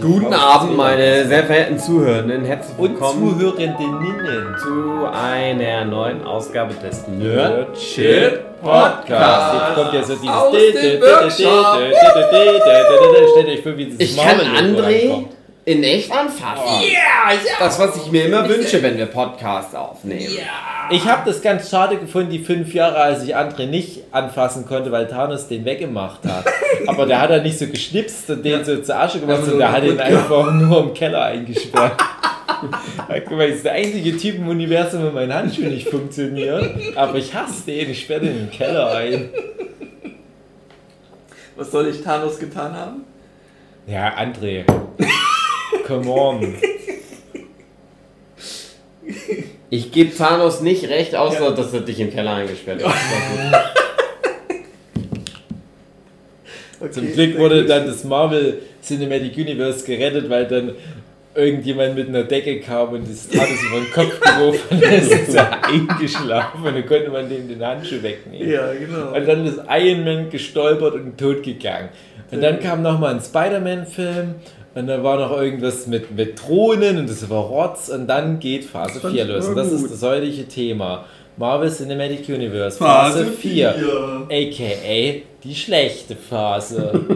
Guten Abend, meine sehr verehrten Zuhörenden. Herzlich und willkommen Zuhörerinnen zu einer neuen Ausgabe des Nerdship Podcast. Jetzt kommt ja so dieses Stellt euch vor, wie dieses Ich kann André in echt anfassen. Ja, ja. Das, was ich mir immer wünsche, wenn wir Podcasts aufnehmen. Ich habe das ganz schade gefunden, die fünf Jahre, als ich André nicht anfassen konnte, weil Thanos den weggemacht hat. Aber der hat er nicht so geschnipst und den so zur Asche gemacht, sondern der hat ihn einfach nur im Keller eingesperrt. Guck mal, das ist der einzige Typ im Universum, wo mein Handschuh nicht funktioniert. Aber ich hasse den, ich sperre den im Keller ein. Was soll ich Thanos getan haben? Ja, André. Come on. Ich gebe Thanos nicht recht, außer dass er dich im Keller eingesperrt hat. Okay, Zum Glück wurde dann das Marvel Cinematic Universe gerettet, weil dann irgendjemand mit einer Decke kam und das Thanos über den Kopf geworfen und ist er eingeschlafen und dann konnte man dem den Handschuh wegnehmen. Ja, genau. Und dann ist Iron Man gestolpert und tot gegangen. Und dann kam nochmal ein Spider-Man-Film und da war noch irgendwas mit, mit Drohnen und das war Rotz und dann geht Phase fand 4 ich los. Und das ist das heutige Thema. Marvel Cinematic Universe, Phase Phase 4, 4. aka die schlechte Phase.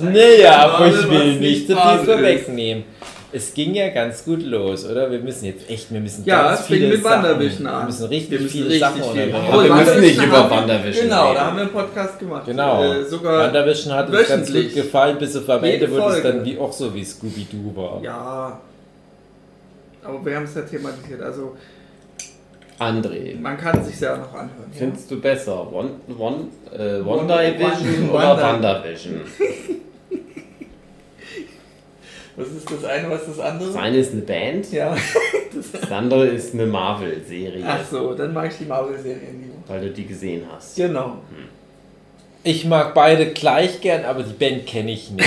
Naja, aber ich will nicht Phase viel vorwegnehmen. Es ging ja ganz gut los, oder? Wir müssen jetzt echt, wir müssen Ja, ganz viele mit Sachen, WandaVision an. Wir müssen richtig Wir müssen viele richtig Sachen viel. Aber wir müssen nicht über WandaVision Genau, reden. da haben wir einen Podcast gemacht. Genau. Äh, sogar. WandaVision hat uns ganz gut gefallen, bis auf am Ende wurde es dann wie, auch so wie Scooby-Doo war. Ja. Aber wir haben es ja thematisiert. Also, André, man kann sich ja noch anhören. Ja? findest du besser One, One, äh, One Wanda- Division oder WandaVision? Was ist das eine, was ist das andere? Das eine ist eine Band, Ja. das andere ist eine Marvel-Serie, Ach so, dann mag ich die Marvel-Serien lieber. weil du die gesehen hast. Genau. Ich mag beide gleich gern, aber die Band kenne ich nicht.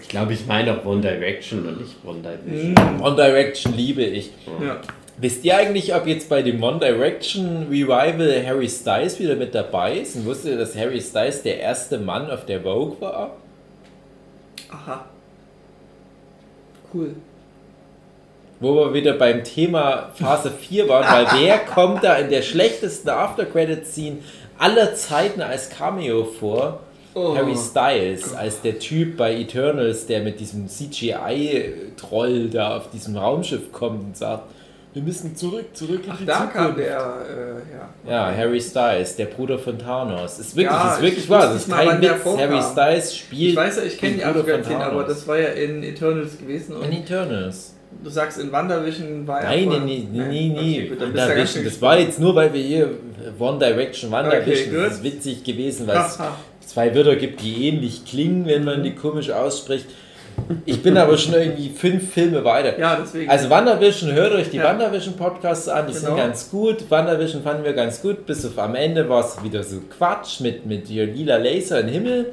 Ich glaube, ich meine auch One Direction und nicht One Division. One Direction liebe ich. Ja. Wisst ihr eigentlich, ob jetzt bei dem One Direction Revival Harry Styles wieder mit dabei ist? Und wusstet ihr, dass Harry Styles der erste Mann auf der Vogue war? Aha. Cool. Wo wir wieder beim Thema Phase 4 waren, weil wer kommt da in der schlechtesten After-Credit-Scene aller Zeiten als Cameo vor? Oh. Harry Styles, als der Typ bei Eternals, der mit diesem CGI-Troll da auf diesem Raumschiff kommt und sagt, wir müssen zurück, zurück in Ach, die da Zukunft. kam der, äh, ja. Ja, Harry Styles, der Bruder von Thanos. Ist wirklich, Ja, ist wirklich ich wahr. Das ist kein Witz. Harry Styles spielt Ich weiß ja, ich kenne die Bruder von Aftercredit aber das war ja in Eternals gewesen. Und in Eternals. du sagst, in WandaVision war er Nein, vor- nee, nee, nee, nee. Okay, ja WandaVision, schön das war jetzt nur, weil wir hier One Direction, WandaVision, Okay, das ist witzig gewesen, weil es zwei Wörter gibt, die ähnlich klingen, wenn man die komisch ausspricht. Ich bin aber schon irgendwie fünf Filme weiter. Ja, deswegen. Also WandaVision, hört euch die Ja. WandaVision Podcasts an, die sind Genau. ganz gut. WandaVision fanden wir ganz gut, bis auf am Ende war es wieder so Quatsch mit, mit hier lila Laser im Himmel.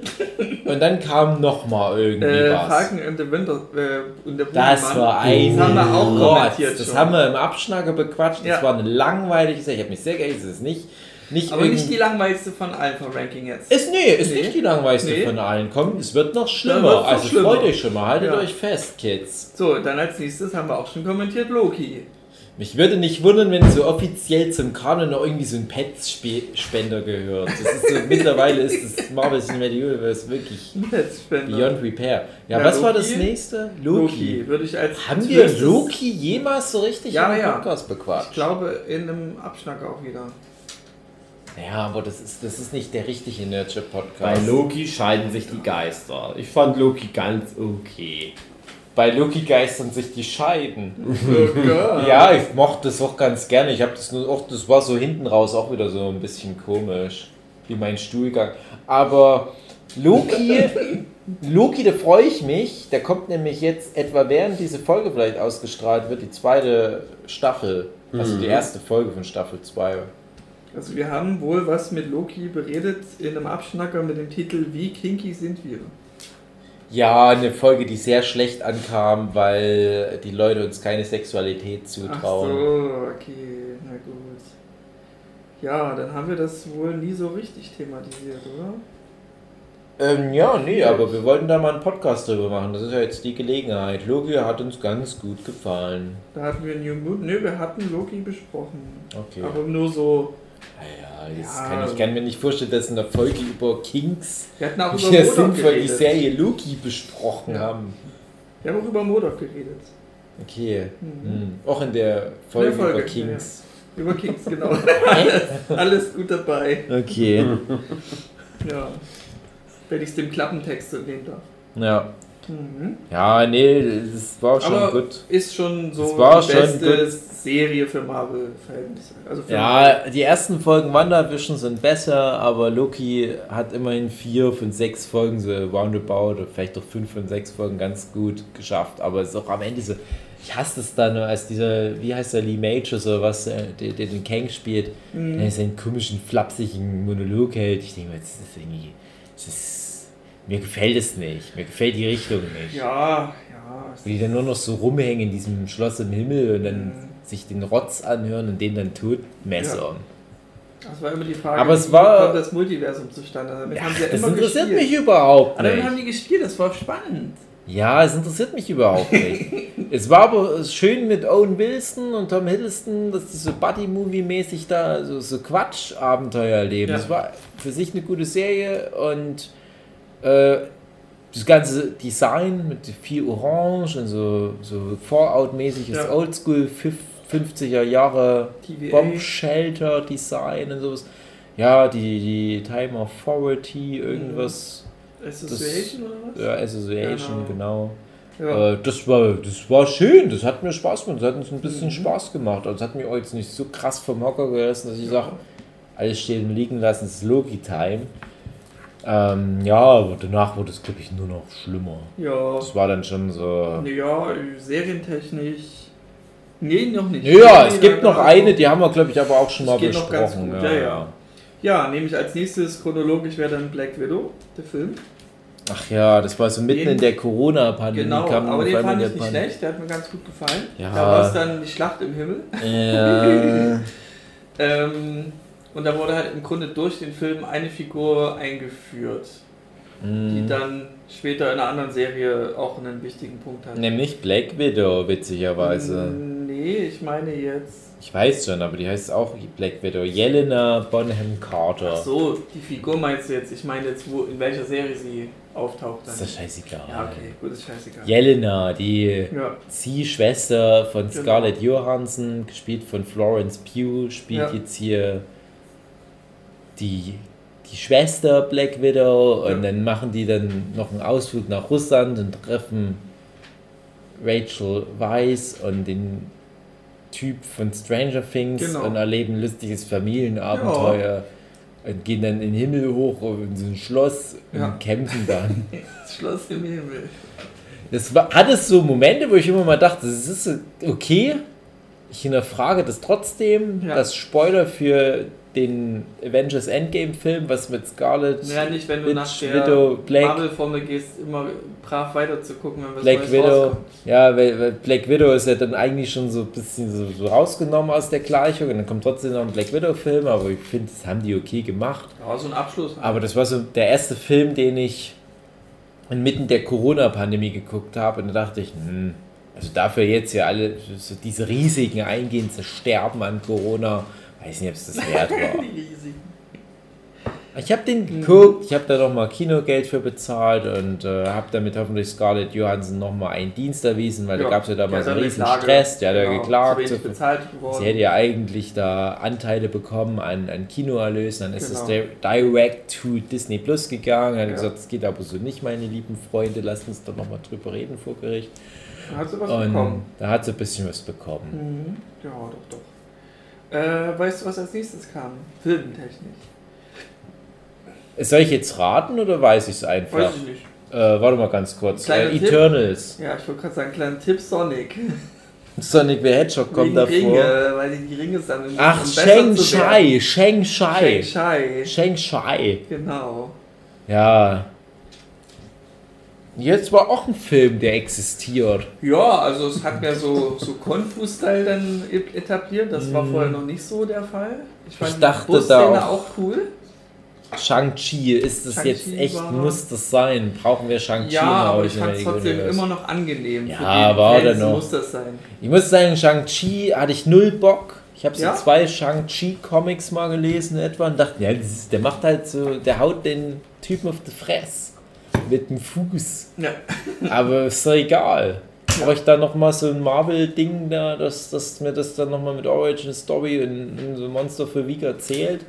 Und dann kam nochmal irgendwie äh, was. Falcon and the Winter äh, und der Das war ein Das haben wir auch kommentiert Das schon. haben wir im Abschnacker bequatscht. Das Ja. war eine langweilige Sache. Ich habe mich sehr geärgert. Es ist nicht, nicht Aber nicht die langweiligste von allen vom Ranking jetzt. ist, nee, ist Nee. nicht die langweiligste Nee. von allen. Komm, es wird noch schlimmer. also schlimmer. freut euch schon mal. Haltet Ja. euch fest, Kids. So, dann als nächstes haben wir auch schon kommentiert Loki. Mich würde nicht wundern, wenn so offiziell zum Kanon noch irgendwie so ein Pets-Spender gehört. Das ist so, mittlerweile ist das Marvel Cinematic Universe wirklich beyond repair. Ja, Ja, was war Loki? das nächste? Loki. Würde ich als Haben wir Loki jemals so richtig Ja, im ja. Podcast bequatscht? Ich glaube, in einem Abschnack auch wieder. Ja, aber das ist, das ist nicht der richtige Bei Nurture-Podcast. Loki scheiden sich die Geister. Ich fand Loki ganz okay. Bei Loki geistern sich die Scheiden. Oh. Ja, ich mochte das auch ganz gerne. Ich habe das nur auch, das war so hinten raus auch wieder so ein bisschen komisch, wie mein Stuhlgang. Aber Loki, Loki, da freue ich mich. Der kommt nämlich jetzt etwa während diese Folge vielleicht ausgestrahlt wird, die zweite Staffel. Also die erste Folge von Staffel 2. Also wir haben wohl was mit Loki beredet in einem Abschnacker mit dem Titel Wie kinky sind wir? Ja, eine Folge, die sehr schlecht ankam, weil die Leute uns keine Sexualität Ach zutrauen. so, okay, na gut. Ja, dann haben wir das wohl nie so richtig thematisiert, oder? Ähm, ja, nee, aber wir wollten da mal einen Podcast drüber machen. Das ist ja jetzt die Gelegenheit. Loki hat uns ganz gut gefallen. Da hatten wir New Moon. Nö, wir hatten Loki besprochen. Okay. Aber nur so. Ja, das Ja. kann ich kann mir nicht vorstellen, dass in der Folge über Kings Wir hatten auch über wir Modok sinnvoll die. Serie Loki besprochen Ja. haben. Wir haben auch über Modok geredet. Okay. Mhm. Hm. Auch in der Folge, Folge, über Kings. Über Kings, genau. Alles gut dabei. Okay. Ja. Wenn ich es dem Klappentext entnehmen darf. Ja. Mhm. Ja, nee, das war schon Aber gut. ist schon so die beste gut. Serie für Marvel-Fans. Also für Ja, die ersten Folgen WandaVision sind besser, aber Loki hat immerhin vier von sechs Folgen so roundabout oder vielleicht auch fünf von sechs Folgen ganz gut geschafft. Aber es ist auch am Ende so, ich hasse es dann, als dieser, wie heißt der, Lee Majors oder was, äh, der, der den Kang spielt, Mhm. der seinen komischen, flapsigen Monolog hält. Ich denke mir, das ist irgendwie, das ist, mir gefällt es nicht. Mir gefällt die Richtung nicht. Ja, ja. Wo die dann nur noch so rumhängen in diesem Schloss im Himmel und dann Mhm. sich den Rotz anhören und den dann totmessern. Das war immer die Frage, Aber es wie war- kommt das Multiversum zustande? Damit Ja, haben sie ja das immer interessiert gespielt. mich überhaupt Aber damit haben nicht. die gespielt, das war spannend. Ja, es interessiert mich überhaupt nicht. es war aber schön mit Owen Wilson und Tom Hiddleston, dass die so Buddy-Movie-mäßig da so, so Quatsch-Abenteuer erleben. Ja. Es war für sich eine gute Serie und äh, das ganze Design mit viel Orange und so, so Fallout-mäßiges Ja. Oldschool 50er Jahre. Bomb-Shelter-Design und sowas. Ja, die, die Time Authority, irgendwas. Association oder was? Ja, Association, genau. Ja. Äh, das, war, das war schön, das hat mir Spaß gemacht, das hat uns ein bisschen Mhm. Spaß gemacht. Also hat mir auch jetzt nicht so krass vom Hocker gerissen, dass ich sage, alles stehen und liegen lassen, es ist Loki-Time. Ähm, ja, aber danach wurde es, glaube ich, nur noch schlimmer. ja. Das war dann schon so. Ja, serientechnisch. Nee, noch nicht. Ja, Nee, es gibt noch da- eine, die haben wir, glaube ich, aber auch schon mal geht noch ganz besprochen. gut, ja, ja. Ja, nämlich als nächstes chronologisch wäre dann Black Widow, der Film. Ach ja, das war so mitten Den- in der Corona-Pandemie. Genau, aber den fand ich nicht Pan- schlecht, der hat mir ganz gut gefallen. Ja. Da war es dann die Schlacht im Himmel. Ja. Ähm, und da wurde halt im Grunde durch den Film eine Figur eingeführt, die Mhm. dann später in einer anderen Serie auch einen wichtigen Punkt hat. Nämlich Black Widow, witzigerweise. Nee, ich meine jetzt. Ich weiß schon, aber die heißt auch Black Widow. Jelena Bonham Carter. Ach so, die Figur meinst du jetzt? Ich meine jetzt, wo, in welcher Serie sie auftaucht dann. Ist das scheißegal. Ja, okay, gut, ist scheißegal. Jelena, die Ja, Ziehschwester von Genau. Scarlett Johansson, gespielt von Florence Pugh, spielt Ja. jetzt hier die, die Schwester Black Widow und Ja. dann machen die dann noch einen Ausflug nach Russland und treffen Rachel Weisz und den Typ von Stranger Things Genau. und erleben lustiges Familienabenteuer und gehen dann in den Himmel hoch in so ein Schloss und Ja. kämpfen dann. das Schloss im Himmel. Das war, hat es so Momente, wo ich immer mal dachte, das ist okay. Ich hinterfrage das trotzdem, Ja. das Spoiler für den Avengers Endgame Film, was mit Scarlett Ja, nicht, wenn du Witch, nach der Widow, Black- Marvel-Formel gehst, immer brav weiter zu gucken, wenn was Black Neues Widow, rauskommt. ja, weil, weil Black Widow ist ja dann eigentlich schon so ein bisschen so, so rausgenommen aus der Gleichung und dann kommt trotzdem noch ein Black Widow Film, aber ich finde, das haben die okay gemacht. Ja, so ein Abschluss. Aber das war so der erste Film, den ich inmitten der Corona-Pandemie geguckt habe. Und da dachte ich, hm, also dafür jetzt ja alle so diese Risiken eingehen zu sterben an Corona, weiß nicht, ob es das wert war. Ich habe den geguckt, ich habe da nochmal Kinogeld für bezahlt und äh, habe damit hoffentlich Scarlett Johansson nochmal einen Dienst erwiesen, weil da gab es ja damals einen eine riesen Klage. Stress, der hat ja Genau, geklagt. Zu bezahlt geworden. Sie hätte ja eigentlich da Anteile bekommen an, an Kinoerlösen, dann ist es Genau. di- direct to Disney Plus gegangen. Hat Ja. gesagt, es geht aber so nicht, meine lieben Freunde, lasst uns doch nochmal drüber reden vor Gericht. Da hat sie was Und bekommen. da hat sie ein bisschen was bekommen. Mhm. Ja, doch, doch. Äh, weißt du, was als nächstes kam? Filmtechnisch. Soll ich jetzt raten oder weiß ich es einfach? Weiß ich nicht. Äh, warte mal ganz kurz. Äh, Tipp. Eternals. Ja, ich wollte gerade sagen, kleiner Tipp Sonic. Sonic the Hedgehog kommt Wegen davor. Ringe, weil die, die Ringe sammeln. Ach, um Sheng Shai. Sheng Shai. Sheng Shai. Sheng Shai. Genau. Ja. Jetzt war auch ein Film, der existiert. Ja, also es hat mehr so, so Konfu-Style dann etabliert. Das war Mhm. vorher noch nicht so der Fall. Ich fand Ich dachte da auch- cool. Shang-Chi, ist das Shang-Chi jetzt echt, muss das sein? Brauchen wir Shang-Chi Ja, aber ich fand es trotzdem Universe? immer noch angenehm. Ja, war Fans noch. muss das sein. Ich muss sagen, Shang-Chi hatte ich null Bock. Ich habe so Ja? zwei Shang-Chi-Comics mal gelesen etwa und dachte, ja, der macht halt so, der haut den Typen auf die Fresse mit dem Fuß. Ja. Aber ist doch egal. Brauche ich da nochmal so ein Marvel-Ding da, dass, dass mir das dann nochmal mit Origin Story und, und so Monster für Week erzählt?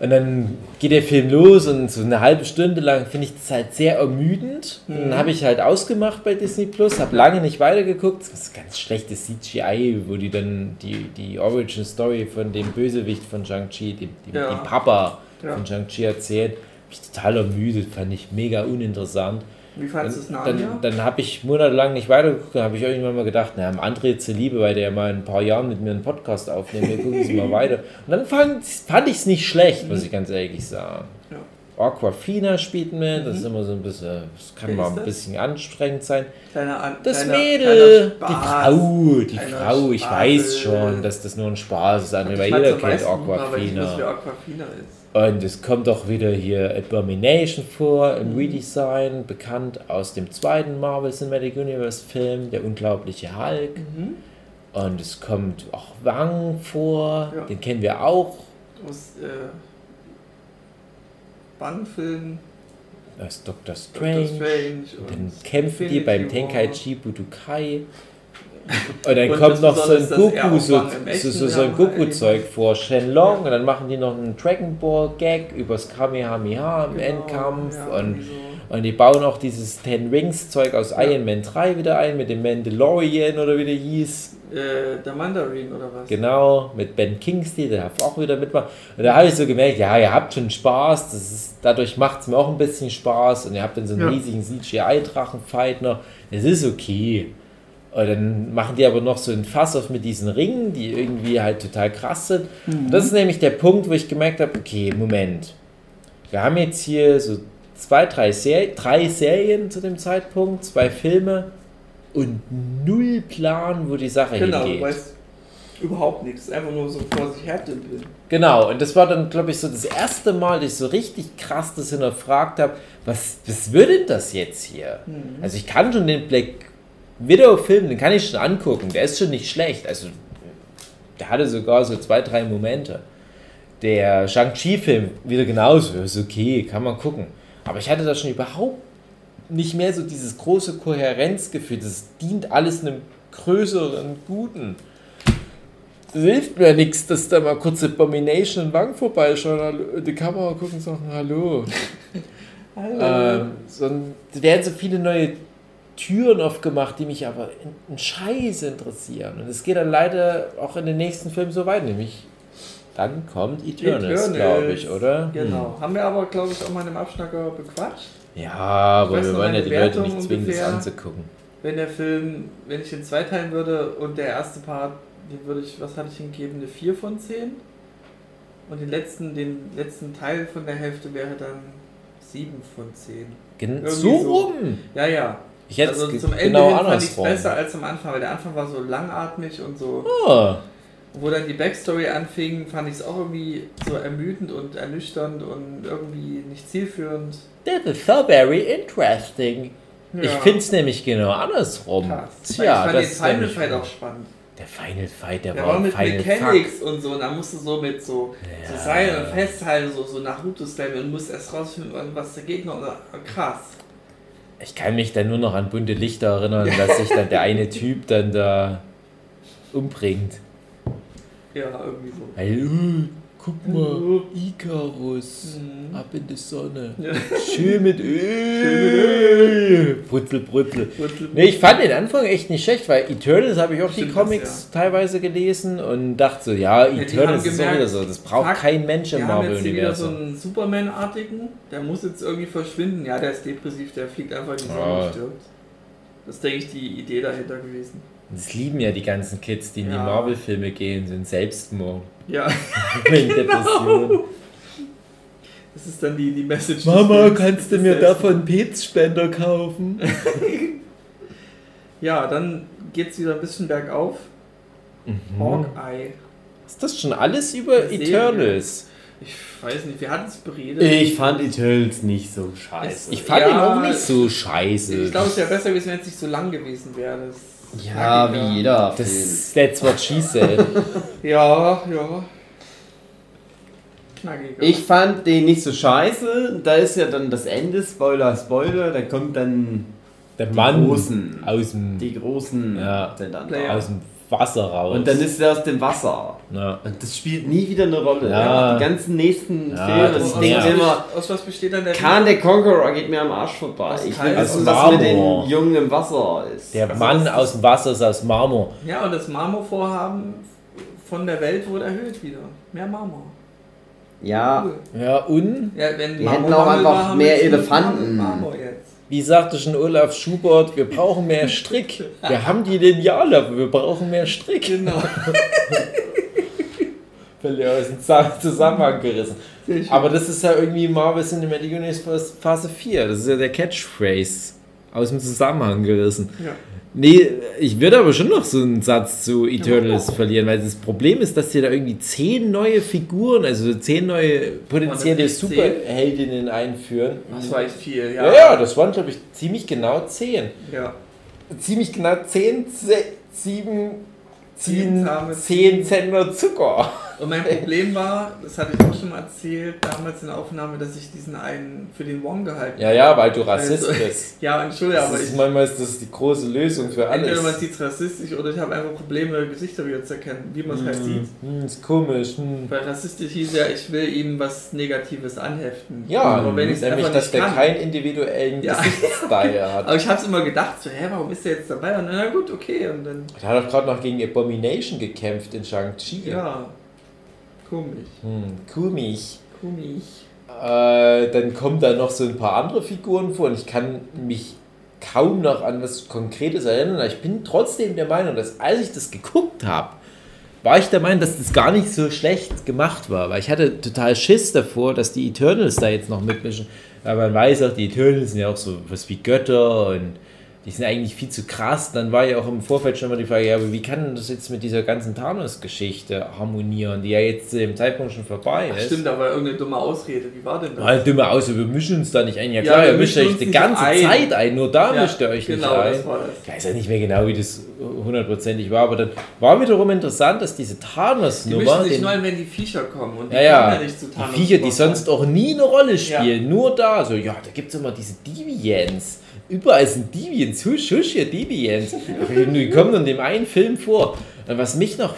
Und dann geht der Film los und so eine halbe Stunde lang finde ich das halt sehr ermüdend. Und Mhm. dann habe ich halt ausgemacht bei Disney Plus, habe lange nicht weitergeguckt. Das ist ganz schlechtes CGI, wo die dann die, die Origin Story von dem Bösewicht von Shang-Chi, dem, dem, Ja. dem Papa Ja. von Shang-Chi erzählt. Hab ich total ermüdet, fand ich mega uninteressant. Wie fandest du es Dann, Narnia? dann, dann habe ich monatelang nicht weitergeguckt, dann habe ich irgendwann mal gedacht, na, am André zuliebe, weil der ja mal in ein paar Jahren mit mir einen Podcast aufnimmt, wir gucken es mal weiter. Und dann fand, fand ich es nicht schlecht, muss ich ganz ehrlich sagen. Ja. Aquafina spielt mit, das ist immer so ein bisschen, das kann mal ein bisschen anstrengend sein. Kleiner Das kleiner, Mädel, kleiner die. Frau, die Frau, ich Spaß. weiß schon, dass das nur ein Spaß ist, aber Ich jeder kennt gut, aber ich Aquafina. wer Aquafina ist. Und es kommt auch wieder hier Abomination vor im Mhm. Redesign, bekannt aus dem zweiten Marvel Cinematic Universe Film, der unglaubliche Hulk. Mhm. Und es kommt auch Wang vor, Ja. den kennen wir auch Aus äh, Bang-Film, aus Doctor Doctor Strange. Strange Dann und kämpfen die beim. Tenkaichi Budokai. Und dann Und kommt noch so ein Goku, so, so, so, so ein Goku-Zeug vor Shenlong Ja. und dann machen die noch einen Dragon Ball-Gag übers Kamehameha im Genau, Endkampf ja, und so. Und die bauen auch dieses Ten Rings Zeug aus Iron Man 3 wieder ein, mit dem Mandalorian oder wie der hieß. Äh, der Mandarin oder was? Genau, mit Ben Kingsley, der darf auch wieder mitmachen. Und da habe ich so gemerkt, ja, ihr habt schon Spaß, das ist, dadurch macht es mir auch ein bisschen Spaß. Und ihr habt dann so einen Ja. riesigen CGI-Drachenfight noch. Das ist okay. Und dann machen die aber noch so ein Fass auf mit diesen Ringen, die irgendwie halt total krass sind. Und das ist nämlich der Punkt, wo ich gemerkt habe, okay, Moment. Wir haben jetzt hier so zwei, drei, Ser drei Serien zu dem Zeitpunkt, zwei Filme und null Plan, wo die Sache Genau, du hingeht. weißt überhaupt nichts. Einfach nur so vor sich her dümpeln. Genau, und das war dann, glaube ich, so das erste Mal, dass ich so richtig krass das hinterfragt habe, was, was wird denn das jetzt hier? Mhm. Also ich kann schon den Black Widow-Film, den kann ich schon angucken, der ist schon nicht schlecht. Also der hatte sogar so zwei, drei Momente. Der Shang-Chi-Film wieder genauso, ist okay, kann man gucken. Aber ich hatte da schon überhaupt nicht mehr so dieses große Kohärenzgefühl. Das dient alles einem größeren Guten. Das hilft mir nichts, dass da mal kurz Abomination und Wang vorbeischauen, die Kamera gucken und sagen Hallo. Hallo. Ähm, sondern es werden so viele neue Türen aufgemacht, die mich aber in, in Scheiß interessieren. Und es geht dann leider auch in den nächsten Filmen so weit, nämlich dann kommt Eternals, Eternals. glaube ich, oder? Genau. Haben wir aber, glaube ich, auch mal in dem Abschnacker bequatscht. Hm. Ja, aber wir wollen ja die Leute Wertung nicht zwingen, das ungefähr. anzugucken. Wenn der Film, wenn ich ihn zweiteilen würde und der erste Part, den würde ich, was hatte ich ihm gegeben, eine 4 von 10. Und den letzten, den letzten Teil von der Hälfte wäre dann 7 von 10. Gen so so. rum! Ja, ja. Ich hätte also zum Ende genau hin fand ich es besser als am Anfang, weil der Anfang war so langatmig und so. Oh, Wo dann die Backstory anfing, fand ich es auch irgendwie so ermüdend und ernüchternd und irgendwie nicht zielführend. that is so very interesting. Ja. Ich finde es nämlich genau andersrum. Krass. Tja, ich fand das den Final Fight auch spannend. Der Final Fight, der, Der war, war mit Final Mechanics und so, und da musst du so mit so, Ja. so Seilen und festhalten, so, so Naruto-Style und musst erst rausfinden, was der Gegner oder krass. Ich kann mich dann nur noch an bunte Lichter erinnern, dass sich dann der eine Typ dann da umbringt. Ja, irgendwie so. Weil, äh, guck Hallo. Icarus, Mhm. ab in die Sonne. Ja. Schön mit Öl. Brutzel, brutzel. Nee, ich fand den Anfang echt nicht schlecht, weil Eternals habe ich auch Stimmt die das, Comics teilweise gelesen und dachte so, ja, Eternals haben ist gemerkt, wieder so. Das braucht fuck, kein Mensch im wieder so Marvel-Universum. einen Superman-artigen, der muss jetzt irgendwie verschwinden. Ja, der ist depressiv, der fliegt einfach in die Sonne Ah. und stirbt. Das ist, denke ich, die Idee dahinter gewesen. Das lieben ja die ganzen Kids, die in die Ja. Marvel-Filme gehen, sind Selbstmord. Ja, Wegen Depression. das ist dann die, die Message. Mama, kannst du mir davon Pilzspender kaufen? Ja, dann geht es wieder ein bisschen bergauf. Mhm. Hawkeye. Ist das schon alles über. Eternals? Ich weiß nicht, wir hatten es beredet. Ich fand Eternals nicht so scheiße. Ich fand Ja, ihn auch nicht so scheiße. Ich glaube, es wäre besser gewesen, wenn es nicht so lang gewesen wäre. Das ja, wie jeder Film. das, that's what she said. Ja, ja. Knackiger. Ich fand den nicht so scheiße. Da ist ja dann das Ende, Spoiler, Spoiler. Da kommt dann Der die Mann Großen. aus dem, Die Großen Ja. sind dann Player. da. aus dem Wasser raus. Und dann ist er aus dem Wasser. ja. Und das spielt nie wieder eine Rolle. Ja. Die ganzen nächsten Ja, Filme, das aus, immer, was, aus was besteht dann der Khan der Conqueror geht mir am Arsch vorbei. Aus Ich will wissen, aus was mit den Jungen im Wasser ist. Der Also Mann aus dem Wasser ist aus Marmor. Ja, und das Marmorvorhaben von der Welt wurde erhöht wieder. Mehr Marmor. Ja, Cool. Ja, und Ja, wenn Die Marmor hätten auch einfach war, mehr Elefanten. Marmor jetzt. Wie sagte schon Olaf Schubert, wir brauchen mehr Strick. Wir haben die Lineale, aber wir brauchen mehr Strick. Genau. Völlig aus dem Zusammenhang gerissen. Aber das ist ja irgendwie Marvel Cinematic Universe Phase 4. Das ist ja der Catchphrase. Aus dem Zusammenhang gerissen. ja. Nee, ich würde aber schon noch so einen Satz zu Eternals verlieren, weil das Problem ist, dass dir da irgendwie zehn neue Figuren, also zehn neue potenzielle Superheldinnen einführen. Das war echt viel, ja. Ja, ja, das waren, glaube ich, ziemlich genau zehn. Ja. Ziemlich genau zehn, ze- sieben, Zehn zehn Zentner Zucker. Und mein Problem war, das hatte ich auch schon mal erzählt, damals in der Aufnahme, dass ich diesen einen für den Wong gehalten Ja, ja, weil du Rassist Also, bist. Ja, entschuldige, Das aber ist, ich. manchmal ist das die große Lösung für Entweder man alles. sieht es rassistisch oder ich habe einfach Probleme, Gesichter wieder zu erkennen, wie man es halt sieht. Hm, ist komisch. Hm. Weil rassistisch hieß ja, ich will ihm was Negatives anheften. Ja, aber wenn ich nämlich, dass der kann. keinen individuellen Ja. Gesichtsstyle hat. Aber ich habe es immer gedacht, so, hä, warum ist der jetzt dabei? Und dann, na gut, okay. Und dann, Er hat doch gerade noch gegen Abomination gekämpft in Shang-Chi. ja, komisch, Hm, komisch. komisch. Äh, dann kommen da noch so ein paar andere Figuren vor und ich kann mich kaum noch an was Konkretes erinnern. Ich bin trotzdem der Meinung, dass als ich das geguckt habe, war ich der Meinung, dass das gar nicht so schlecht gemacht war, weil ich hatte total Schiss davor, dass die Eternals da jetzt noch mitmischen. Weil man weiß auch, die Eternals sind ja auch so was wie Götter und die sind eigentlich viel zu krass. Dann war ja auch im Vorfeld schon mal die Frage, ja, aber wie kann das jetzt mit dieser ganzen Thanos-Geschichte harmonieren, die ja jetzt zu dem Zeitpunkt schon vorbei Ach, ist? stimmt, aber irgendeine dumme Ausrede. Wie war denn das? Mal dumme aus, wir mischen uns da nicht ein. Ja Ja, klar, wir ihr mischt mischen euch die ganze ein. Zeit ein, nur da Ja, mischt ihr euch genau, nicht ein. das war das. Ich weiß ja nicht mehr genau, wie das hundertprozentig war, aber dann war wiederum interessant, dass diese Die Thanos-Nummer, mischen sich den- nur ein, wenn die Viecher kommen. Und die ja, ja, kommen ja nicht zu die Thanos Viecher, die sonst auch nie eine Rolle spielen, nur da, so, ja, da gibt es immer diese Deviants. Überall sind Deviants, husch, husch, hier Deviants. Die kommen in dem einen Film vor. Und was mich noch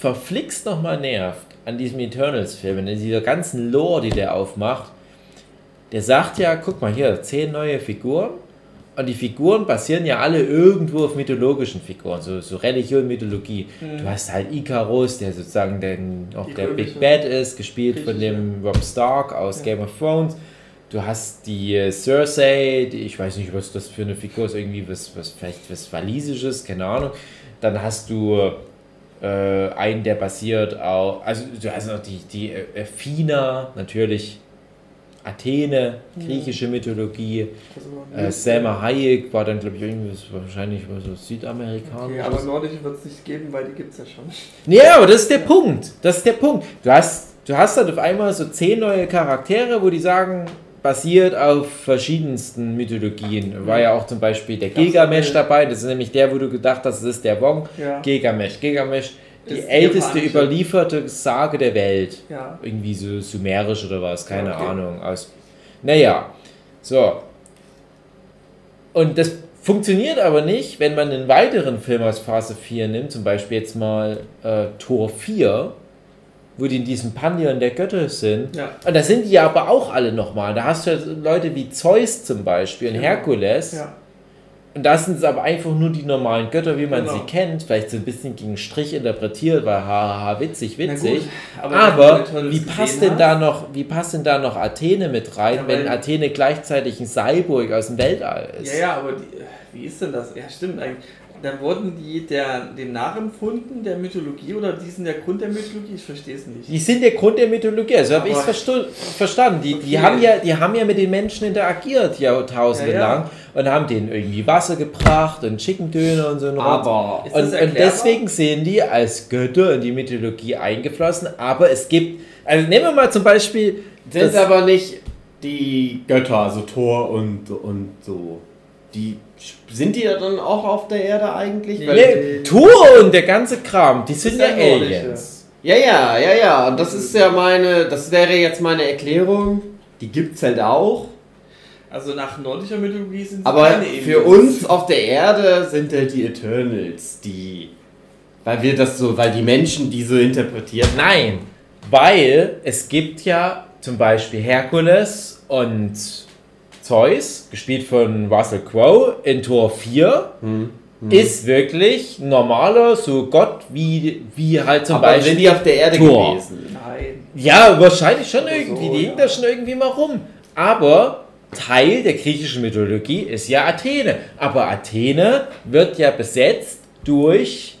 verflixt nochmal nervt an diesem Eternals-Film, in dieser ganzen Lore, die der aufmacht, der sagt ja, guck mal hier, zehn neue Figuren. Und die Figuren basieren ja alle irgendwo auf mythologischen Figuren, so, so Religion, Mythologie. Du hast halt Icarus, der sozusagen den, auch Die der Big Bad ist, gespielt von dem Rob Stark aus Ja. Game of Thrones. Du hast die äh, Cersei, die, ich weiß nicht, was das für eine Figur ist, irgendwie was, was vielleicht was Walisisches, keine Ahnung. Dann hast du äh, einen, der basiert auf, also du hast noch die, die äh, Athena, natürlich Athene, griechische Mythologie. Äh, Selma Hayek war dann, glaube ich, irgendwas wahrscheinlich so Südamerikaner. Okay, aber nordische wird es nicht geben, weil die gibt es ja schon. Ja, aber das ist der Punkt. Das ist der Punkt. Du hast, du hast dann auf einmal so zehn neue Charaktere, wo die sagen, basiert auf verschiedensten Mythologien. War ja auch zum Beispiel der eine- dabei. Das ist nämlich der, wo du gedacht hast, das ist der Wong. Ja. Gilgamesh. Gilgamesh, die Ist älteste japanische. überlieferte Sage der Welt. Ja. Irgendwie so sumerisch oder was, keine Okay. Ahnung. Aus, naja, so. Und das funktioniert aber nicht, wenn man einen weiteren Film aus Phase 4 nimmt, zum Beispiel jetzt mal äh, Tor 4, wo die in diesem Pantheon der Götter sind. Ja. Und da sind die ja aber auch alle nochmal. Da hast du ja Leute wie Zeus zum Beispiel und Genau. Herkules. Ja. Und das sind es aber einfach nur die normalen Götter, wie man Genau. sie kennt. Vielleicht so ein bisschen gegen Strich interpretiert, weil haha, witzig, witzig. gut, aber, Aber wie passt denn hast- da noch, wie passt denn da noch Athene mit rein, Ja, wenn Athene gleichzeitig ein Cyborg aus dem Weltall ist? Ja, ja, aber die, wie ist denn das? Ja, stimmt eigentlich. Dann wurden die der, dem nachempfunden, der Mythologie, oder die sind der Grund der Mythologie? Ich verstehe es nicht. Die sind der Grund der Mythologie, so habe ich es verstanden. Die, die, Okay. haben ja, die haben ja mit den Menschen interagiert, jahrtausende Ja, ja. lang, und haben denen irgendwie Wasser gebracht und Chicken Döner und so. Aber Und, und deswegen sind die als Götter in die Mythologie eingeflossen, aber es gibt, also nehmen wir mal zum Beispiel, sind aber nicht die Götter, also Thor und, und so. Die sind die ja dann auch auf der Erde eigentlich? Nee. Nee, Thor und der ganze Kram, die sind ja. Aliens. Ja, ja, ja, ja. Und das ist ja meine, das wäre jetzt meine Erklärung. Die gibt's halt auch. Also nach nordischer Mythologie sind sie Aber keine für uns auf der Erde sind halt die Eternals, die. Weil wir das so, weil die Menschen die so interpretieren. Nein, weil es gibt ja zum Beispiel Herkules und Zeus, gespielt von Russell Crowe in Tor 4, Hm. ist wirklich normaler, so Gott wie, wie halt zum Aber Beispiel. sind die auf der Erde Thor. gewesen? Nein. Ja, wahrscheinlich schon irgendwie. So, die hingen ja. da schon irgendwie mal rum. Aber Teil der griechischen Mythologie ist ja Athene. Aber Athene wird ja besetzt durch,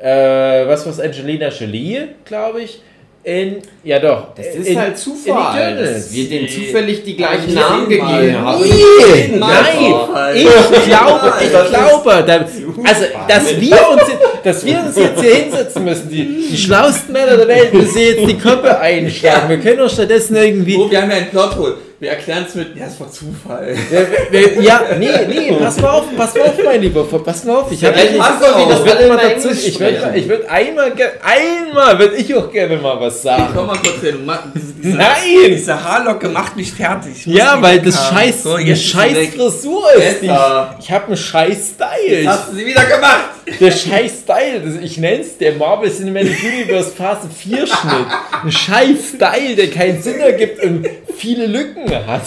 äh, was war's, Angelina Jolie, glaube ich. In, ja doch. Das ist in, halt in Zufall, Eternals. dass wir denen zufällig die gleichen Namen gegeben haben. Nee, nein, ich glaube, ich glaube, da, also, dass wir uns, dass wir uns jetzt hier hinsetzen müssen, die, die schlauesten Männer der Welt müssen jetzt die Köpfe einschlagen. Wir können doch stattdessen irgendwie, Oh, wir haben ja einen Plothole. Wir erklären es mit, ja, es war Zufall. Ja, wir- ja, nee, nee, pass mal auf, pass mal auf, mein Lieber, pass mal auf. Ich habe passt doch, wie auch. das ich mal immer dazu, ich würde ich würd einmal, einmal würde ich auch gerne mal was Ich sagen. komm mal kurz hin. Ma- Diese, Nein! Diese Haarlocke macht mich fertig. Ich Ja, weil das haben. scheiß, So, eine scheiß. Frisur ist. Besser. ich habe einen scheiß Style. Jetzt hast du sie wieder gemacht. Ich, der scheiß Style, das, ich nenne es der Marvel Cinematic Universe Phase 4 Schnitt. Ein scheiß Style, der keinen Sinn ergibt und viele Lücken hat.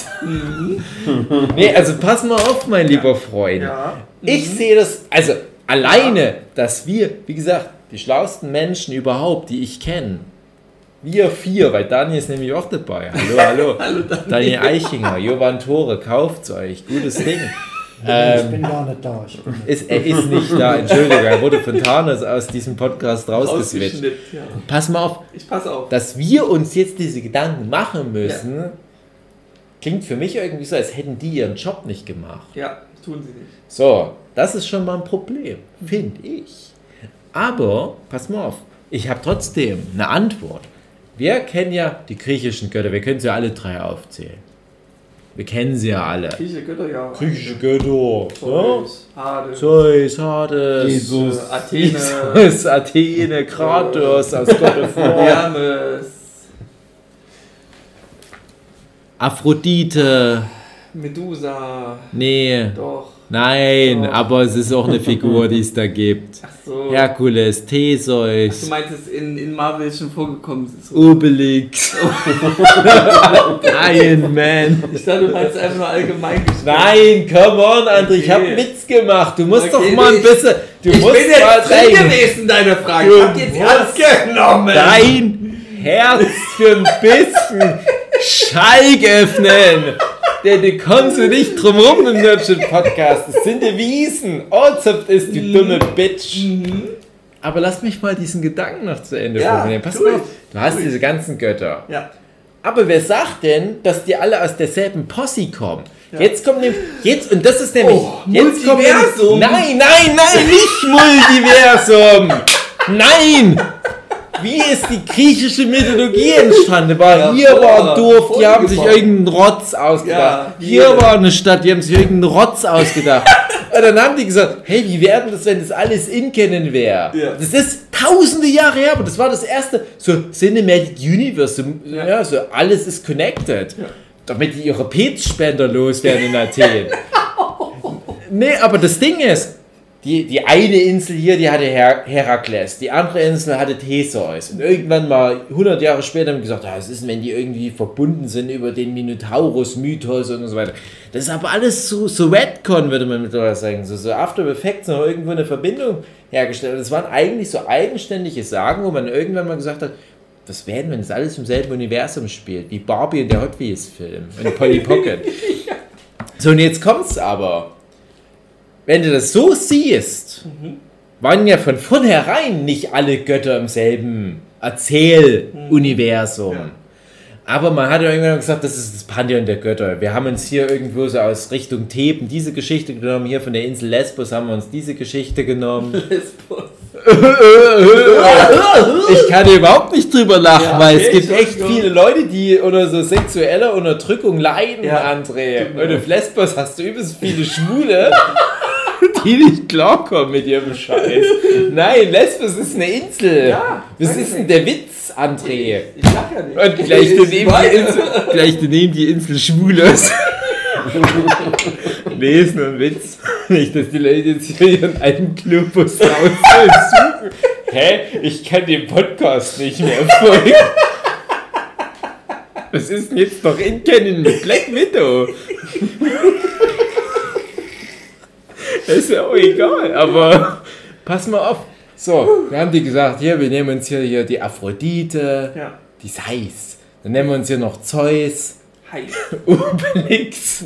nee, also pass mal auf, mein lieber Freund. Ja. Ich sehe das, also alleine, dass wir, wie gesagt, die schlauesten Menschen überhaupt, die ich kenne, wir vier, weil Daniel ist nämlich auch dabei. Hallo, hallo. Hallo, Daniel. Daniel Eichinger, Jovan Tore, kauft's euch. Gutes Ding. Ich Ähm, bin gar nicht da. Ich bin ist, er ist nicht da, Entschuldigung, er wurde von Thanos aus diesem Podcast rausgeswitcht. Ja. Pass mal auf, Ich pass auf. dass wir uns jetzt diese Gedanken machen müssen, klingt für mich irgendwie so, als hätten die ihren Job nicht gemacht. Ja, tun sie nicht. So, das ist schon mal ein Problem, finde ich. Aber, pass mal auf, ich habe trotzdem eine Antwort. Wir kennen ja die griechischen Götter, wir können sie ja alle drei aufzählen. Wir kennen sie ja alle. Grieche Götter, ja. Griechische Götter. So? Zeus, Hades, Zeus, Hades, Jesus. Athene, Jesus, Athene, Kratos of War, Hermes, Aphrodite. Medusa, Nee, doch. Nein, Doch. aber es ist auch eine Figur, die es da gibt. Ach so. Herkules, Du Theseus, meinst, es in, in Marvel schon vorgekommen ist. Obelix, Iron Man. Ich dachte, du meinst einfach nur allgemein gesprochen. Nein, come on, André, ich habe Okay. einen Witz gemacht. Du musst Okay, doch mal ein ich- bisschen. Du Ich musst bin jetzt drin gewesen, deine Frage. Du Ich hab jetzt ernst genommen. dein Herz für ein bisschen Schalk öffnen. Denn du kommst du nicht drum rum im Nerdship Podcast. Das sind die Wiesen. Ortshaft ist die dumme Bitch. Aber lass mich mal diesen Gedanken noch zu Ende Ja, formulieren. Pass mal auf, du hast diese ganzen Götter. Ja. Aber wer sagt denn, dass die alle aus derselben Posse kommen? Ja. Jetzt kommt nämlich, jetzt, und das ist nämlich, Oh, jetzt kommt nämlich, Multiversum. nein, nein, nein, nicht Multiversum! Nein! Wie ist die griechische Mythologie entstanden? War, Ja, hier war ein Dorf, die haben sich irgendeinen Rotz ausgedacht. Ja, hier jede. war eine Stadt, die haben sich irgendeinen Rotz ausgedacht. Und dann haben die gesagt, hey, wie wäre denn das, wenn das alles in kennen wäre? Ja. Das ist tausende Jahre her, aber das war das erste, so Cinematic Universe, so, ja. Ja. so alles ist connected. Damit die ihre Petspender loswerden in Athen. nee, aber das Ding ist, die, die eine Insel hier, die hatte Her Herakles, die andere Insel hatte Theseus. Und irgendwann mal, 100 Jahre später, haben die gesagt, ja, was ist denn, wenn die irgendwie verbunden sind über den Minotaurus-Mythos und so weiter. Das ist aber alles so, so Redcon, würde man mittlerweile sagen. So, so After Effects haben irgendwo eine Verbindung hergestellt. Das waren eigentlich so eigenständige Sagen, wo man irgendwann mal gesagt hat, was werden, wenn das alles im selben Universum spielt, wie Barbie und der Hot Wheels Film und Polly Pocket. So, und jetzt kommt's aber. Wenn du das so siehst, waren ja von vornherein nicht alle Götter im selben Erzähluniversum. Ja. Aber man hat ja irgendwann gesagt, das ist das Pantheon der Götter. Wir haben uns hier irgendwo so aus Richtung Theben diese Geschichte genommen. Hier von der Insel Lesbos haben wir uns diese Geschichte genommen. Lesbos. Ich kann überhaupt nicht drüber lachen, Ja, weil es gibt echt viele Leute, die unter so sexueller Unterdrückung leiden, Ja, André. mir Und auf. Lesbos hast du übelst viele Schwule, die nicht klarkommen mit ihrem Scheiß. Nein, Lesbos ist eine Insel. Ja, Was ist ich denn der Witz, André? Ich lach ja nicht. Und gleich Ich daneben, die. Insel, gleich daneben die Insel Schwules. nee, nur ein Witz. Nicht, dass die Leute jetzt hier ihren alten Globus raussuchen. Hä? Ich kann den Podcast nicht mehr folgen. Was ist denn jetzt noch in Canon mit Black Widow? Ist ja auch egal, aber pass mal auf. So, wir haben die gesagt, hier, wir nehmen uns hier, hier die Aphrodite, Ja. die ist heiß. Dann nennen wir uns hier noch Zeus, Hi. Obelix.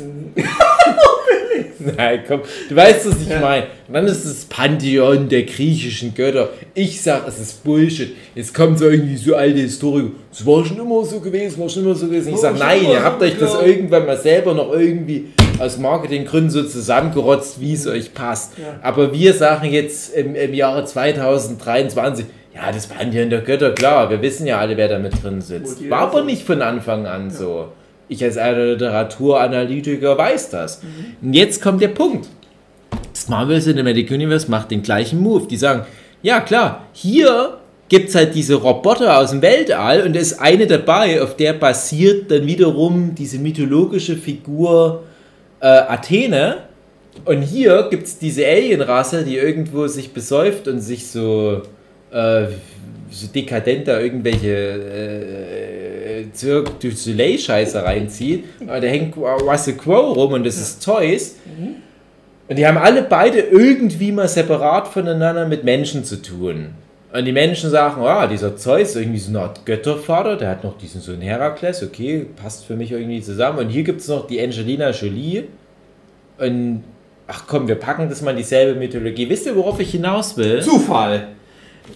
Nein, komm, du weißt, was ich Ja. meine. Dann ist es Pantheon der griechischen Götter. Ich sag, es ist Bullshit. Jetzt kommt so irgendwie so alte Historiker. Es war schon immer so gewesen, war schon immer so gewesen. Ich sag, nein, ihr habt euch das irgendwann mal selber noch irgendwie aus Marketinggründen so zusammengerotzt, wie es euch passt. Ja. Aber wir sagen jetzt im, im Jahre 2023, ja, das Pantheon der Götter, klar, wir wissen ja alle, wer da mit drin sitzt. War aber nicht von Anfang an so. Ich als Literaturanalytiker weiß das. Und jetzt kommt der Punkt. Das Marvel Cinematic Universe macht den gleichen Move. Die sagen, ja klar, hier gibt es halt diese Roboter aus dem Weltall und da ist eine dabei, auf der basiert dann wiederum diese mythologische Figur äh, Athene. Und hier gibt es diese Alienrasse, die irgendwo sich besäuft und sich so, äh, so dekadent da irgendwelche äh, Cirque du Soleil-Scheiße reinzieht. Da hängt Russell Crowe rum und das ist Zeus. Und die haben alle beide irgendwie mal separat voneinander mit Menschen zu tun. Und die Menschen sagen, ah, dieser Zeus ist irgendwie so eine Art Göttervater, der hat noch diesen Sohn Herakles, okay, passt für mich irgendwie zusammen. Und hier gibt es noch die Angelina Jolie. Und ach komm, wir packen das mal in dieselbe Mythologie. Wisst ihr, worauf ich hinaus will? Zufall.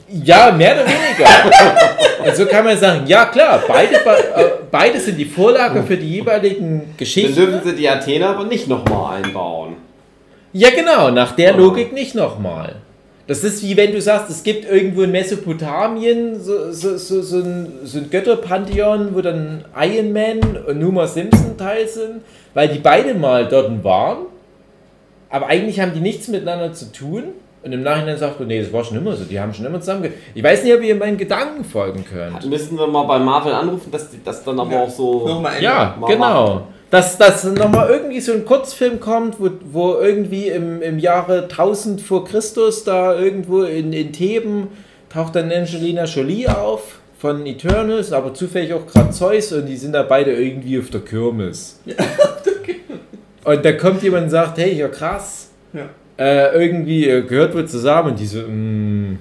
Ja, mehr oder weniger. Und so kann man sagen, ja klar, beide, äh, beide sind die Vorlage für die jeweiligen Dann Geschichten. dürfen sie die Athener aber nicht nochmal einbauen. Ja, genau, nach der Oh. Logik nicht nochmal. Das ist wie wenn du sagst, es gibt irgendwo in Mesopotamien so, so, so, so ein, so ein Götterpantheon, wo dann Iron Man und Homer Simpson teil sind, weil die beide mal dort waren, aber eigentlich haben die nichts miteinander zu tun. Und im Nachhinein sagt man, nee, das war schon immer so, die haben schon immer zusammen. Ich weiß nicht, ob ihr meinen Gedanken folgen könnt. Müssen wir mal bei Marvel anrufen, dass die das dann aber Ja. auch so. Nochmal. Ja, Mal genau. Dass, dass nochmal irgendwie so ein Kurzfilm kommt, wo, wo irgendwie im, im Jahre 1000 vor Christus da irgendwo in, in Theben taucht dann Angelina Jolie auf von Eternals, aber zufällig auch gerade Zeus und die sind da beide irgendwie auf der Kirmes. Und da kommt jemand und sagt, hey, ja krass, Ja. äh, irgendwie äh, gehört wohl zusammen. Und die so, mm, mm,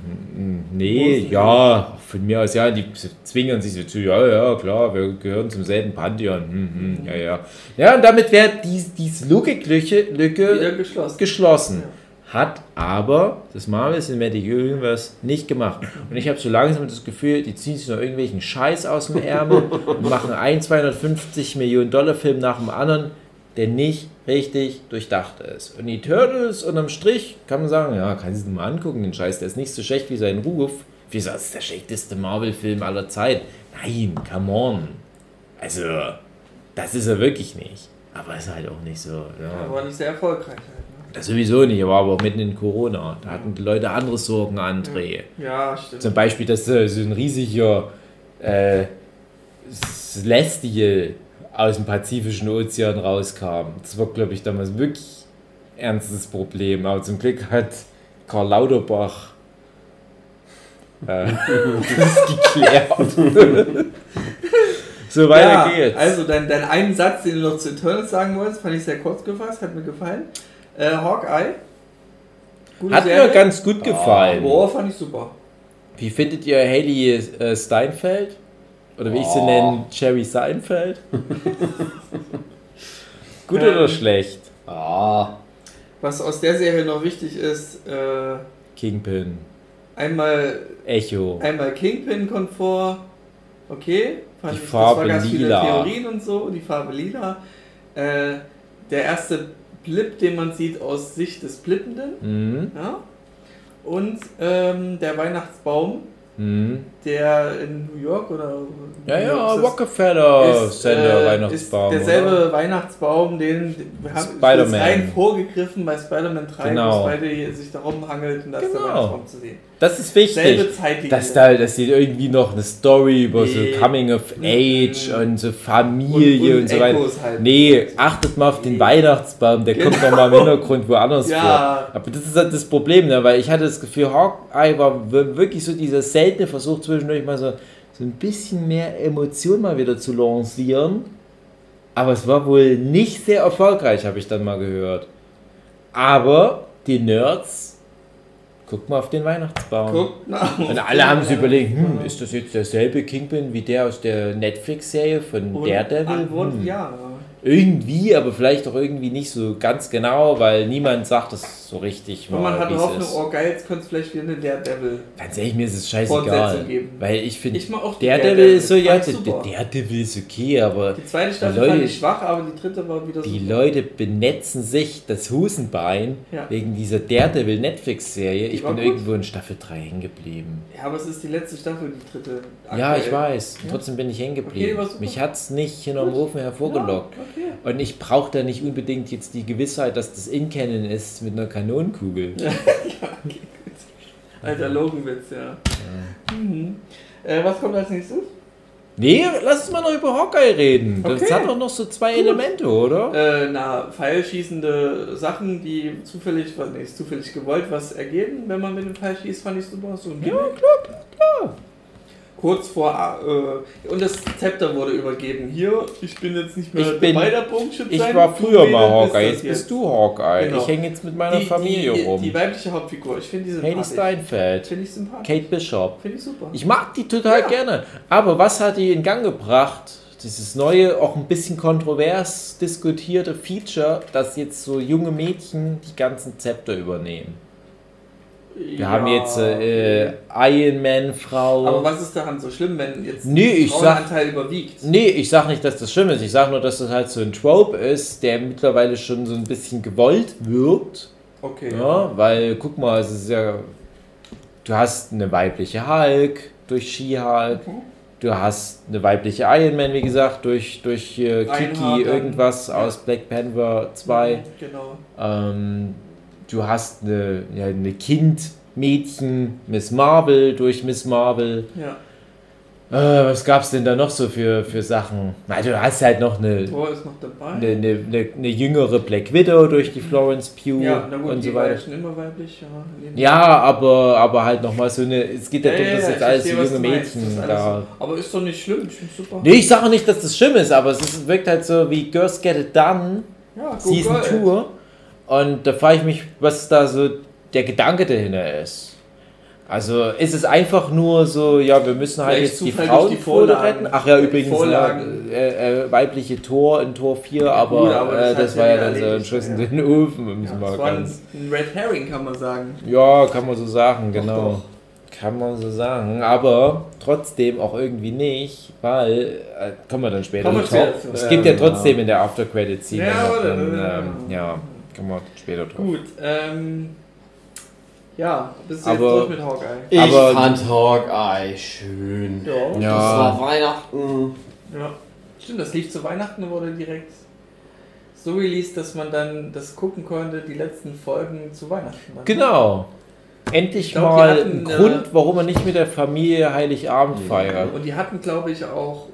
nee, Muss, ja, von mir aus ja, die zwingen sich so zu, ja, ja, klar, wir gehören zum selben Pantheon. Hm, hm, ja, ja. Ja, und damit wäre dies, diese Logiklücke Lücke Wieder geschlossen. geschlossen. Hat aber das Marvel Cinematic Universe nicht gemacht. Und ich habe so langsam das Gefühl, die ziehen sich noch irgendwelchen Scheiß aus dem Ärmel und machen einen 250 Millionen Dollar Film nach dem anderen, der nicht richtig durchdacht ist. Und Eternals unterm Strich kann man sagen, ja, kann sich mal angucken, den Scheiß, der ist nicht so schlecht wie sein Ruf. Wie gesagt, das ist der schlechteste Marvel-Film aller Zeit. Nein, come on. Also, das ist er wirklich nicht. Aber ist halt auch nicht so. Ja. Aber nicht sehr erfolgreich halt. Ne? Das sowieso nicht, aber auch mitten in Corona. Da hatten die Leute andere Sorgen, André. Ja, stimmt. Zum Beispiel, dass äh, so ein riesiger äh, Celestial aus dem Pazifischen Ozean rauskam. Das war, glaube ich, damals wirklich ernstes Problem. Aber zum Glück hat Karl Lauterbach äh, das geklärt. so weiter ja, geht's. Also, dein, dein einen Satz, den du noch zu Eternals sagen wolltest, fand ich sehr kurz gefasst, hat mir gefallen. Äh, Hawkeye. Gute hat mir Serie. ganz gut gefallen. Boah, fand ich super. Wie findet ihr Haley äh, Steinfeld? Oder wie ich sie Oh. nenne, Jerry Seinfeld? Gut Ähm. oder schlecht? Ah. Was aus der Serie noch wichtig ist, äh, Kingpin, einmal, Echo. einmal Kingpin-Komfort, okay. Fand Die ich- Farbe das war ganz lila. viele Theorien und so, die Farbe lila. Äh, der erste Blip, den man sieht aus Sicht des Blippenden, Mhm. ja. Und ähm, der Weihnachtsbaum, Mhm. der in New York oder Ja, New ja, das- Rockefeller Center äh, Weihnachtsbaum. Ist derselbe oder? Weihnachtsbaum, den wir haben Spider-Man. rein vorgegriffen bei Spider-Man 3, Genau. wo Spider sich darum hangelt und da ist der Genau. Weihnachtsbaum zu sehen. Das ist wichtig. Selbe. Dass da, dass sie irgendwie noch eine Story über Nee. so Coming of Age und so Familie und, Und- und so weiter. Halt. Nee, achtet mal auf den Nee. Weihnachtsbaum, der kommt Genau. noch mal im Hintergrund woanders Ja. vor. Aber das ist halt das Problem, ne? weil ich hatte das Gefühl, Hawkeye war wir- wirklich so dieser seltene Versuch zwischendurch mal so, so ein bisschen mehr Emotion mal wieder zu lancieren. Aber es war wohl nicht sehr erfolgreich, habe ich dann mal gehört. Aber die Nerds, guck mal auf den Weihnachtsbaum. Guckt nach. Und alle haben sich überlegt, hm, ist das jetzt derselbe Kingpin wie der aus der Netflix-Serie von Und Daredevil? Hm. ja. Irgendwie, aber vielleicht auch irgendwie nicht so ganz genau, weil niemand sagt das so richtig Und man mal, hat Hoffnung, ist. oh geil, jetzt könnte es vielleicht wieder eine Daredevil. Ganz ehrlich, mir ist es scheißegal. Weil ich finde, die Daredevil ist so, ja. Daredevil ist okay, aber Die zweite Staffel Leute- fand ich schwach, aber die dritte war wieder die super. Leute benetzen sich das Husenbein Ja. wegen dieser Daredevil Netflix-Serie. Ich bin gut. irgendwo in Staffel 3 hängen geblieben. Ja, aber es ist die letzte Staffel, die dritte. Ja, aktuell. ich weiß. Ja. Trotzdem bin ich hängen Okay, geblieben. super. Mich hat es nicht hinterm. Ofen hervorgelockt. Ja, okay. Und ich brauche da nicht unbedingt jetzt die Gewissheit, dass das In-Canon ist mit einer Kanonenkugel. Alter Logenwitz, ja. Mhm. Äh, was kommt als nächstes? Nee, lass uns mal noch über Hawkeye reden. Das Okay. hat doch noch so zwei Gut. Elemente, oder? Äh, na, pfeilschießende Sachen, die zufällig, was nee, ist zufällig gewollt was ergeben, wenn man mit dem Pfeil schießt, fand ich super. So Ja, Gimmick. klar, klar. Kurz vor, äh, und das Zepter wurde übergeben. Hier, ich bin jetzt nicht mehr Ich bin- dabei, der Bogenschütze. Ich war früher mal Hawkeye, jetzt bist du Hawkeye. Genau. Ich hänge jetzt mit meiner die, Familie die, rum. Die weibliche Hauptfigur, ich finde die Haley sympathisch. Steinfeld, Finde ich sympathisch. Kate Bishop. Finde ich super. Ich mag die total Ja. gerne. Aber was hat die in Gang gebracht? Dieses neue, auch ein bisschen kontrovers diskutierte Feature, dass jetzt so junge Mädchen die ganzen Zepter übernehmen. Wir haben jetzt äh, Iron Man Frau. Aber was ist daran so schlimm, wenn jetzt Nee, der sag- Frauenanteil überwiegt? Nee, ich sag nicht, dass das schlimm ist. Ich sag nur, dass das halt so ein Trope ist, der mittlerweile schon so ein bisschen gewollt wirkt. Okay. Ja, weil guck mal, es ist ja. Du hast eine weibliche Hulk durch She-Hulk. Mhm. Du hast eine weibliche Iron Man, wie gesagt, durch, durch äh, Kiki, dann. irgendwas Ja. aus Black Panther 2. Genau. Ähm, du hast eine, ja, eine Kind-Mädchen, Miss Marvel durch Miss Marvel. Ja. Äh, was es denn da noch so für, für Sachen? Na, du hast halt noch eine. Thor ist noch dabei. Eine, eine, eine, eine jüngere Black Widow durch die Florence Pugh ja, na gut, und so weiter. Ja, schon immer weiblich, ja. Ja, aber, aber halt nochmal so eine. Es geht ja, darum, ja, dass jetzt alles sehe, junge Mädchen da. So. Aber ist doch nicht schlimm, ich finde super. Nee, ich sage auch nicht, dass das schlimm ist, aber es ist, wirkt halt so wie Girls Get It Done. Ja, Season 2. Und da frage ich mich, was da so der Gedanke dahinter ist. Also ist es einfach nur so, ja, wir müssen halt Vielleicht jetzt die Frauen die Vorlagen. retten. Ach ja, übrigens, Vorlagen. äh, äh, weibliche Tor in Tor 4, aber, gut, aber das äh, das ja war ja dann so ein Schuss in ja. den Ofen, um Ja, das war ein, ganz. ein Red Herring, kann man sagen. Ja, kann man so sagen, genau. doch. Kann man so sagen, aber trotzdem auch irgendwie nicht, weil, äh, kommen wir dann später Kommen wir. Es Ja, gibt ja genau. trotzdem in der After-Credit-Scene Ja, ähm, ja, kommen wir später drauf. Gut, ähm. Ja, bist du jetzt Aber- durch mit Hawkeye? Ich Aber- fand Hawkeye schön. Ja. Ja. Das war Weihnachten. Ja. Stimmt, das lief zu Weihnachten und wurde direkt so released, dass man dann das gucken konnte, die letzten Folgen zu Weihnachten. dann. Genau. Endlich Ich glaub, mal hatten, ein Grund, warum man nicht mit der Familie Heiligabend feiert. Und die hatten, glaube ich, auch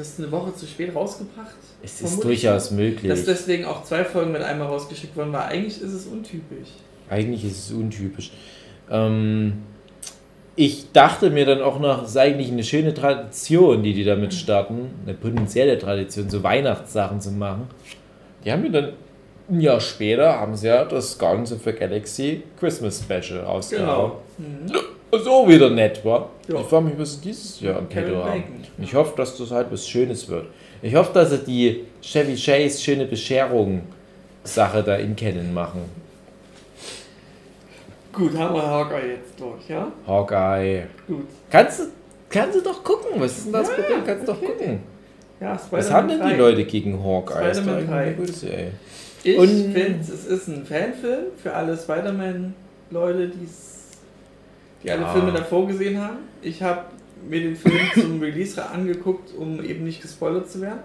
das eine Woche zu spät rausgebracht. Es ist durchaus möglich. Dass deswegen auch zwei Folgen mit einmal rausgeschickt wurden, weil eigentlich ist es untypisch. Eigentlich ist es untypisch. Ähm, ich dachte mir dann auch noch, es ist eigentlich eine schöne Tradition, die die damit starten, eine potenzielle Tradition, so Weihnachtssachen zu machen. Die haben mir dann ein Jahr später, haben sie ja das Guardians of the Galaxy Christmas Special rausgehauen. Mhm. Auch wieder nett war. Ja. Ich frage mich, was sie dieses Jahr am Kevin Petto haben. Und Ich hoffe, dass das halt was Schönes wird. Ich hoffe, dass sie die Chevy Chase schöne Bescherung Sache da in Canon machen. Gut, haben wir Hawkeye jetzt durch, ja? Hawkeye. Gut. Kannst du, kannst du doch gucken. Was ist denn das Ja, Problem? Kannst du doch okay. gucken. Ja, Was haben denn die 3. Leute gegen Hawkeye? Spider-Man eigentlich eine 3. gute Serie. Ich Und- finde, es ist ein Fanfilm für alle Spider-Man-Leute, die's- die alle. Filme davor gesehen haben. Ich habe mir den Film zum Release angeguckt, um eben nicht gespoilert zu werden.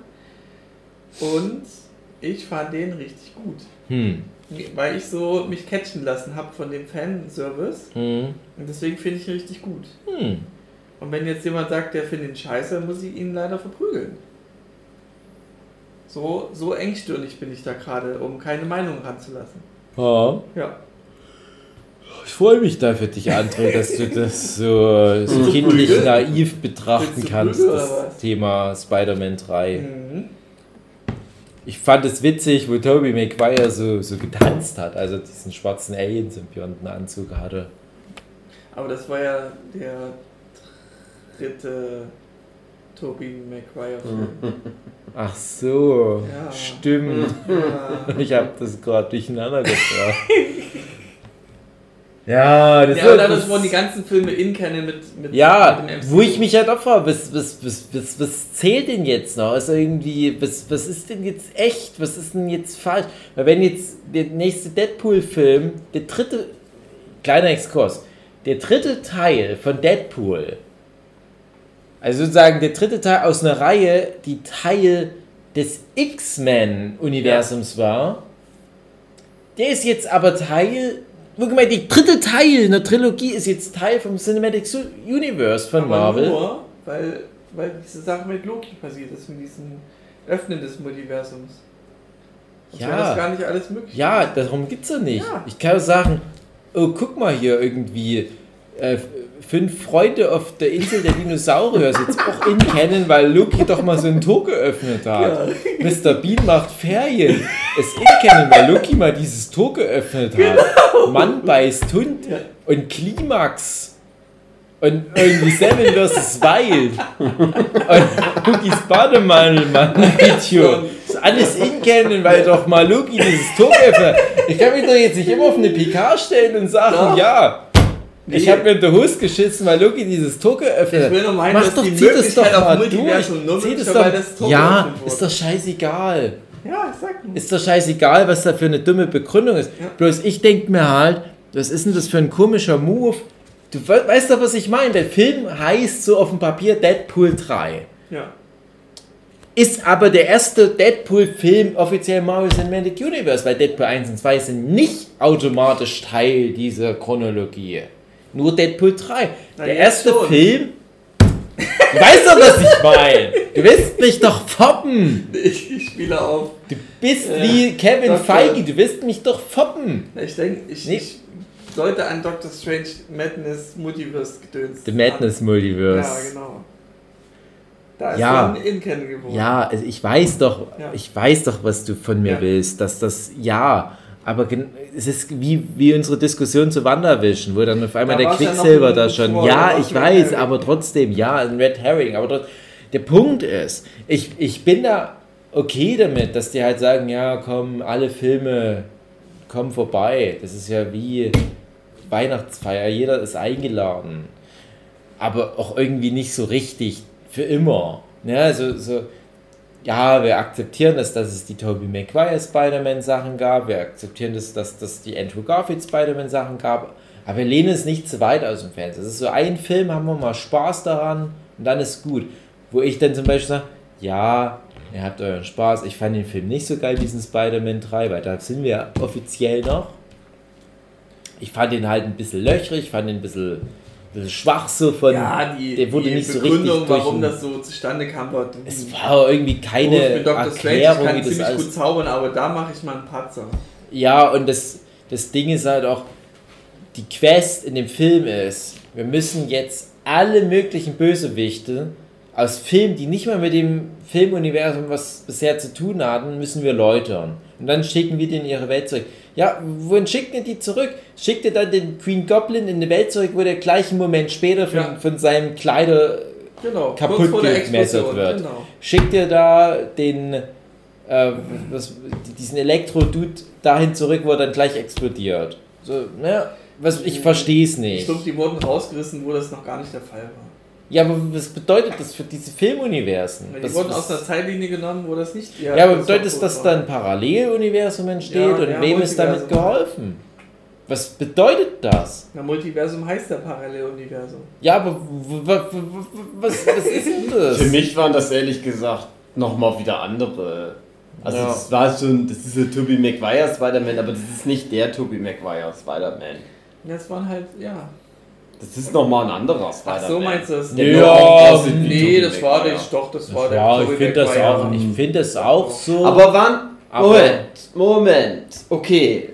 Und ich fand den richtig gut. Hm. Weil ich so mich catchen lassen habe von dem Fanservice. Hm. Und deswegen finde ich ihn richtig gut. Hm. Und wenn jetzt jemand sagt, der findet ihn scheiße, muss ich ihn leider verprügeln. So, so engstirnig bin ich da gerade, um keine Meinung ranzulassen. Ja. Ja. Ich freue mich da für dich, André, dass du das so, so kindlich naiv betrachten kannst, das? Thema Spider-Man 3. Mhm. Ich fand es witzig, wo Tobey Maguire so, so getanzt hat, also diesen schwarzen Alien-Symbionten-Anzug hatte. Aber das war ja der dritte Tobey Maguire-Film. Ach so, Ja. stimmt. Ja. Ich habe das gerade durcheinander gebracht. ja, das ja, aber das- dadurch wurden die ganzen Filme in Canon mit, mit Ja, mit dem MCU. wo ich mich halt frage, was, was, was, was, was zählt denn jetzt noch? Also irgendwie, was, was ist denn jetzt echt? Was ist denn jetzt falsch? Weil wenn jetzt der nächste Deadpool-Film, der dritte, kleiner Exkurs, der dritte Teil von Deadpool, also sozusagen der dritte Teil aus einer Reihe, die Teil des X-Men-Universums war, der ist jetzt aber Teil, wo gemeint, der dritte Teil einer Trilogie ist jetzt Teil vom Cinematic Universe von aber Marvel. nur, weil, weil diese Sache mit Loki passiert ist, mit diesem Öffnen des Multiversums. Sonst Ja. das gar nicht alles möglich. Ja, darum geht's ja nicht. Ja. Ich kann ja sagen, oh, guck mal hier irgendwie. Äh, fünf Freunde auf der Insel der Dinosaurier jetzt auch in kennen, weil Loki doch mal so ein Tor geöffnet hat. Mr. Bean macht Ferien. Es in kennen, weil Loki mal dieses Tor geöffnet hat. Mann beißt Hund Ja. und Klimax. Und irgendwie Seven vs. Wild. Und Cookies Bademantel, Mann, Video. Ist alles in kennen, weil doch mal Loki dieses Tor geöffnet hat. Ich kann mich doch jetzt nicht immer auf eine PK stellen und sagen, Doch. ja. Ich habe mir in der Hose geschissen, weil Loki dieses Tor geöffnet hat. Ich will nur meinen, Mach dass doch, die zieh das Möglichkeit doch auf Multiversum nur. Zieh das doch. das Tor ja, ist doch scheißegal. Ja, ich sag. Ist doch scheißegal, was da für eine dumme Begründung ist. Ja. Bloß ich denke mir halt, was ist denn das für ein komischer Move? Du we- weißt doch, was ich meine. Der Film heißt so auf dem Papier Deadpool 3. Ja. Ist aber der erste Deadpool-Film offiziell Marvel Cinematic Universe, weil Deadpool 1 und 2 sind nicht automatisch Teil dieser Chronologie. Nur Deadpool 3. Na, der erste schon. Film. Du weißt doch, was ich meine. Du willst mich doch foppen. Ich, spiele auf. Du bist Äh, wie Kevin Dr. Feige. Du willst mich doch foppen. Ich denke, ich, Nee. ich sollte an Doctor Strange Madness Multiverse gedöns. The Madness Multiverse. Ja, genau. Da ist Ja. ja. ein In-Canon geworden. Ja, also ich weiß doch, Ja. ich weiß doch, was du von mir Ja. willst, dass das ja, aber es ist wie, wie unsere Diskussion zu Wanderwischen, wo dann auf einmal Da der ja Quicksilver ein da schon, da ja, ich weiß, Herring. aber trotzdem, ja, ein Red Herring, aber trotzdem, der Punkt ist, ich, ich bin da okay damit, dass die halt sagen, ja, komm, alle Filme kommen vorbei, das ist ja wie Weihnachtsfeier, jeder ist eingeladen, aber auch irgendwie nicht so richtig für immer. Ja, so, so, ja, wir akzeptieren das, dass es die Tobey Maguire Spider-Man Sachen gab, wir akzeptieren das, dass es die Andrew Garfield Spider-Man Sachen gab, aber wir lehnen es nicht zu weit aus dem Fenster. Es ist so ein Film, haben wir mal Spaß daran und dann ist gut. Wo ich dann zum Beispiel sage, ja, ihr habt euren Spaß, ich fand den Film nicht so geil, diesen Spider-Man 3, weil da sind wir offiziell noch. Ich fand den halt ein bisschen löchrig, fand den ein bisschen, schwach so von. ja die, der wurde die nicht so Begründung, richtig durch warum das so zustande kam, war Es war irgendwie keine Dr. Strange, ich Erklärung, kann ziemlich alles. gut zaubern, aber da mache ich mal einen Patzer. Ja, und das, das Ding ist halt auch, die Quest in dem Film ist, wir müssen jetzt alle möglichen Bösewichte aus Filmen, die nicht mal mit dem Filmuniversum was bisher zu tun hatten, müssen wir läutern. Und dann schicken wir die in ihre Welt zurück. Ja, wohin schickt ihr die zurück? Schickt ihr dann den Queen Goblin in eine Welt zurück, wo der gleichen Moment später von, Ja. von seinem Kleider Genau, Kaputt gemessert wird. Genau. schickt ihr da den äh, was, diesen Elektro-Dude dahin zurück, wo er dann gleich explodiert. So, ne? Was, ich verstehe es Ich nicht. glaube, die wurden rausgerissen, wo das noch gar nicht der Fall war. Ja, aber was bedeutet das für diese Filmuniversen? Weil Das, Die wurden aus einer Zeitlinie genommen, wo das nicht. ja, aber bedeutet das das, dass da ein Paralleluniversum entsteht Ja, und ja, wem ist damit geholfen? Was bedeutet das? Na, Multiversum heißt ja Paralleluniversum. Ja, aber was, was ist denn das? Für mich waren das ehrlich gesagt nochmal wieder andere. Also Ja. das war schon, das ist der Tobey Maguire Spider-Man, aber das ist nicht der Tobey Maguire Spider-Man. Das waren halt, ja. Das ist nochmal ein anderer Spider-Man. Ach so meinst du das? Der Ja, wie Nee, das war nicht. Doch, das war der Ja, ich finde das auch, ich finde das auch so. Aber wann? Moment, Moment. Okay,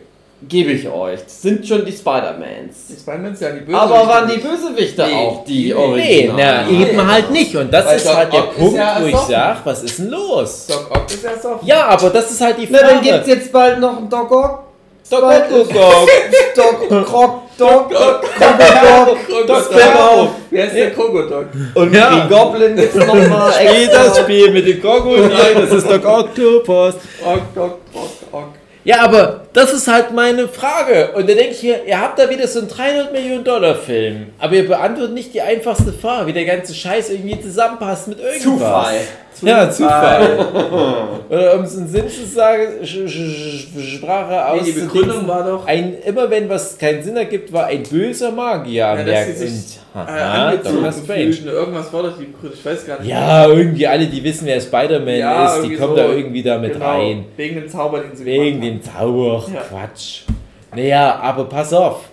gebe ich euch. Das sind schon die Spider-Mans. Die Spider-Mans, ja, die Bösewichte Aber waren die nicht. Bösewichte Nee. auch die Nee, nee, Originalen? na, Nee. eben halt nicht. Und das Weil ist Doc halt der Ock ist Punkt, ja wo ich ersoffen. sag, was ist denn los? Doc Ock ist erst auf. Ja, aber das ist halt die Na, Frage. dann gibt's jetzt bald noch einen Doc Ock. Doc Ock, Doc. Doc Croc, Doc, Doc, Krogodok. Doc, Doc auf. Wer ist der Krogodok? Und Ja. Green Goblin gibt's nochmal Spiel das. Spiel mit den Krokodil, das ist Doc Octopus. Ock, Doc, Ock, Ock. Ja, aber das ist halt meine Frage. Und da denke ich mir, ihr habt da wieder so einen 300 Millionen Dollar Film, aber ihr beantwortet nicht die einfachste Frage, wie der ganze Scheiß irgendwie zusammenpasst mit irgendwas. Zufall. Ja, Zufall. Oder um es in Sinn zu sagen, Sch- Sch- Sch- Sprache aus. Nee, die Begründung war doch, Ein, immer wenn was keinen Sinn ergibt, war ein böser Magier am ja, Werk. Und- äh, angezogen Doctor Strange. Irgendwas war doch die Begründung, ich weiß gar nicht. Ja, irgendwie alle, die wissen, wer Spider-Man Ja, ist, die kommen so. da irgendwie da mit genau, rein. Wegen dem Zauber, den sie Wegen dem Zauber. Ja. Quatsch. Naja, aber pass auf.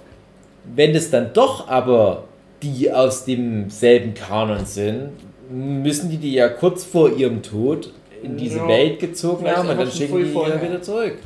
Wenn es dann doch aber die aus demselben Kanon sind, müssen die die ja kurz vor ihrem Tod in diese Ja, Welt gezogen haben und dann schicken die vorher. wieder zurück.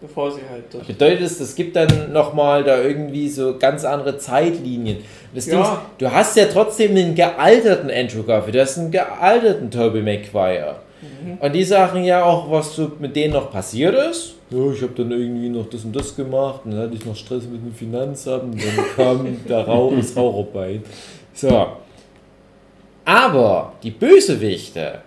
bevor sie halt durch. Bedeutet es, es gibt dann nochmal da irgendwie so ganz andere Zeitlinien. Das Ja. Ding ist, du hast ja trotzdem einen gealterten Andrew Garfield, du hast einen gealterten Tobey Maguire. Mhm. Und die sagen ja auch, was so mit denen noch passiert ist. Ja, ich habe dann irgendwie noch das und das gemacht und dann hatte ich noch Stress mit dem Finanzamt und dann kam da Rauch, das Raucherbein. So. Aber die Bösewichte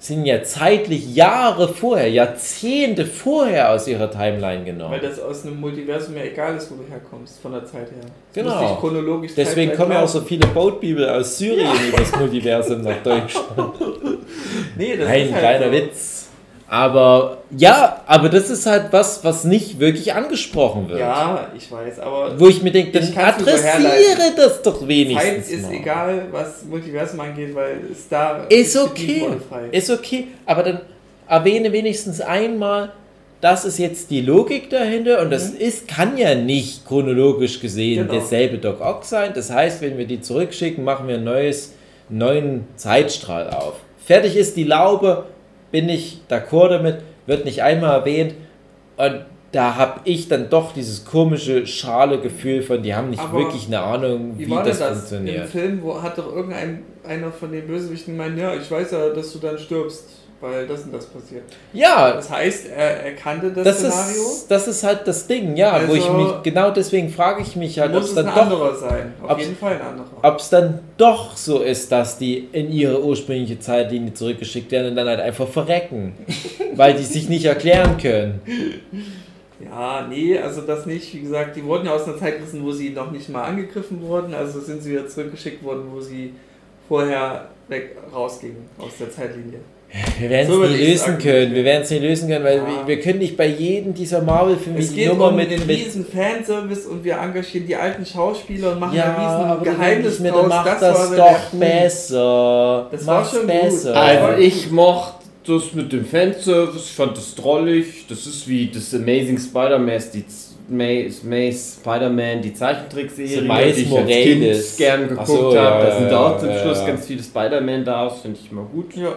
sind ja zeitlich Jahre vorher, Jahrzehnte vorher aus ihrer Timeline genommen. Weil das aus einem Multiversum ja egal ist, wo du herkommst, von der Zeit her. Das Genau. chronologisch Deswegen kommen ja auch so viele Boatbibel aus Syrien übers Multiversum nach Deutschland. Nee, das Ein ist halt kleiner so. Witz. Aber ja, aber das ist halt was, was nicht wirklich angesprochen wird. Ja, ich weiß, aber Wo ich mir denke, dann adressiere das doch Zeit wenigstens. ist mal. egal, was Multiversum angeht, weil es da Ist okay. Ist okay, aber dann erwähne wenigstens einmal, das ist jetzt die Logik dahinter und das ist, kann ja nicht chronologisch gesehen Mhm. Genau. derselbe Doc Ock sein. Das heißt, wenn wir die zurückschicken, machen wir ein neues, einen neuen Zeitstrahl auf. Fertig ist die Laube, bin ich d'accord damit, wird nicht einmal erwähnt und da habe ich dann doch dieses komische, schale Gefühl von, die haben nicht Aber wirklich eine Ahnung, wie, Wie war das, das? funktioniert. Im Film wo hat doch irgendein einer von den Bösewichten gemeint, ja, ich weiß ja, dass du dann stirbst, weil das und das passiert. Ja, Das heißt, er, er kannte das, das Szenario. ist, das ist halt das Ding, ja, wo ich Also- mich, genau deswegen frage ich mich halt, ob es dann ein doch, anderer sein. Auf jeden Fall ein anderer. ob es dann doch so ist, dass die in ihre ursprüngliche Zeitlinie zurückgeschickt werden und dann halt einfach verrecken, weil die sich nicht erklären können. Ja, nee, also das nicht. Wie gesagt, die wurden ja aus einer Zeit gerissen, wo sie noch nicht mal angegriffen wurden. Also sind sie wieder zurückgeschickt worden, wo sie vorher weg rausgingen aus der Zeitlinie. Wir werden es So ich lösen sagen. können, wir werden es nie lösen können, weil Ja. wir, wir können nicht bei jedem dieser Marvel-Filme Es die geht Nummer um mit, den mit riesen Fanservice und wir engagieren die alten Schauspieler und machen ja, ein riesen Geheimnis dann draus. macht das, war doch besser. Das war Mach's schon gut. besser. Also ich mochte das mit dem Fanservice, ich fand das drollig. Das ist wie das Amazing Spider-Man, die May, May Spider-Man, die Zeichentrickserie, die ich als. Kind gern geguckt so, habe. ja, da sind ja, auch zum ja, Schluss ja. ganz viele Spider-Man da, das finde ich immer gut. Ja.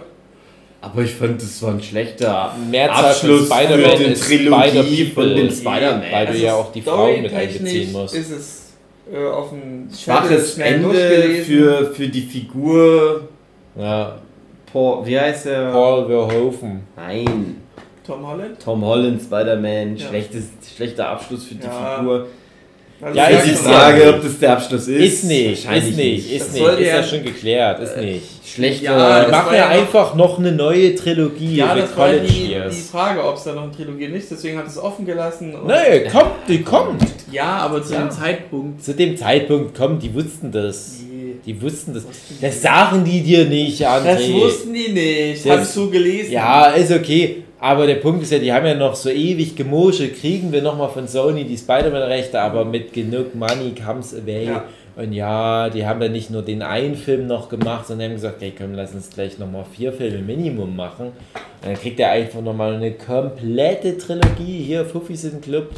Aber ich fand, das war ein schlechter Mehrzahl Abschluss für die ist Trilogie Spider-People, von den Spider-Man. Weil du Also ja auch die Frauen mit einbeziehen musst. ist es äh, auf ein Schwaches Ende für, für die Figur. Ja, Paul, wie heißt er? Paul Verhoeven. Nein. Tom Holland. Tom Holland, Spider-Man, Ja. schlechtes, schlechter Abschluss für die Ja. Figur. Also Ja, Die ist schon- Frage, ob das der Abschluss ist. Ist nicht, ist nicht, ist Das nicht. sollte Ist ja ja- schon geklärt, ist nicht. Schlechter. Ja, Die machen ja einfach noch eine neue Trilogie Ja, das war die, die. Frage, ob es da noch eine Trilogie ist. Deswegen hat es offen gelassen. Nee, kommt, die kommt. Ja, aber zu Ja. dem Zeitpunkt. Zu dem Zeitpunkt kommt, die wussten das. Nee. Die wussten das. Die Das sagen die dir nicht, André. Das wussten die nicht. Das- Hast du gelesen? Ja, ist okay. Aber der Punkt ist ja, die haben ja noch so ewig gemuschelt. Kriegen wir nochmal von Sony die Spider-Man-Rechte, aber mit genug Money comes away. Ja. Und ja, die haben dann nicht nur den einen Film noch gemacht, sondern haben gesagt, hey, komm, lass uns gleich nochmal vier Filme Minimum machen. Und dann kriegt er einfach nochmal eine komplette Trilogie. Hier, Fuffis im Club.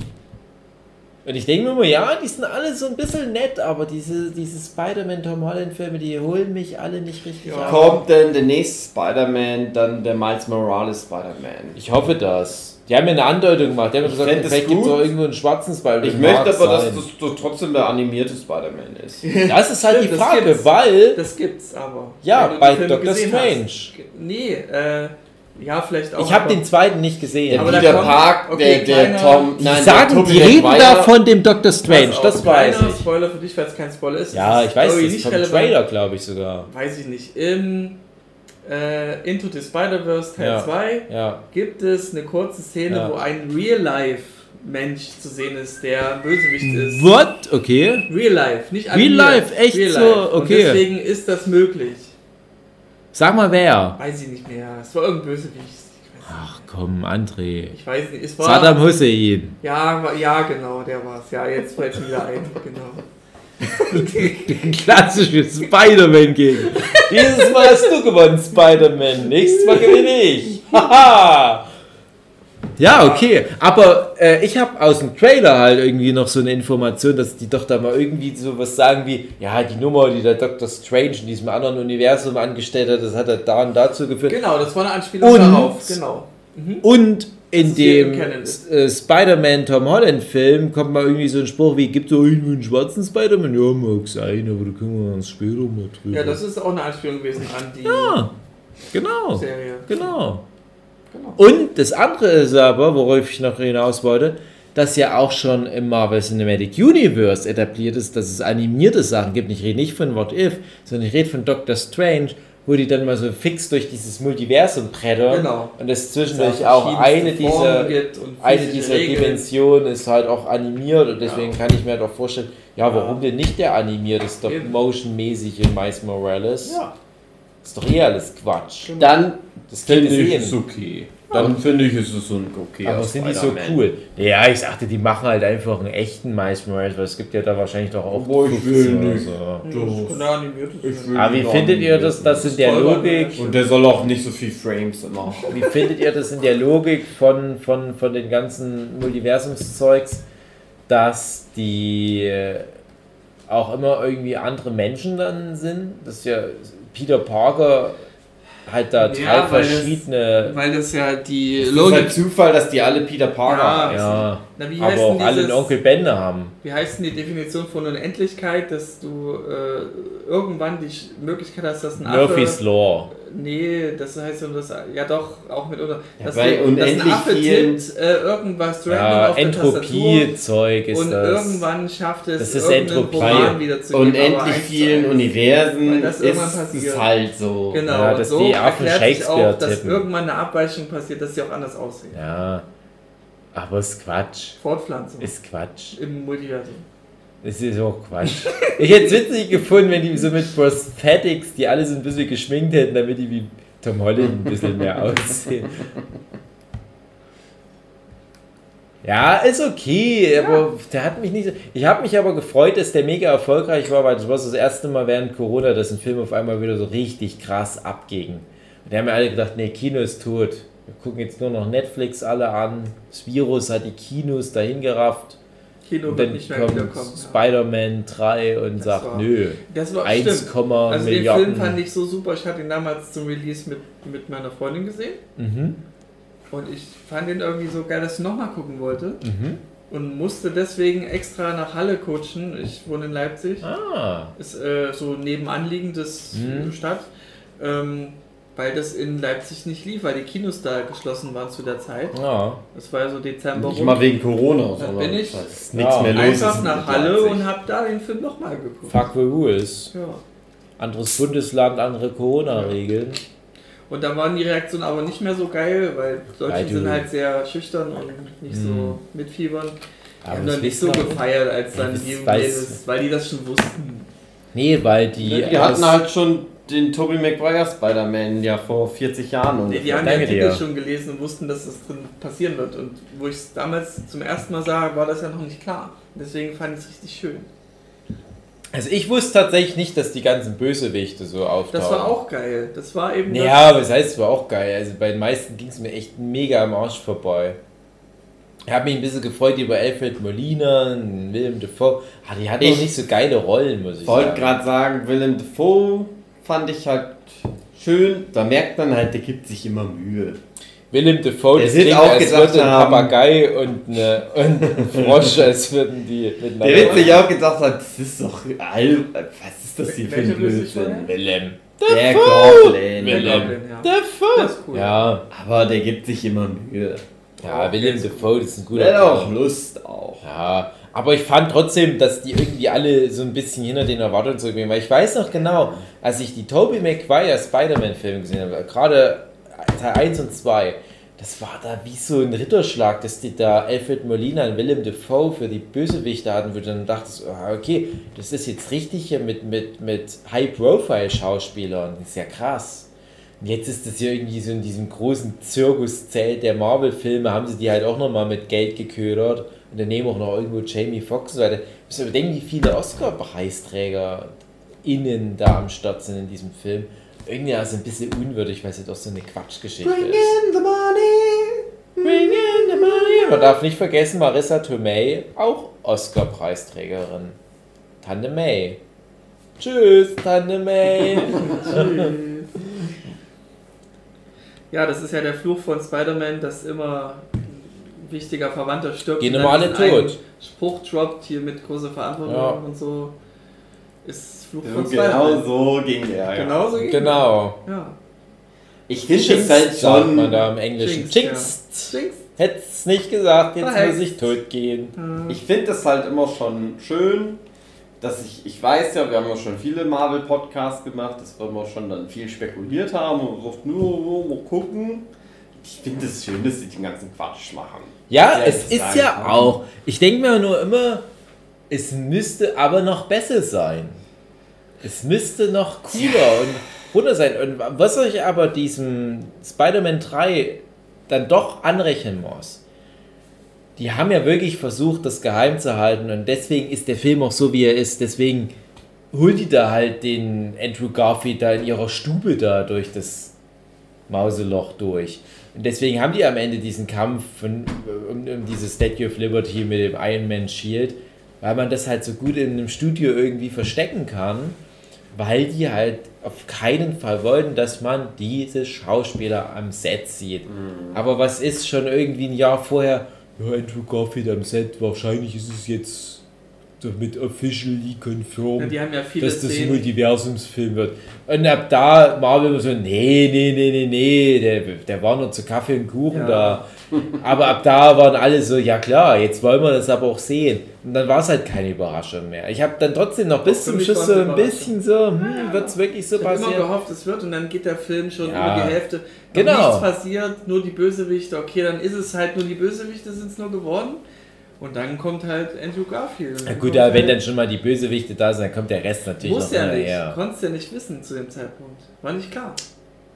Und ich denke mir immer, ja, die sind alle so ein bisschen nett, aber diese, diese Spider-Man Tom Holland-Filme, die holen mich alle nicht richtig Ja. ab. Kommt denn der nächste Spider-Man, dann der Miles Morales Spider-Man? Ich hoffe das. Die haben mir eine Andeutung gemacht. Die haben gesagt, fänd es vielleicht gibt es auch irgendwo einen schwarzen Spider-Man. Ich möchte aber, dass sein. das doch trotzdem der animierte Spider-Man ist. Das ist halt Stimmt, die das Frage, gibt's. weil. Das gibt's aber. Ja, bei Doctor gesehen Strange. hast. Nee, äh, ja, vielleicht auch. Ich habe den zweiten nicht gesehen. Der Peter Park, okay, der, der Tom. die nein, der sagen, Tobey die reden da von dem Doctor Strange, auf, das weiß kleiner ich. Spoiler für dich, weil es kein Spoiler ist. Ja, Es ich weiß, das ist vom relevant. Trailer, glaube ich sogar. Weiß ich nicht. Im äh, Into the Spider-Verse Teil Ja. 2 Ja. gibt es eine kurze Szene, Ja. wo ein Real-Life-Mensch zu sehen ist, der Bösewicht ist. What? Okay. Real Life, nicht Real animiert. Life, echt Real so? Life. Und Okay. deswegen ist das möglich. Sag mal wer. Weiß ich nicht mehr. Es war irgendein Bösewicht. Ach komm, André. ich weiß nicht. Es war. Saddam Hussein. Ja, ja, genau, der war's. Ja, jetzt fällt mir wieder ein. Genau. Ein klassisches Spider-Man gegen. Dieses Mal hast du gewonnen, Spider-Man. Nächstes Mal gewinne ich. Haha. Ja, okay. Aber äh, ich habe aus dem Trailer halt irgendwie noch so eine Information, dass die doch da mal irgendwie so was sagen wie, ja, die Nummer, die der Dr. Strange in diesem anderen Universum angestellt hat, das hat er da und dazu geführt. Genau, das war eine Anspielung Und- darauf. Genau. Mhm. Und in dem äh, Spider-Man Tom Holland Film kommt mal irgendwie so ein Spruch wie, gibt es irgendwo einen schwarzen Spider-Man? Ja, mag sein, aber da können wir uns später mal drüber. Ja, das ist auch eine Anspielung gewesen an die Ja, genau. Serie. Genau. Genau. Und das andere ist aber, worauf ich noch hinaus wollte, dass ja auch schon im Marvel Cinematic Universe etabliert ist, dass es animierte Sachen gibt. Ich rede nicht von What If, sondern ich rede von Doctor Strange, wo die dann mal so fix durch dieses Multiversum brettern. Genau. Und es zwischendurch auch eine dieser, eine dieser Regeln. Dimensionen ist halt auch animiert und deswegen Ja. kann ich mir halt auch vorstellen, ja, warum denn nicht der animierte Stop-Motion-mäßige Miles Morales? Ja. Ist doch eh alles Quatsch. Dann Das finde ist ich es okay. Dann finde ich, ist es so ein okay. Aber sind die so cool? Ja, ich sagte, die machen halt einfach einen echten Miles Morales, weil es gibt ja da wahrscheinlich doch auch Obwohl ich 15 will oder nicht. so. Sein. Aber wie findet ihr das, das in der Logik. Und der soll auch nicht so viel Frames immer. wie findet ihr das in der Logik von, von, von den ganzen Multiversumszeugs, dass die äh, auch immer irgendwie andere Menschen dann sind? Das ist ja Peter Parker halt da drei Ja, weil das- verschiedene... Weil das ja die Es ist halt Zufall, dass die alle Peter Parker Ja. heißen. Ja, Na, wie aber auch alle dieses- einen Onkel Bender haben. Wie heißt denn die Definition von Unendlichkeit, dass du äh, irgendwann die Möglichkeit hast, dass ein Murphy's Affe. Law. Nee, das heißt so, dass, ja doch, auch mit unter. dass, bei du, dass ein unendlich Affe tippt äh, irgendwas random Ja, auf der Tastatur Entropie-Zeug ist und das. irgendwann schafft es, Das ist Entropie. Roman wieder zu Und geben, aber endlich eins zu vielen. Universen Weil das ist es halt so. Genau, Ja, dass so die Affen Shakespeare auch, dass tippen. irgendwann eine Abweichung passiert, dass sie auch anders aussehen. Ja, aber ist Quatsch. Fortpflanzung Ist Quatsch. im Multiversum. Es ist auch Quatsch. Ich hätte es witzig gefunden, wenn die so mit Prosthetics, die alle so ein bisschen geschminkt hätten, damit die wie Tom Holland ein bisschen mehr aussehen. Ja, ist okay, aber der hat mich nicht so. Ich habe mich aber gefreut, dass der mega erfolgreich war, weil das war so das erste Mal während Corona, dass ein Film auf einmal wieder so richtig krass abging. Und da haben wir alle gedacht, nee, Kino ist tot. Wir gucken jetzt nur noch Netflix alle an. Das Virus hat die Kinos dahin gerafft. Kino Und wird nicht mehr wiederkommen. Spider-Man 3 und Das sagt, war- nö, Das war 1, stimmt. Milliarden. Also den Film fand ich so super. Ich hatte ihn damals zum Release mit, mit meiner Freundin gesehen. Mhm, Und ich fand ihn irgendwie so geil, dass ich nochmal gucken wollte. mhm. Und musste deswegen extra nach Halle kutschen. Ich wohne in Leipzig. Ah, Ist äh, so nebenan liegendes Mhm. Stadt. Ähm, weil das in Leipzig nicht lief, weil die Kinos da geschlossen waren zu der Zeit. Ja. Das war ja so Dezember Nicht mal wegen Corona, Dann sondern bin ich nichts ja, mehr los einfach nach Halle Leipzig. und hab da den Film nochmal geguckt. Fuck the rules. Ja. Anderes Bundesland, andere Corona-Regeln. Und da waren die Reaktionen aber nicht mehr so geil, weil Deutsche sind halt sehr schüchtern und nicht so Hm. mitfiebern. Die Aber haben dann nicht so gefeiert, als dann das die, weil die das schon wussten. Nee, weil die. Die, die hatten halt schon den Tobey Maguire Spider-Man ja vor 40 Jahren Nee, ungefähr. die haben die Danke Artikel schon gelesen und wussten, dass das drin passieren wird. Und wo ich es damals zum ersten Mal sah, war das ja noch nicht klar. Deswegen fand ich es richtig schön. Also ich wusste tatsächlich nicht, dass die ganzen Bösewichte so auftauchen. Das war auch geil. Das war eben Ja, aber das heißt, es war auch geil. Also bei den meisten ging es mir echt mega am Arsch vorbei. Ich habe mich ein bisschen gefreut über Alfred Molina, Willem Dafoe. Ah, die hatten Ich auch nicht so geile Rollen, muss ich Ich wollte sagen. gerade sagen, Willem Dafoe fand ich halt schön. Da merkt man halt, der gibt sich immer Mühe. Willem Dafoe, Der das klingt, auch als gedacht würde ein Papagei und, eine, und ein Frosch, als würden die miteinander... Der wird sich auch gedacht haben, das ist doch all, was ist das hier für ein Blödsinn? der? Willem. Der Goblin. Der Willem. Goblin, ja. Dafoe! Das ist cool. Ja, Aber der gibt sich immer Mühe. ja, Willem Dafoe, das ist ein guter Der hat auch. Lust auch. Ja, aber ich fand trotzdem, dass die irgendwie alle so ein bisschen hinter den Erwartungen zurückgehen, weil ich weiß noch genau, als ich die Tobey Maguire Spider-Man-Filme gesehen habe, gerade Teil 1 und 2, das war da wie so ein Ritterschlag, dass die da Alfred Molina und Willem Dafoe für die Bösewichte hatten, wo du dann dachtest, ah, okay, das ist jetzt richtig hier mit, mit, mit High-Profile-Schauspielern, das ist ja krass. Jetzt ist das hier irgendwie so in diesem großen Zirkuszelt der Marvel-Filme, haben sie die halt auch nochmal mit Geld geködert. Und daneben auch noch irgendwo Jamie Foxx und so weiter. Ich muss aber denken, wie viele Oscar-Preisträger innen da am Start sind in diesem Film. Irgendwie also ein bisschen unwürdig, weil es halt auch so eine Quatschgeschichte ist. the money. Bring in the money. Man darf nicht vergessen, Marissa Tomei, auch Oscar-Preisträgerin. Tante May. Tschüss, Tante May. Ja, das ist ja der Fluch von Spider-Man, dass immer ein wichtiger Verwandter stirbt. Gehen immer alle tot. Spruch droppt hier mit großer Verantwortung Ja. und so. Ist Fluch von Genau Spider-Man. so ging der. Ja. Genauso geht Genau. Ja. Ich finde es halt sagt schon. man da im Englischen. Jinx, Jinx. Jinx. Hätt's nicht gesagt, jetzt Verhext. muss ich tot gehen. Ich finde es halt immer schon schön, dass ich, ich weiß ja, wir haben ja schon viele Marvel-Podcasts gemacht, dass wir schon dann viel spekuliert haben und gesagt, nur mal gucken. Ich finde es schön, dass sie den ganzen Quatsch machen. Ja, Ja, es ist ja kann. auch. Ich denke mir nur immer, es müsste aber noch besser sein. Es müsste noch cooler und runter sein. Und was ich aber diesem Spider-Man 3 dann doch anrechnen muss, die haben ja wirklich versucht, das geheim zu halten und deswegen ist der Film auch so, wie er ist. Deswegen holt die da halt den Andrew Garfield da in ihrer Stube da durch das Mauseloch durch. Und deswegen haben die am Ende diesen Kampf von, um, um dieses Statue of Liberty mit dem Iron Man Shield, weil man das halt so gut in einem Studio irgendwie verstecken kann, weil die halt auf keinen Fall wollten, dass man diese Schauspieler am Set sieht. Aber was ist schon irgendwie ein Jahr vorher? Ja, Andrew Garfield am Set, wahrscheinlich ist es jetzt damit officially confirmed ja, dass das ein. Multiversumsfilm wird. Und ab da Marvel immer so, nee, nee, nee, nee, nee, der, der war nur zu Kaffee und Kuchen Ja. da. Aber ab da waren alle so, ja klar, jetzt wollen wir das aber auch sehen. Und dann war es halt keine Überraschung mehr. Ich habe dann trotzdem noch bis zum Schluss so ein bisschen so, hm, wird es wirklich so Ich habe immer passieren? gehofft, es wird und dann geht der Film schon Ja. über die Hälfte. Genau. Nichts passiert, nur die Bösewichte. Okay, dann ist es halt nur die Bösewichte sind es nur geworden. Und dann kommt halt Andrew Garfield. Na gut, aber wenn dann schon mal die Bösewichte da sind, dann kommt der Rest natürlich Muss noch ja nicht. hinterher. Konntest ja nicht wissen zu dem Zeitpunkt. War nicht klar.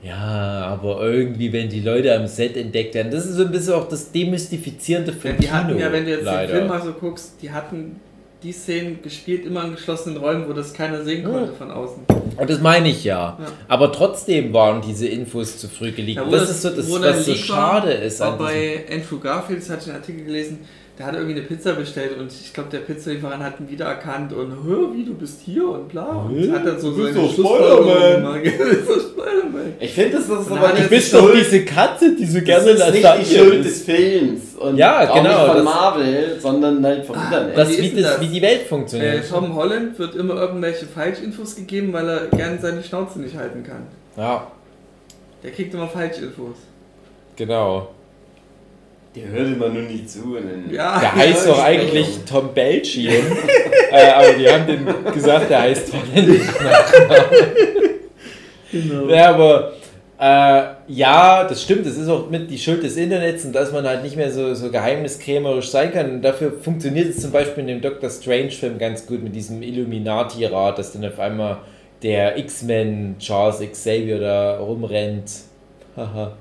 Ja, aber irgendwie, wenn die Leute am Set entdeckt werden, das ist so ein bisschen auch das Demystifizierende für Denn die hatten Kino, ja, wenn du jetzt leider. den Film mal so guckst, die hatten die Szenen gespielt immer in geschlossenen Räumen, wo das keiner sehen Ja. konnte von außen. Und das meine ich ja. Ja. Aber trotzdem waren diese Infos zu früh geleakt. Ja, wo das, ist so das, was so war, schade ist War bei Andrew Garfield, das hatte ich einen Artikel gelesen, der hat irgendwie eine Pizza bestellt und ich glaube, der Pizzalieferant hat ihn wiedererkannt und, hör, wie, du bist hier und bla. Und Hä? hat dann so Du bist seine. Du bist doch Spider-Man. Ich finde, das ist aber nicht die er- doch diese Katze, die so das gerne ist nicht die Schuld des Films. Und Ja, auch genau, Nicht von das- Marvel, sondern halt vom Internet. Das, Wie das, das? wie die Welt Äh, funktioniert. Tom Holland wird immer irgendwelche Falschinfos gegeben, weil er gerne seine Schnauze nicht halten kann. ja. Der kriegt immer Falschinfos. Genau. Der hört immer nur nicht zu. Ja. Der heißt doch ich eigentlich denke. Tom Belchian. äh, aber die haben dem gesagt, der heißt Holländer. Genau. Ja, aber äh, ja, das stimmt. Das ist auch mit die Schuld des Internets und dass man halt nicht mehr so, so geheimniskrämerisch sein kann. Und dafür funktioniert es zum Beispiel in dem Doctor Strange-Film ganz gut mit diesem Illuminati-Rat, dass dann auf einmal der X-Men Charles Xavier da rumrennt. Haha.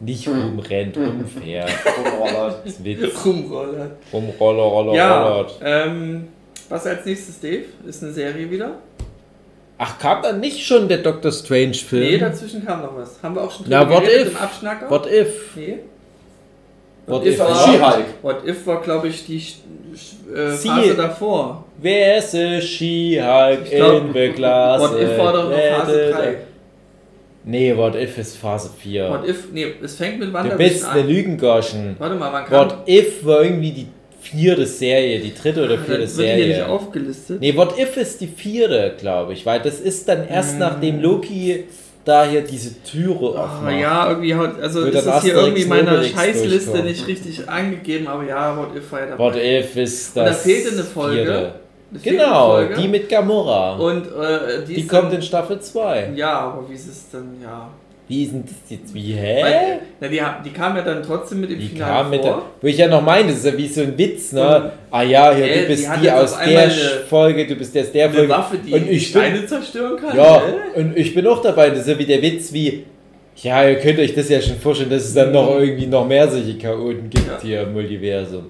Nicht rumrennt, rumfährt. Rumrollert. Ist Witz. Rumroller. Rumroller, roller, Ja, rollert. ähm, was als nächstes, Dave? Ist eine Serie wieder? Ach, kam dann nicht schon der Doctor Strange-Film? Nee, dazwischen kam noch was. Haben wir auch schon Na, what geredet if? im Abschnacker? What if? Nee. What if if? war- She-Hulk. What If war, glaube ich, die äh, Sie- Phase davor. Where's the She-Hulk in the glass? What If war doch noch Phase 3. Nee, What If ist Phase 4. What If, nee, es fängt mit du WandaVision bist an. eine Lügengoschen. Warte mal, wann kam What If war irgendwie die vierte Serie, die dritte oder vierte wird die hier nicht Serie. aufgelistet. Nee, What If ist die vierte, glaube ich, weil das ist dann erst Mm. nachdem Loki da hier diese Türe Ah, aufmacht. ja, irgendwie hat, also Wird ist dann es hier irgendwie in meiner Scheißliste durchkommen. nicht richtig angegeben, aber ja, What If war ja dabei. What If ist Und das da fehlte eine Folge. vierte. Genau, die mit Gamora. Und äh, die, die kommt dann, in Staffel 2. Ja, aber wie ist es dann, ja. Wie ist denn das jetzt? Wie, hä? Weil, na, die, die kam ja dann trotzdem mit dem Die Finale kam mit der, vor. wo ich ja noch meine, das ist ja wie so ein Witz, ne? Und- ah ja, hier, Hä, du bist die die aus der eine- Folge, du bist der aus der Eine Folge. Waffe, die und ich Steine bin, zerstören kann. ja, hä? und ich bin auch dabei, das ist ja wie der Witz wie, ja, ihr könnt euch das ja schon vorstellen, dass es dann noch irgendwie noch mehr solche Chaoten gibt Ja. hier im Multiversum.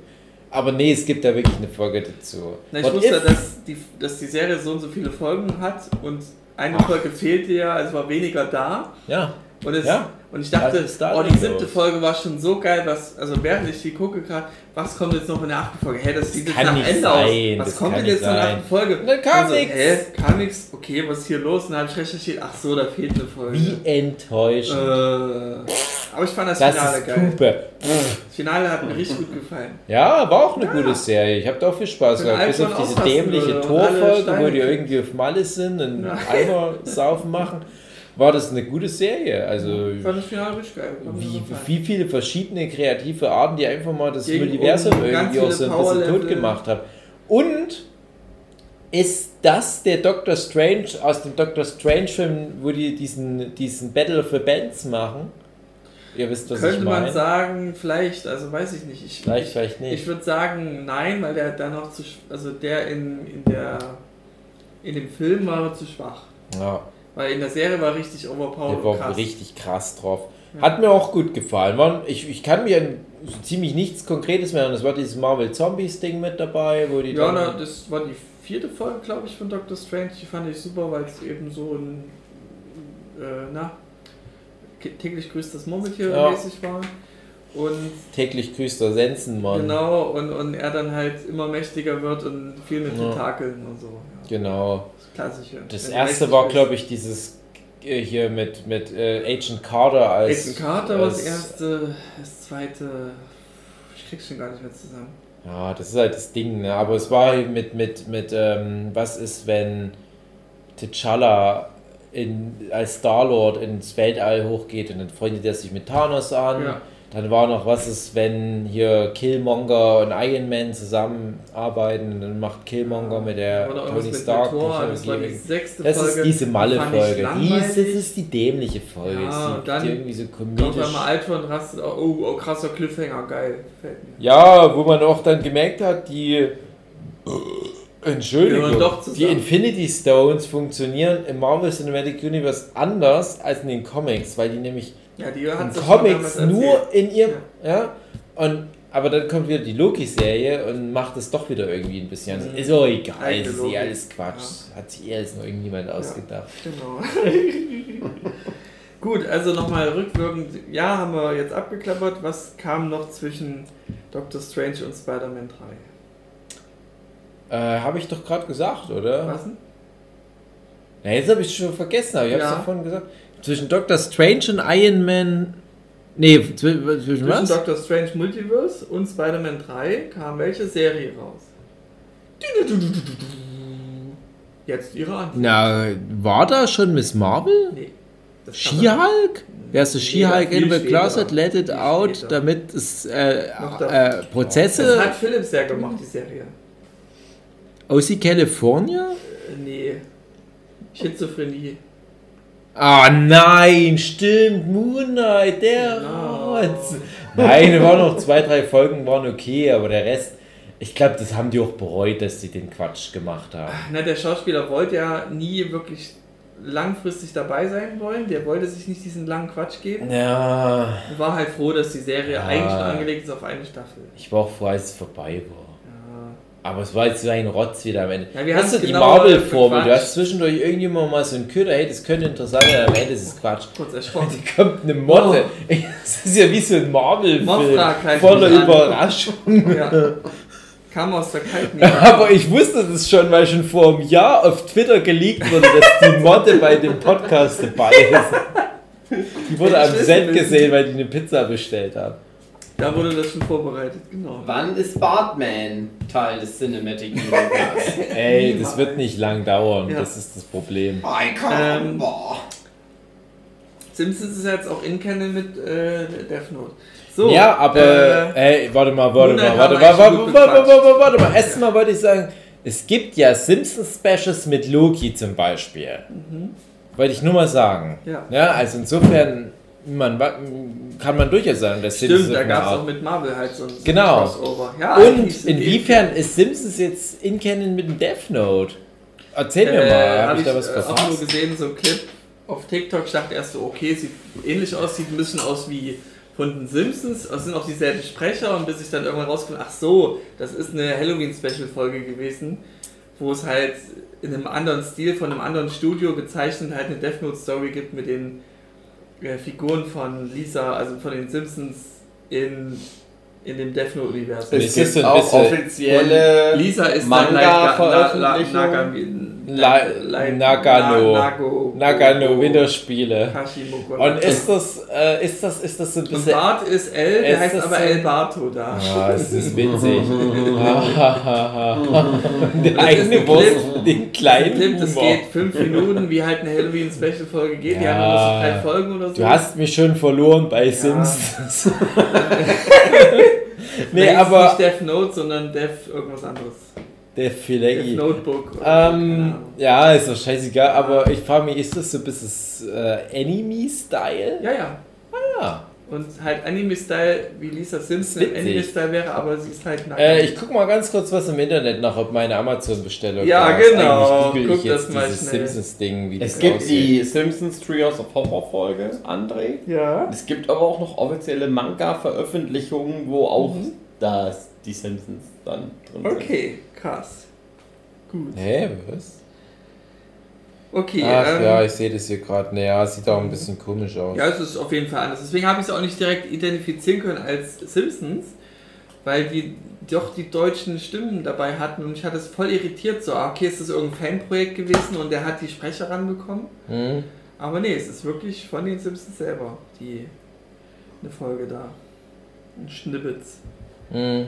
Aber nee, es gibt da wirklich eine Folge dazu. Na, ich What wusste, if- dass die, dass die Serie so und so viele Folgen hat und eine Folge fehlte ja, es war weniger da. Ja, Und, es, Ja. und ich dachte, oh, die siebte los? Folge war schon so geil, was, also während ich die gucke gerade, was kommt jetzt noch in der achten Folge? Hä, das sieht jetzt kann nach Ende sein, aus. Was das kommt denn jetzt in der achten Folge? Da kam Also, nix. Hä, kam nix? Okay, was ist hier los? Und dann habe ich recherchiert, ach so, da fehlt eine Folge. wie enttäuschend. Äh, aber ich fand das, das Finale ist geil. Pupe. Das Finale hat mir richtig gut gefallen. Ja, war auch eine gute Serie. Ich habe da auch viel Spaß gehabt. Bis auf diese dämliche Torfolge, wo die irgendwie auf Malle sind und Ja. Eimer saufen machen, war das eine gute Serie. Also Ich fand das Finale richtig geil. Wie, wie viele verschiedene kreative Arten, die einfach mal das Gegen ganz irgendwie auch so ein bisschen tot gemacht haben. Und ist das der Doctor Strange aus dem Doctor Strange Film, wo die diesen, diesen Battle of the Bands machen? Ihr wisst, was Könnte ich man meine. sagen, vielleicht, also weiß ich nicht. Ich, Vielleicht, ich, vielleicht nicht. Ich würde sagen, nein, weil der da noch zu, also der in, in der, in dem Film war zu schwach. ja. Weil in der Serie war richtig overpowered Der war krass. richtig krass drauf. Hat mir auch gut gefallen. Man, ich, ich kann mir so ziemlich nichts Konkretes mehr an. Das war dieses Marvel Zombies Ding mit dabei, wo die Ja, na, das war die vierte Folge, glaube ich, von Doctor Strange. Die fand ich super, weil es eben so ein, äh, na, täglich grüßt das Murmeltier Ja. mäßig war. Und täglich grüßt der Sensenmann. genau, und, und er dann halt immer mächtiger wird und viel mit Ja. Tentakeln und so. Ja. Genau. Das Klassische. Das du erste war, glaube ich, dieses äh, hier mit, mit äh, Agent Carter als. Agent Carter war das als- erste, das zweite. Ich krieg's schon gar nicht mehr zusammen. Ja, das ist halt das Ding, ne? Aber es war mit, mit, mit, ähm, was ist, wenn T'Challa in, als Star-Lord ins Weltall hochgeht und dann freundet er sich mit Thanos an. Ja. Dann war noch, was ist, wenn hier Killmonger und Iron Man zusammenarbeiten und dann macht Killmonger mit der Tony Stark Thor, das war die sechste Das Folge. ist diese Malle-Folge. Das ist die dämliche Folge. Ja, die, dann die irgendwie so Kommt komedisch. einmal Alter und rastet auch, oh, oh, krasser Cliffhanger, geil. Ja, wo man auch dann gemerkt hat, die. Entschuldigung, doch zusammen. die Infinity Stones funktionieren im Marvel Cinematic Universe anders als in den Comics, weil die nämlich Ja, die in hat sich Comics nur in ihrem. Ja. und aber dann kommt wieder die Loki-Serie und macht es doch wieder irgendwie ein bisschen. Mhm. Ist auch egal, Eigene ist eh alles Quatsch. Hat sich eh alles noch irgendjemand ausgedacht. Genau. Gut, also nochmal rückwirkend. Ja, haben wir jetzt abgeklappert. Was kam noch zwischen Doctor Strange und Spider-Man 3? Äh, habe ich doch gerade gesagt, oder? Was denn? Ja, jetzt habe ich schon vergessen, aber ich habe es Ja. davon gesagt. Zwischen Doctor Strange und Iron Man. Nee, zwi- zwischen Zwischen was? Doctor Strange Multiverse und Spider-Man 3 kam welche Serie raus? Jetzt ihre Antwort. Na, war da schon Miss Marvel? Nee. Das She-Hulk? Wer ist She-Hulk in the. Closet, let it out, später. damit es äh, äh, Das Prozesse hat Philips ja gemacht, die Serie. die California? Äh, Nee. Schizophrenie. Ah nein, stimmt, Moon Knight, der Genau. Rotz. Nein, waren noch zwei, drei Folgen, waren okay, aber der Rest, ich glaube, das haben die auch bereut, dass sie den Quatsch gemacht haben. Na, der Schauspieler wollte ja nie wirklich langfristig dabei sein wollen. Der wollte sich nicht diesen langen Quatsch geben. Ja, Und war halt froh, dass die Serie Ja. eigentlich angelegt ist auf eine Staffel. ich war auch froh, als es vorbei war. Aber es war jetzt so ein Rotz wieder am Ende. Ja, wir Hast du die genau Marvel-Formel? Du hast zwischendurch irgendjemand mal so einen Köder, hey, das könnte interessant sein, am Ende ist es Quatsch. Kurz erschrocken. Da kommt eine Motte. Das ist ja wie so ein greift Voller. Überraschung. Ja. Kam aus der kalten. Aber ich wusste das schon, weil schon vor einem Jahr auf Twitter geleakt wurde, dass die Motte bei dem Podcast dabei ist. Die wurde am Set gesehen, weil die eine Pizza bestellt haben. Da wurde das schon vorbereitet, genau. Wann ist Bartman Teil des Cinematic Universe? Ey, das wird nicht lang dauern, Ja. das ist das Problem. I Ähm, boah. Simpsons ist jetzt auch in Canon mit äh, Death Note. So, ja, aber, äh, ey, warte mal, warte mal, warte, haben warte, wir warte, eigentlich warte, mal. Erstmal wollte ich sagen, es gibt ja Simpsons-Specials mit Loki zum Beispiel. Wollte ich nur mal sagen. Mhm. Ja. Ja, also insofern man, kann man durchaus sagen, dass Simpsons stimmt, da gab es auch mit Marvel halt so ein, Genau. Crossover. Ja, Und inwiefern ist Simpsons jetzt in Canon mit dem Death Note? Erzähl mir Äh, mal, hab habe ich da was äh, auch nur verpasst? gesehen, so ein Clip auf TikTok. Ich dachte erst so, okay, sieht ähnlich aus, sieht ein bisschen aus wie von den Simpsons. Es sind auch dieselben Sprecher und bis ich dann irgendwann rausgefunden ach so, das ist eine Halloween-Special-Folge gewesen, wo es halt in einem anderen Stil von einem anderen Studio gezeichnet halt eine Death Note-Story gibt mit den äh, Figuren von Lisa, also von den Simpsons in, in dem Death Note-Universum. Es Es ist gibt so ein auch bisschen- offizielle Lisa ist Manga-Veröffentlichung. La- Nagano. Nago. Nagano Winterspiele. Und ist das, äh, ist das, ist das so ein Und bisschen... Bart ist L, der Ist heißt aber so- El Barto da. Ah, es ist witzig. der Das ist eigene ein Wurst, Clip. den kleinen Clip, das geht fünf Minuten, wie halt eine Halloween-Special-Folge geht. Die Ja. haben nur so drei Folgen oder so. Du hast mich schon verloren bei Simpsons. nee, Nein, aber Nicht Death Note, sondern Death irgendwas anderes. der Death Fileggi. Notebook. Ähm, ja, ist doch scheißegal, aber ich frage mich, ist das so ein bisschen äh, Anime-Style? Ja, ja. Ja. Und halt Anime-Style, wie Lisa Simpson. Anime-Style wäre, aber sie ist halt nackt. Äh, ich guck mal ganz kurz was im Internet nach, ob meine Amazon-Bestellung Ja, genau. Eigentlich google ich Guck das jetzt mal dieses schnell. Simpsons-Ding, wie Es gibt aussieht. die Simpsons Trios of Horror Folge, André. ja. Es gibt aber auch noch offizielle Manga-Veröffentlichungen, wo auch Mhm. das, die Simpsons dann drin sind. Okay, krass. Gut. Hä, was? Okay, Ach ähm, ja, ich sehe das hier gerade. Naja, sieht auch ein bisschen komisch aus. Ja, es ist auf jeden Fall anders. Deswegen habe ich es auch nicht direkt identifizieren können als Simpsons, weil die doch die deutschen Stimmen dabei hatten und ich hatte es voll irritiert. So, ah, okay, ist das irgendein Fanprojekt gewesen und der hat die Sprecher ranbekommen. Hm? Aber nee, es ist wirklich von den Simpsons selber, die eine Folge da. Ein Schnippets. Hm.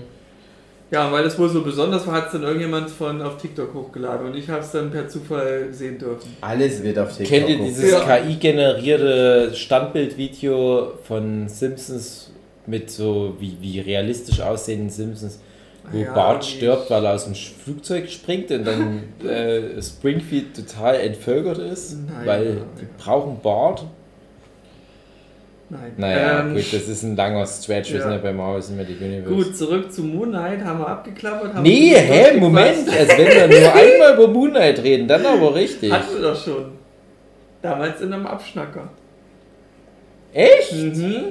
Ja, und weil das wohl so besonders war, hat es dann irgendjemand von auf TikTok hochgeladen und ich habe es dann per Zufall sehen dürfen. Alles wird auf TikTok. Kennt ihr dieses Ja. KI-generierte Standbildvideo von Simpsons mit so wie, wie realistisch aussehenden Simpsons, wo Ja, Bart stirbt, weil er aus dem Flugzeug springt und dann äh, Springfield total entvölkert ist, Nein, weil nein. die brauchen Bart. Nein. Naja, Ähm, gut, das ist ein langer Stretch, wir ja. sind ja bei Marvel Cinematic Universe. Gut, zurück zu Moon Knight, haben wir abgeklappert. Haben Nee, wir hä. Moment, als wenn wir nur einmal über Moonlight reden, dann aber richtig. Hatten wir doch schon. Damals in einem Abschnacker. Echt? Mhm.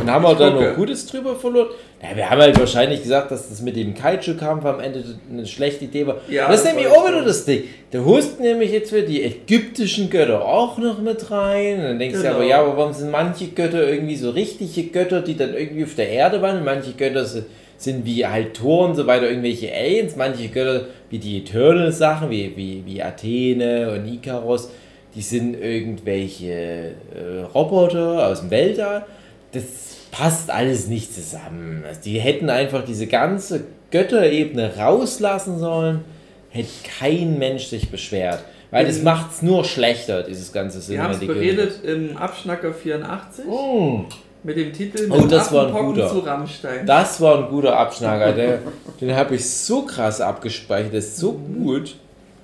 Und haben wir Ich da gucke. noch Gutes drüber verloren? Ja, wir haben halt wahrscheinlich gesagt, dass das mit dem Kaiju-Kampf am Ende eine schlechte Idee war. Ja, das ist nämlich auch wieder das Ding. Da holst nämlich jetzt wieder die ägyptischen Götter auch noch mit rein. Und dann denkst du Genau. aber, ja, aber warum sind manche Götter irgendwie so richtige Götter, die dann irgendwie auf der Erde waren? Und manche Götter sind, sind wie halt Thor und so weiter, irgendwelche Aliens. Manche Götter, wie die Eternal-Sachen, wie, wie, wie Athene und Ikaros, die sind irgendwelche äh, Roboter aus dem Weltall. Das passt alles nicht zusammen. Also die hätten einfach diese ganze Götterebene rauslassen sollen, hätte kein Mensch sich beschwert. Weil das Mhm. macht es nur schlechter, dieses ganze Wir haben es beredet im Abschnacker 84 Universe. Mm. mit dem Titel Oh, Mit das war ein guter. zu Rammstein. Das war ein guter Abschnager. Der, den habe ich so krass abgespeichert. Das ist so Mhm. gut.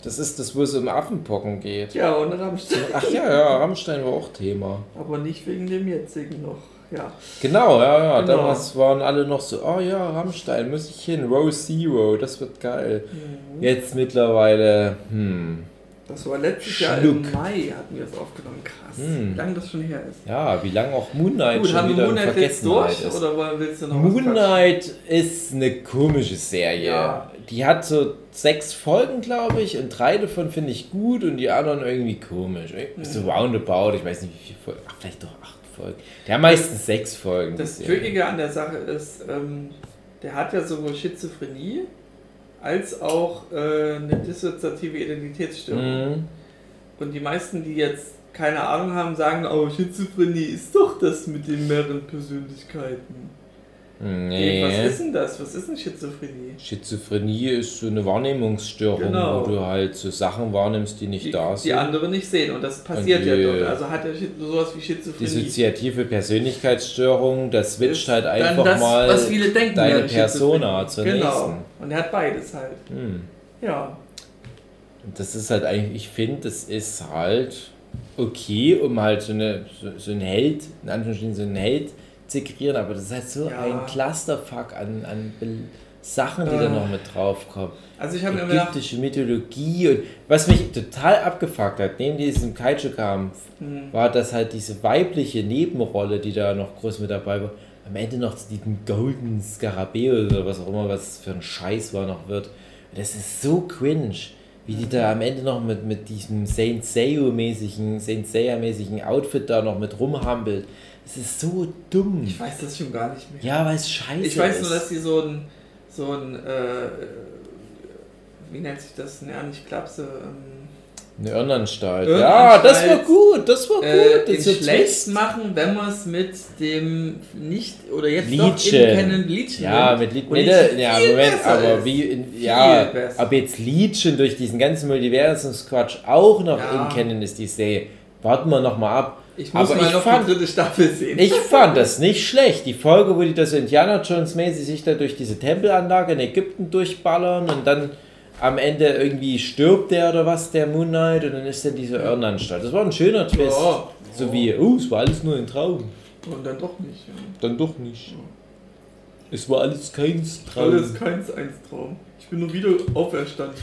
Das ist das, wo es um Affenpocken geht. ja, und Rammstein. Ach ja, ja, Rammstein war auch Thema. Aber nicht wegen dem jetzigen noch. Ja. Genau, ja, ja. Genau. Damals waren alle noch so, oh ja, Rammstein, muss ich hin, Row Zero, das wird geil. Mhm. Jetzt mittlerweile, hm, Das war letztes Jahr Schluck. im Mai hatten wir es aufgenommen. Krass, Hm. wie lange das schon her ist. ja, wie lange auch Moon Knight Gut, schon haben wieder Moon Knight jetzt durch ist. oder willst du noch Moon? Knight ist eine komische Serie. Ja. Die hat so sechs Folgen, glaube ich, und drei davon finde ich gut und die anderen irgendwie komisch. Mhm. So roundabout, ich weiß nicht wie viele Folgen, ach, vielleicht doch Folgen. Der hat meistens sechs Folgen. Das. Trickige an der Sache ist, ähm, der hat ja sowohl Schizophrenie als auch äh, eine dissoziative Identitätsstörung. Mhm. Und die meisten, die jetzt keine Ahnung haben, sagen, oh, Schizophrenie ist doch das mit den mehreren Persönlichkeiten. Nee. Was ist denn das? Was ist denn Schizophrenie? Schizophrenie ist so eine Wahrnehmungsstörung, Genau. wo du halt so Sachen wahrnimmst, die nicht Die, da die sind. andere nicht sehen. Und das passiert Und ja die- dort. Also hat er sowas wie Schizophrenie. Dissoziative Persönlichkeitsstörung, das switcht halt einfach das, mal denken, deine Persona zur Genau. nächsten. Und er hat beides halt. Hm. Ja. Das ist halt eigentlich, ich finde, das ist halt okay, um halt so, eine, so, so ein Held, in Anführungsstrichen so ein Held zu kreieren, aber das ist halt so Ja. ein Clusterfuck an, an Sachen, die da Äh. noch mit draufkommen. Also ich habe mir Ägyptische Mythologie und was mich total abgefuckt hat, neben diesem Kaiju-Kampf, hm, war, dass halt diese weibliche Nebenrolle, die da noch groß mit dabei war, am Ende noch zu diesem Golden Skarabäus oder was auch immer, was für ein Scheiß war, noch wird. Das ist so cringe, wie die da am Ende noch mit, mit diesem Saint Seiya-mäßigen, Saint Seiya-mäßigen Outfit da noch mit rumhampelt. Das ist so dumm. ich weiß das schon gar nicht mehr. Ja, weil es scheiße Ich weiß ist. nur, dass die so ein, so ein, äh, wie nennt sich das? Ja, nicht Klapse. Ähm, Eine Irrenanstalt. Ja, das war gut, das war gut. äh, das ist schlecht Twist. machen, wenn man es mit dem nicht oder jetzt Legion. doch Canon Legion Ja, nimmt. mit. Und Nee, Legion ja, Moment, aber ist. wie, in, ja, besser. ob jetzt Legion durch diesen ganzen Multiversums-Quatsch auch noch Ja. in Canon ist, die Serie. Warten wir nochmal ab. Ich muss aber mal noch fand- die dritte Staffel sehen. Ich fand das nicht schlecht. Die Folge, wo die das Indiana Jones mäßig sich da durch diese Tempelanlage in Ägypten durchballern und dann am Ende irgendwie stirbt der oder was, der Moon Knight, und dann ist dann diese Irrenanstalt. Das war ein schöner Twist. Ja. So wie, oh, es war alles nur ein Traum. Und dann doch nicht. Ja. Dann doch nicht. Es war alles kein Traum. Alles keins eins Traum. Ich bin nur wieder auferstanden.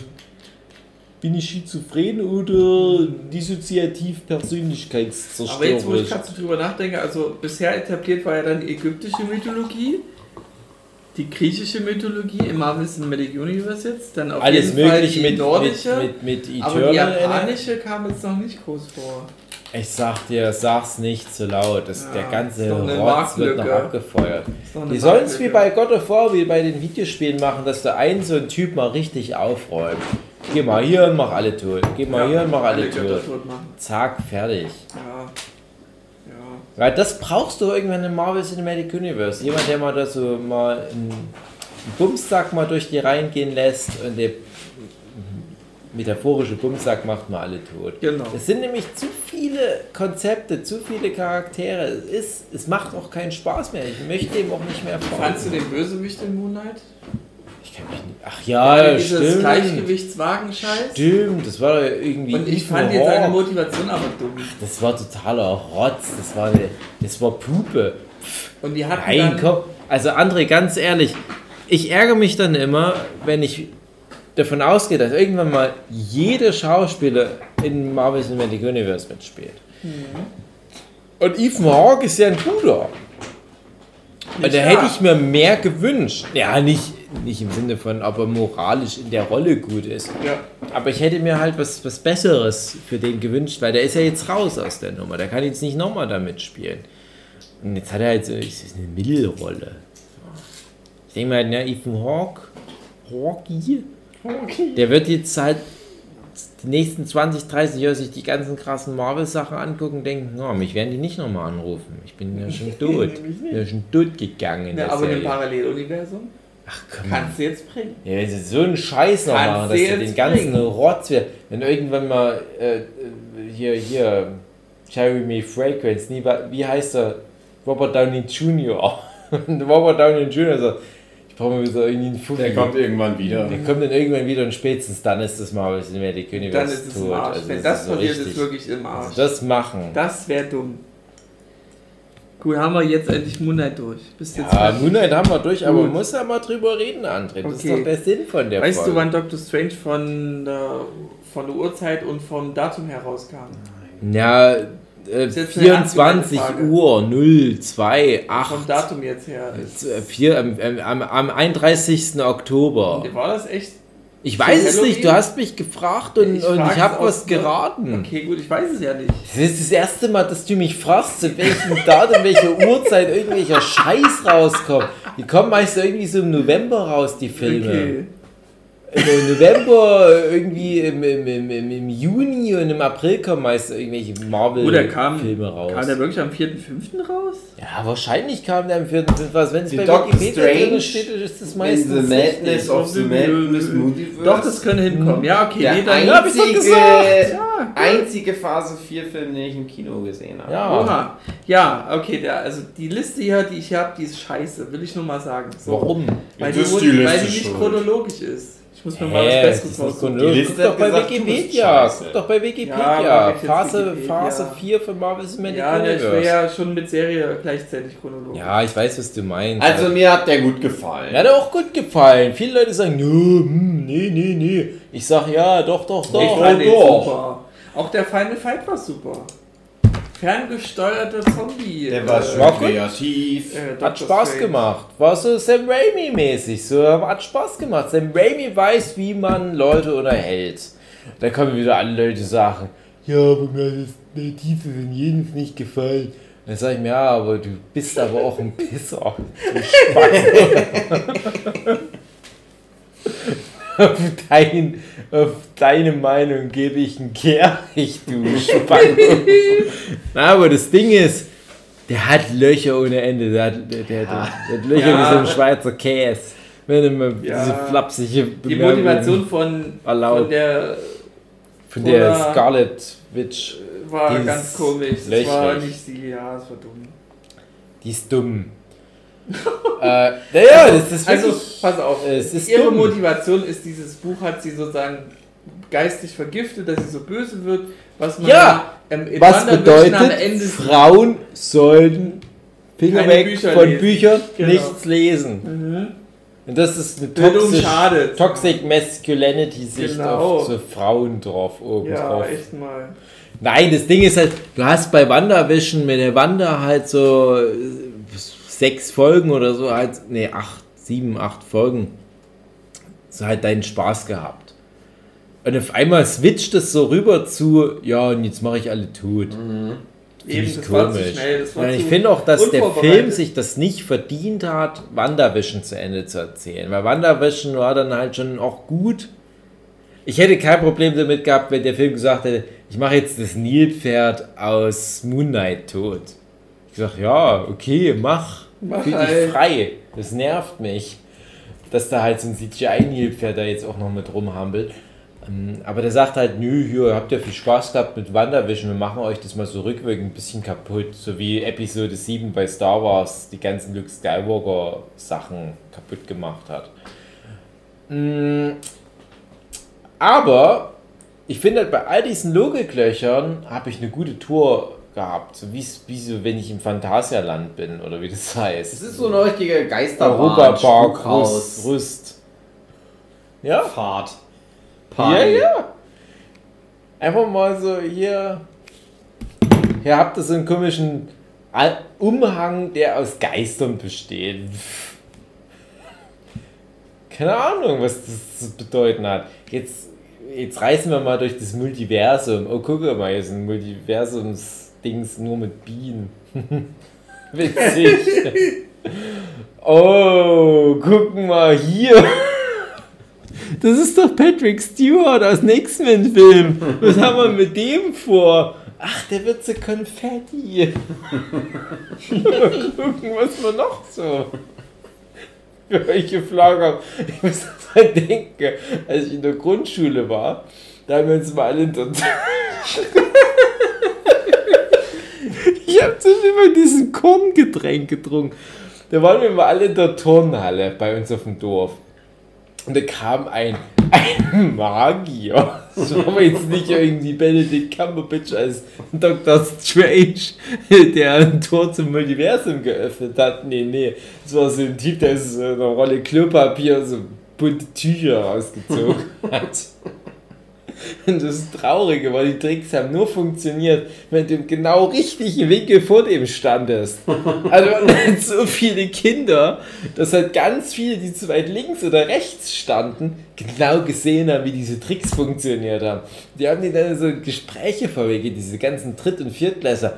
Bin ich schizophren oder dissoziativ Persönlichkeitszerstörung? Aber jetzt, wo ich gerade so drüber nachdenke, also bisher etabliert war ja dann die ägyptische Mythologie, die griechische Mythologie im Marvel Cinematic Universe jetzt, dann auf Alles jeden Fall die mit, nordische, mit, mit, mit aber die japanische kam jetzt noch nicht groß vor. Ich sag dir, sag's nicht so laut. Das, Ja, der ganze Rotz wird noch abgefeuert. Die sollen es wie bei God of War, wie bei den Videospielen machen, dass du einen so einen Typ mal richtig aufräumt. Geh mal hier und mach alle tot. Geh mal hier und mach alle machen. Zack, fertig. Ja. Ja. Weil das brauchst du irgendwann im Marvel Cinematic Universe. Jemand, der mal da so mal einen, Bumssack mal durch die Reihen gehen lässt und der metaphorische Bumssack macht mal alle tot. Genau. Es sind nämlich zu viele Konzepte, zu viele Charaktere. Es, ist, es macht auch keinen Spaß mehr. Ich möchte dem auch nicht mehr Fandst du folgen. den Bösewicht in Moon Knight? Ich kann mich nicht. Ach ja, dieses stimmt. Gleichgewichtswagen-Scheiß? Stimmt, das war doch irgendwie. Und ich fand jetzt seine. Motivation aber dumm. Das war totaler Rotz. Das war, eine, das war Pupe. Und die hatten Nein, dann, komm. Also André, ganz ehrlich, ich ärgere mich dann immer, wenn ich davon ausgehe, dass irgendwann mal jeder Schauspieler in Marvel Cinematic Universe mitspielt. Und Ethan Hawke ist ja ein guter. Und da Ja. hätte ich mir mehr gewünscht. Ja, nicht, nicht im Sinne von, ob er moralisch in der Rolle gut ist. Ja. Aber ich hätte mir halt was, was Besseres für den gewünscht, weil der ist ja jetzt raus aus der Nummer. Der kann jetzt nicht nochmal da mitspielen. Und jetzt hat er halt so eine Mittelrolle. Ich denke mal, ne, Ethan Hawke, Hawke, der wird jetzt halt die nächsten 20, 30 Jahre sich die ganzen krassen Marvel-Sachen angucken und denken, no, mich werden die nicht nochmal anrufen. Ich bin ja schon tot. Ich bin ja schon tot gegangen der aber im Serie. Paralleluniversum? Ach komm. Kannst du jetzt bringen. Ja, wenn sie so einen Scheiß noch Kannst machen, dass sie den ganzen bringen. Rotz, wir- wenn irgendwann mal äh, äh, hier, hier, Jeremy Fragrance, nie, wie heißt er? Robert Downey Jr. Robert Downey Jr. so, ich brauche mal wieder irgendwie einen Fuffi. Der kommt irgendwann wieder. Der kommt dann irgendwann wieder und spätestens dann ist das Marvel Cinematic Universe Dann ist es im tot. Arsch. Also Wenn das ist so passiert, ist richtig- wirklich im Arsch. also das machen. Das wäre dumm. Gut, haben wir jetzt endlich Moon Knight durch. Bist jetzt Ja, fertig. Moon Knight haben wir durch, aber man muss ja mal drüber reden, André. Das Okay. ist doch der Sinn von der Weißt Folge. du, wann Doctor Strange von der, von der Uhrzeit und vom Datum herauskam? Ja, äh, Ist jetzt eine 24 aktuelle Frage. Uhr 028 Vom Datum jetzt her. Ist, Äh, vier, am, am, am 31. Oktober. war das echt? Ich weiß es nicht, du Halloween? hast mich gefragt und Ich und ich habe was geraten. Okay, gut, ich weiß es ja nicht. Das ist das erste Mal, dass du mich fragst, zu welchem Datum, welcher Uhrzeit irgendwelcher Scheiß rauskommt. Die kommen meist irgendwie so im November raus, die Filme. Okay. Im November, irgendwie im, im, im, im, im Juni und im April kommen meist irgendwelche Oder kam, Marvel-Filme raus. kam der wirklich am 4.5. raus? Ja, wahrscheinlich kam der am 4. Was, wenn es Die bei Doctor Wikipedia drin Strange steht, ist das In meistens the Madness of the Madness Multiverse. Doch, das könnte hinkommen. Ja, okay, der nee, dann. hab ich doch einzige, gesagt. Ja, einzige Phase 4 Film, den ich im Kino gesehen habe. Ja. Oha. Ja, okay, der, also die Liste hier, die ich habe, die ist scheiße, will ich nur mal sagen. So. Warum? Weil, die, die Liste weil die nicht schuld. chronologisch ist. Ich muss mir mal was das Besseres raussuchen. chronologisch. Die Guck doch bei gesagt, Wikipedia. Guck doch bei Wikipedia. Ja, ich Phase, Wikipedia. Phase 4 von Marvel Cinematic Ja, ne, ich will Universe. ja schon mit Serie gleichzeitig chronologisch. Ja, ich weiß, was du meinst. Also mir hat der gut gefallen. Mir hat er auch gut gefallen. Viele Leute sagen, "Nö, hm, nee, nee, nee. Ich sag, ja, doch, doch, ich doch. fand den doch. super. Auch der Final Fight war super. Ferngesteuerter Zombie. Der war äh, schön war gut. kreativ. äh, Hat Spaß Strange. gemacht. War so Sam Raimi-mäßig. So, hat Spaß gemacht. Sam Raimi weiß, wie man Leute unterhält. Da kommen wieder alle Leute sagen, ja, aber mir hat Titel von jenes nicht gefallen. Dann sag ich mir, ja, aber du bist aber auch ein Pisser. Du Spaß. auf, dein, auf deine Meinung gebe ich ein Kehricht, du Spann. Na, aber das Ding ist, der hat Löcher ohne Ende. Der hat, der, der, der, der hat Löcher Ja. wie so ein Schweizer Käse. Wenn immer Ja. diese flapsige Die Motivation von, erlaubt. von der von der Scarlet Witch, war ganz komisch. Das war löchrig. nicht sie, ja, das war dumm. die ist dumm. Äh, naja, das ist Also, wirklich... pass auf. Ihre dumm. Motivation ist, dieses Buch hat sie sozusagen geistig vergiftet, dass sie so böse wird. Was man Ja, ähm, Was WandaVision am bedeutet, Ende Frauen sollten Finger weg Bücher von lesen. Büchern, Genau. nichts lesen. Mhm. Und das ist eine toxisch. Toxic Masculinity-Sicht Genau. auf so Frauen drauf, oben Ja, drauf. echt mal. Nein, das Ding ist halt, du hast bei WandaVision mit der Wanda halt so äh, sechs Folgen oder so, halt, nee, acht, sieben, acht Folgen, so halt deinen Spaß gehabt. Und auf einmal switcht es so rüber zu, ja, und jetzt mache ich alle tot. Find Eben, ich das war zu schnell. Das war ich finde auch, dass der. Film sich das nicht verdient hat, WandaVision zu Ende zu erzählen. Weil WandaVision war dann halt schon auch gut. Ich hätte kein Problem damit gehabt, wenn der Film gesagt hätte, ich mache jetzt das Nilpferd aus Moon Knight tot. Ich sag, ja, okay, mach. Mach Fühl dich halt. frei. Das nervt mich. Dass da halt so ein CGI-Nilpferd da jetzt auch noch mit rumhampelt. Ähm, Aber der sagt halt, nö, hier habt ihr viel Spaß gehabt mit WandaVision, wir machen euch das mal so rückwirkend ein bisschen kaputt, so wie Episode 7 bei Star Wars die ganzen Luke Skywalker Sachen kaputt gemacht hat. Mm, Aber ich finde halt bei all diesen Logiklöchern habe ich eine gute Tour gehabt, so wie, wie so, wenn ich im Phantasialand bin oder wie das heißt. Es ist so eine richtige Geisterbahn. Europapark Rüst, Rüst. Ja? Fahrt. Ja, ja. Einfach mal so hier. Hier habt ihr so einen komischen Umhang, der aus Geistern besteht. Keine Ahnung, was das zu bedeuten hat. Jetzt, jetzt reisen wir mal durch das Multiversum. Oh, guck mal, hier ist ein Multiversums-Dings nur mit Bienen. Witzig. oh, guck mal hier. Das ist doch Patrick Stewart aus dem X-Men-Film. Was haben wir mit dem vor? Ach, der wird so Konfetti. Mal gucken, was wir noch so. für euch geflogen habe. Ich muss daran denken, als ich in der Grundschule war, da haben wir uns mal alle der Ich habe zum immer diesen Korngetränk getrunken. Da waren wir mal alle in der Turnhalle bei uns auf dem Dorf. Und da kam ein, ein Magier. Das war jetzt nicht irgendwie Benedict Cumberbatch als Dr. Strange, der ein Tor zum Multiversum geöffnet hat. Nee, nee. Das war so ein Typ, der so eine Rolle Klopapier, so bunte Tücher rausgezogen hat. Das Traurige war, die Tricks haben nur funktioniert, wenn du im genau richtigen Winkel vor dem standest. Also so viele Kinder, dass halt ganz viele, die zu weit links oder rechts standen, genau gesehen haben, wie diese Tricks funktioniert haben. Die haben die dann so Gespräche vorwege, diese ganzen Dritt- und Viertklässler.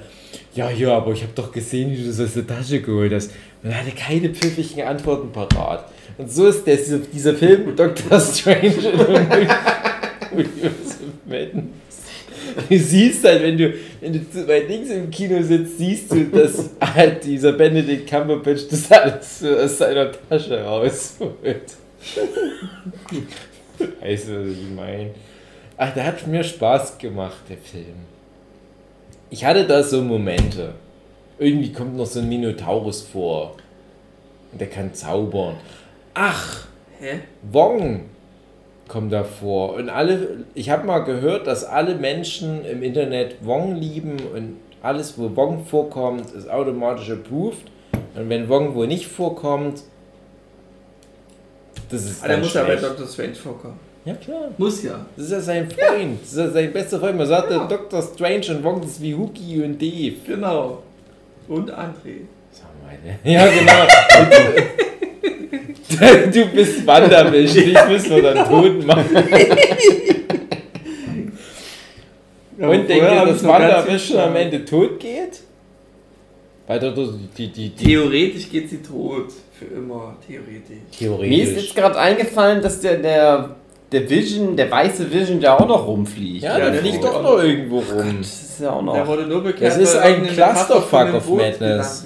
Ja, ja, aber ich habe doch gesehen, wie du das aus der Tasche geholt hast. Er hatte keine pfiffigen Antworten parat. Und so ist der, dieser Film Dr. Strange Du siehst halt, wenn du, wenn du weit links im Kino sitzt, siehst du, dass halt dieser Benedict Cumberbatch das alles aus seiner Tasche rausholt. Weißt du, was ich meine? Ach, der hat mir Spaß gemacht, der Film. Ich hatte da so Momente. Irgendwie kommt noch so ein Minotaurus vor. Und der kann zaubern. Ach, Hä? Wong kommt da vor. Und alle, ich habe mal gehört, dass alle Menschen im Internet Wong lieben und alles, wo Wong vorkommt, ist automatisch approved. Und wenn Wong wo nicht vorkommt, das ist Ah, der dann muss ja bei. Dr. Strange vorkommen. Ja klar. Muss ja. Das ist ja sein Freund. Das ist ja sein bester Freund. Man sagt, ja. Dr. Strange und Wong das ist wie Hookie und Dave. Genau. Und André. Sag mal, ne? Ja, genau. du bist Wandermisch, dich müssen wir dann tot machen. Und denkt ihr, dass Wandermisch schon am Ende tot geht? Weil dort die, die, die Theoretisch geht sie tot. Für immer. Theoretisch. Theoretisch. Mir ist jetzt gerade eingefallen, dass der, der, der Vision, der weiße Vision, der auch noch rumfliegt. ja, Ja, der der fliegt doch noch irgendwo rum. Das ist ja auch noch. Der wurde nur bekannt, Das ist ein Clusterfuck of Madness.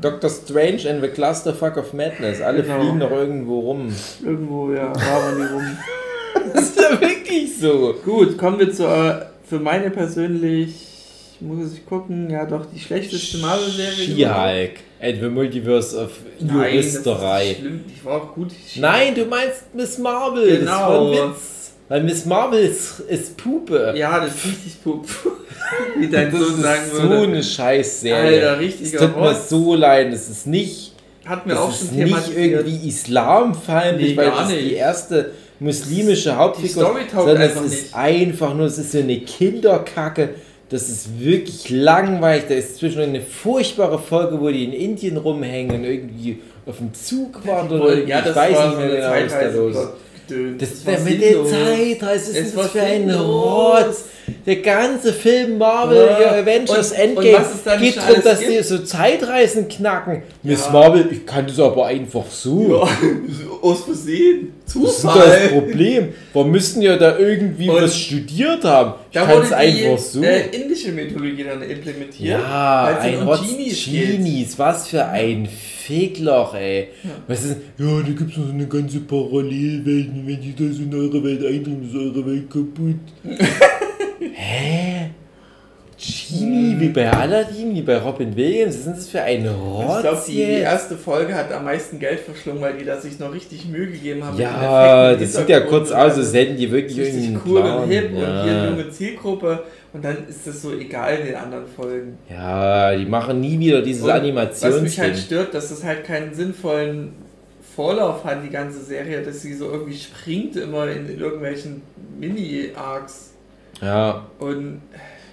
Dr. Strange and the Clusterfuck of Madness. Alle Genau. fliegen noch irgendwo rum. Irgendwo, ja, waren die rum. Das ist ja wirklich so. Gut, kommen wir zu, äh, für meine persönlich, muss ich gucken, ja doch, die schlechteste Marvel-Serie. She-Hulk. And the Multiverse of Nein, das ist Juristerei. schlimm. Ich war auch gut. Nein, du meinst Miss Marvel. Genau. Das war ein Witz. Weil Miss Marvel ist, ist Pupe. Ja, das ist richtig pup. Wie dein das Sohn ist sagen so würde. eine Scheißserie. Alter, richtiger Es tut mir so leid. Es ist nicht, Hat mir das auch ist schon nicht thematisiert. irgendwie islamfeindlich, Nee, weil das ist die nicht. erste muslimische Hauptfigur, sondern es ist nicht. einfach nur, es ist so eine Kinderkacke. Das ist wirklich langweilig. Da ist zwischendurch eine furchtbare Folge, wo die in Indien rumhängen und irgendwie auf dem Zug waren oder ja, ich das weiß nicht so mehr genau, was da los ist. Zeitreise-Gedöns. Das war mit der. Zeit, was ist Es war das für ein. Rotz? Der ganze Film Marvel, Ja, ja, Avengers und- Endgame und geht darum, dass gibt? die so Zeitreisen knacken. Miss Ja. Marvel, ich kann das aber einfach so. Ja, aus Versehen. Das ist das Zufall. Problem. Wir müssten ja da irgendwie Und was studiert haben. Ich Da wurde es einfach so. äh, indische Mythologie dann implementiert. ja, ein Rotz Genies. Genies. Was für ein Fickloch, ey. Was ist, ja, da gibt es noch so eine ganze Parallelwelt. und Wenn die das in eure Welt eindringen, ist eure Welt kaputt. Hä? Genie, wie bei Aladdin, wie bei Robin Williams. Was ist denn das für ein Rotz ich glaube, die, erste Folge hat am meisten Geld verschlungen, weil die da sich noch richtig Mühe gegeben haben. Ja, das sieht ja kurz und aus, als hätten die wirklich richtig cool Plan. und hip und ja. hier junge Zielgruppe und dann ist das so egal in den anderen Folgen. ja, die machen nie wieder dieses Und Was mich halt stört, dass das halt keinen sinnvollen Vorlauf hat, die ganze Serie, dass sie so irgendwie springt immer in, in irgendwelchen Mini-Arcs ja, und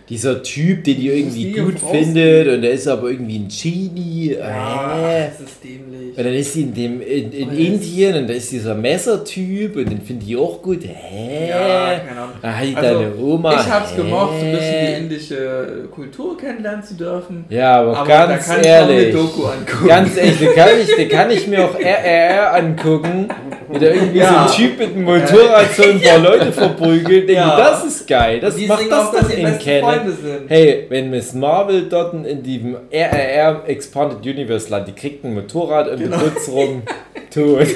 dieser Typ, den die irgendwie gut findet und der ist aber irgendwie ein Genie. ja, das ist dämlich. Und dann ist sie in, dem, in, in Indien und da ist dieser Messertyp und den finde ich auch gut. Hä? Ja, keine Ahnung. Hat die Also, deine Oma. ich hab's hä? gemocht, so ein bisschen die indische Kultur kennenlernen zu dürfen. Ja, aber, Aber ganz ehrlich. Ganz ehrlich, da kann ich, da kann ich mir auch RRR angucken, da irgendwie Ja. so ein Typ mit einem Motorrad so ein paar Leute verprügelt. Denke, Ja. das ist geil, das die macht das auch, dass doch in Canon. Hey, wenn Miss Marvel dort in diesem RRR Expanded Universe Land, die kriegt ein Motorrad um Genau. Putz rum. tot.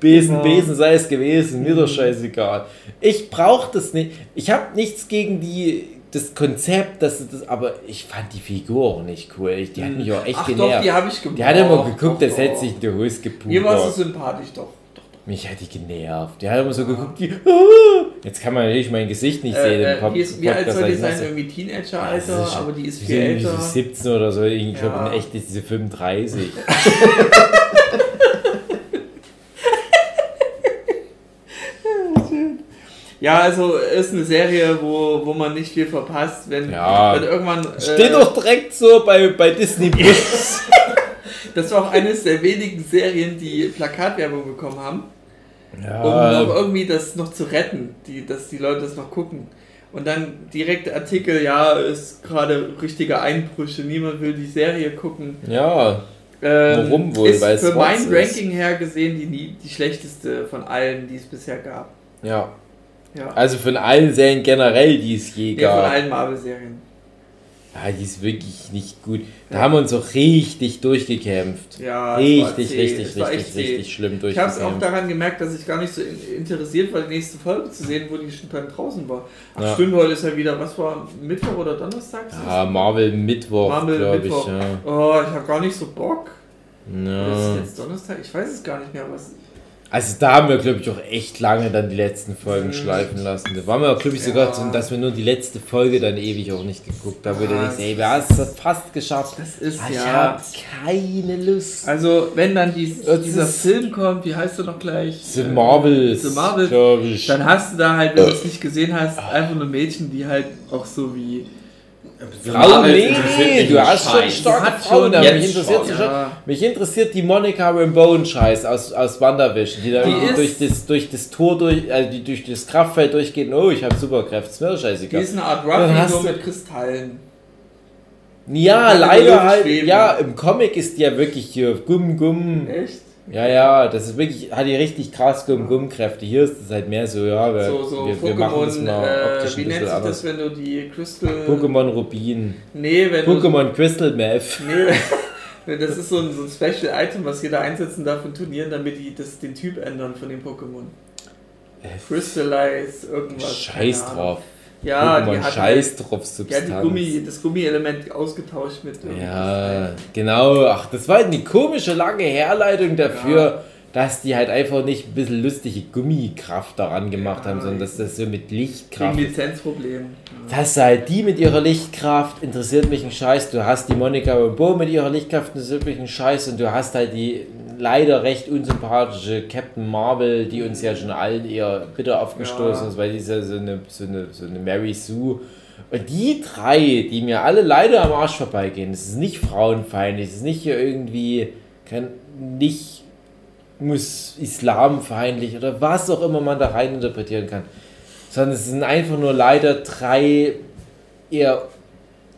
Besen, Genau. Besen sei es gewesen, mir doch scheißegal. Ich brauche das nicht. Ich habe nichts gegen die, das Konzept, dass das, aber ich fand die Figur auch nicht cool. Ich, die hat mich auch echt Ach doch, genervt. die habe ich gemocht. die hat immer geguckt, Doch, als doch. hätte sich der Hose Mir war sie sympathisch, doch. doch. Mich hat die genervt. Die hat immer so geguckt, die, "Ah." jetzt kann man natürlich mein Gesicht nicht sehen Äh, im äh, Pop wie, ist, wie alt soll die sein? Irgendwie Das Teenager-Alter, schon- aber die ist die viel älter. so 17 oder so. Ich glaube, Ja. in echt ist diese 35. Ja, also ist eine Serie, wo, wo man nicht viel verpasst, wenn, Ja. wenn irgendwann. Steht äh, doch direkt so bei, bei Disney Plus. Das war auch eines der wenigen Serien, die Plakatwerbung bekommen haben, um ja, noch irgendwie das noch zu retten, die, dass die Leute das noch gucken. Und dann direkt Artikel, ja, ist gerade richtige Einbrüche, niemand will die Serie gucken. ja, Ähm, Warum wohl? Ist Weil es für mein Spots ist. Ranking her gesehen die, die schlechteste von allen, die es bisher gab. ja. Ja, Also von allen Serien generell, die es je nee, von gab. allen Marvel-Serien. Ja, die ist wirklich nicht gut. Da haben wir uns auch richtig durchgekämpft. Ja, richtig, zäh. richtig, richtig, richtig schlimm Ich habe es auch durchgekämpft. daran gemerkt, dass ich gar nicht so in, interessiert war, die nächste Folge zu sehen, wo die schon dann draußen war. Ach Ja. stimmt, heute ist ja wieder, was war, Mittwoch oder Donnerstag? Ja, Marvel Mittwoch, Marvel glaube ich. Ja. Oh, ich habe gar nicht so Bock. Oder ist Ja. es jetzt Donnerstag? Ich weiß es gar nicht mehr. Was, Also da haben wir, glaube ich, auch echt lange dann die letzten Folgen schleifen lassen. Da waren wir auch, glaube ich, sogar, Ja. so, dass wir nur die letzte Folge dann ewig auch nicht geguckt haben. Wo du Ah, denkst, ey, wir haben es fast geschafft. das ist Ah, Ich ja. habe keine Lust. Also, wenn dann dies, dieser Film kommt, wie heißt er noch gleich? The Marvels, The Marvels. glaube ich. Dann hast du da halt, wenn du es nicht gesehen hast, einfach nur Mädchen, die halt auch so wie. Frau, Marvels nee, nee, du hast schon starke Frauen, aber mich interessiert schon. Ja. Mich interessiert die Monica Rambeau-Scheiß aus, aus WandaVision, die da Die durch das, durch das Tor, durch, also die durch das Kraftfeld durchgeht. Oh, ich habe Superkräfte, ist mir doch Die scheißegal. ist eine Art Ruffy, nur mit Kristallen. Ja, leider halt. Ja, im Comic ist die ja wirklich hier Gumm Gumm. Echt? Ja, ja, das ist wirklich, hat die richtig krass Gumm Gumm Kräfte. Hier ist es halt mehr so, ja, wir, So, so wir, wir machen das Pokémon, mal äh, optisch wie ein nennt sich anders. das, wenn du die Crystal... Pokémon Rubin. Nee, wenn du... Pokémon Crystal Meth. Nee, das ist so ein, so ein Special Item, was jeder einsetzen darf in Turnieren, damit die das, den Typ ändern von dem Pokémon. Crystallize, irgendwas. Scheiß drauf. Ja, die hat Scheiß drauf, ja, Substanz. die Gummi, das Gummielement ausgetauscht mit Ja, genau. Ach, das war eine komische lange Herleitung dafür, dass die halt einfach nicht ein bisschen lustige Gummikraft daran gemacht Ja, haben, sondern dass das so mit Lichtkraft. Lizenzproblem. Das halt die mit ihrer Lichtkraft interessiert mich ein Scheiß. Du hast die Monika Rambeau mit ihrer Lichtkraft interessiert mich ein Scheiß und du hast halt die leider recht unsympathische Captain Marvel, die uns ja schon allen eher bitter aufgestoßen Ja. ist, weil die ist ja so eine, so eine, so eine Mary Sue. Und die drei, die mir alle leider am Arsch vorbeigehen, das ist nicht frauenfeindlich, das ist nicht hier irgendwie, kein, nicht muss islamfeindlich oder was auch immer man da rein interpretieren kann, sondern es sind einfach nur leider drei eher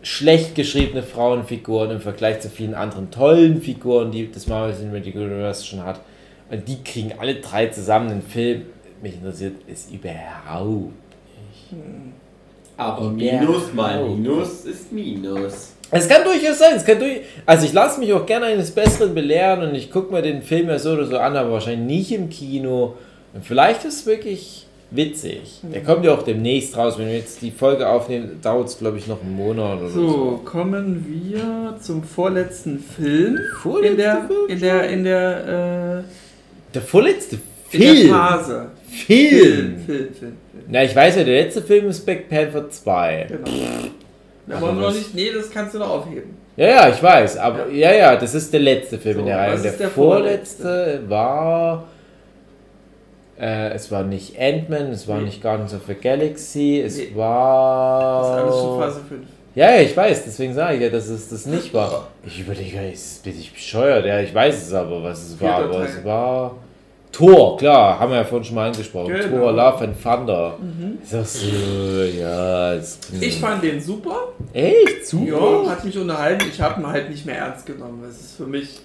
schlecht geschriebene Frauenfiguren im Vergleich zu vielen anderen tollen Figuren, die das Marvel Cinematic Universe schon hat. Und die kriegen alle drei zusammen einen Film. Mich interessiert es überhaupt. Aber Ja. Minus mal Minus ist Minus. Es kann durchaus sein, es kann durch. Also ich lasse mich auch gerne eines Besseren belehren und ich gucke mir den Film ja so oder so an, aber wahrscheinlich nicht im Kino. Und vielleicht ist es wirklich witzig. Der kommt ja auch demnächst raus. Wenn wir jetzt die Folge aufnehmen, dauert es glaube ich noch einen Monat oder so. So, kommen wir zum vorletzten Film. Vorletzte in der, Film in der, in der, Der vorletzte äh, in der Film. Phase. Film. Film, Film, Film. Na, ich weiß ja, der letzte Film ist Black Panther 2. Genau. Da wollen wir noch was? nicht, nee, das kannst du noch aufheben. Ja, ja, ich weiß, aber ja, ja, das ist der letzte Film So, in der Reihe. der, der vorletzte war. Äh, es war nicht Ant-Man, es war Nee. nicht Guardians of the Galaxy, es Nee. war. Das ist alles schon Phase 5. Ja, ja, ich weiß, deswegen sage ich ja, dass es das nicht war. Ich überlege, ist- bin ich bescheuert? Ja, ich weiß es aber, was es war. Aber es war. Tor, klar, haben wir ja vorhin schon mal angesprochen. Genau. Tor, Love and Thunder. Ist das so, ja. Das, Ich fand den super. Echt? Super? Ja, hat mich unterhalten. Ich habe ihn halt nicht mehr ernst genommen. Es ist für mich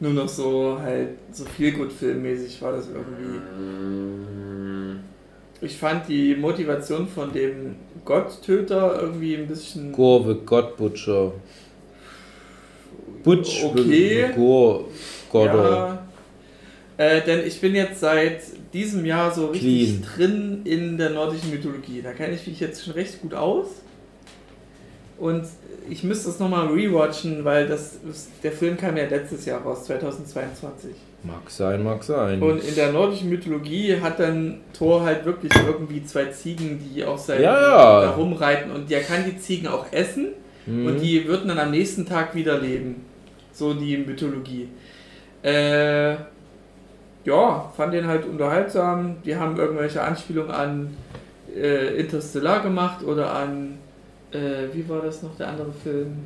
nur noch so halt so viel gut filmmäßig war das irgendwie. Ich fand die Motivation von dem Gotttöter irgendwie ein bisschen. Kurve Gottbutcher. Butch, Okay. Go, Gordo. Ja. Äh, denn ich bin jetzt seit diesem Jahr so richtig Clean. drin in der nordischen Mythologie. Da kenne ich mich jetzt schon recht gut aus. Und ich müsste es nochmal rewatchen, weil das der Film kam ja letztes Jahr raus, 2022. Mag sein, mag sein. Und in der nordischen Mythologie hat dann Thor halt wirklich irgendwie zwei Ziegen, die auf seinem Ja, ja. da rumreiten und der kann die Ziegen auch essen Mhm. und die würden dann am nächsten Tag wieder leben. So die Mythologie. Äh, ja, fand den halt unterhaltsam. Die haben irgendwelche Anspielungen an äh, Interstellar gemacht oder an, äh, wie war das noch, der andere Film?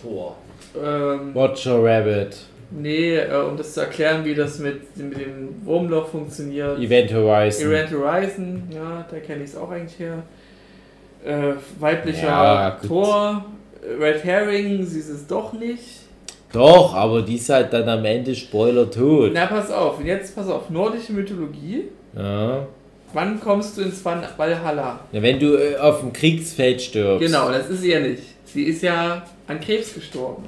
Tor. Ähm, Watcher Rabbit, nee, äh, um das zu erklären, wie das mit, mit dem Wurmloch funktioniert. Event Horizon. Event Horizon, ja, da kenne ich es auch eigentlich her. Äh, weiblicher Ja. Tor, Red Herring, sie ist es doch nicht. Doch, aber die ist halt dann am Ende Spoiler tot. Na, pass auf, und jetzt pass auf, nordische Mythologie. Ja. Wann kommst du ins Val- Valhalla? ja. Wenn du äh, auf dem Kriegsfeld stirbst. Genau, das ist sie ja nicht. Sie ist ja an Krebs gestorben.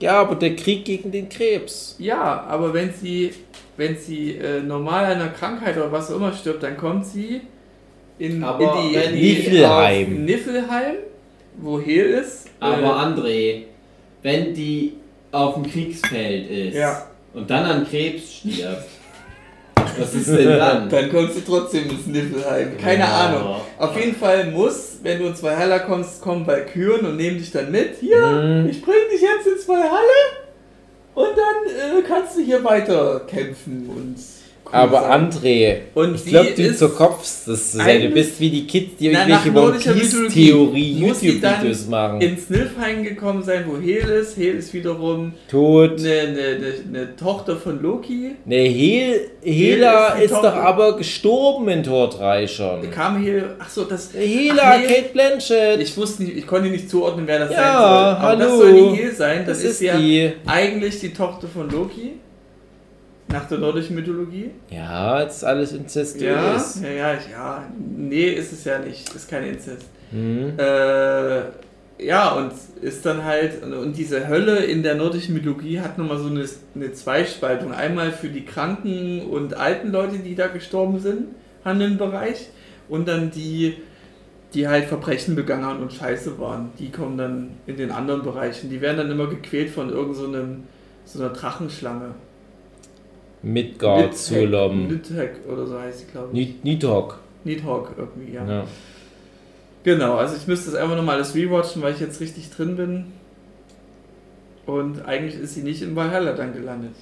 Ja, aber der Krieg gegen den Krebs. Ja, aber wenn sie, wenn sie äh, normal an einer Krankheit oder was auch immer stirbt, dann kommt sie in, Aber in die, in die Niflheim. auf Niflheim, wo Hel ist. Aber André, wenn die auf dem Kriegsfeld ist Ja. und dann an Krebs stirbt, was ist denn dann? Dann kommst du trotzdem ins Niflheim. Keine Ja. Ahnung. Auf jeden Fall muss, wenn du ins Valhalla kommst, kommen Valkyren und nehmen dich dann mit. Hier, Mhm. ich bring dich jetzt ins Valhalla und dann äh, kannst du hier weiter kämpfen und. Aber sein. André, Und ich glaube, du zerkopfst das zu sein. Du bist wie die Kids, die Na, irgendwelche nach One nordischer Piece Mythologie Theorie muss sie YouTube-Videos machen. ins Niflheim gekommen sein, wo Hel ist. Hel ist wiederum Tot. eine, eine, eine, Tochter von Loki. Ne, Hel, Hel Hela ist ist, doch aber gestorben in Tor 3 schon. Kam Hel. Achso, das. Hela, Ach, nee. Kate Blanchett. Ich wusste nicht, ich konnte nicht zuordnen, wer das Ja, sein soll. Aber das hallo. soll die Hel sein. Das, das ist, ist ja die. eigentlich die Tochter von Loki. Nach der nordischen Mythologie. Ja, jetzt ist alles Ja, incestuös. ja, ja, ich- ja. Nee, ist es ja nicht. Ist kein Inzest. Hm. Äh, ja, und ist dann halt, und- diese Hölle in der nordischen Mythologie hat nochmal so eine, eine Zweispaltung. Einmal für die kranken und alten Leute, die da gestorben sind, handelnden Bereich, und dann die, die halt Verbrechen begangen haben und scheiße waren. Die kommen dann in den anderen Bereichen. Die werden dann immer gequält von irgend so, einem, so einer Drachenschlange. Midgard, Nidhogg- Zulom. Nidhogg oder so heißt sie, glaube ich. Nid- Nidhogg. Nidhogg irgendwie, ja. Ja. Genau, also ich müsste es einfach nochmal alles rewatchen, weil ich jetzt richtig drin bin. Und eigentlich ist sie nicht in Valhalla dann gelandet.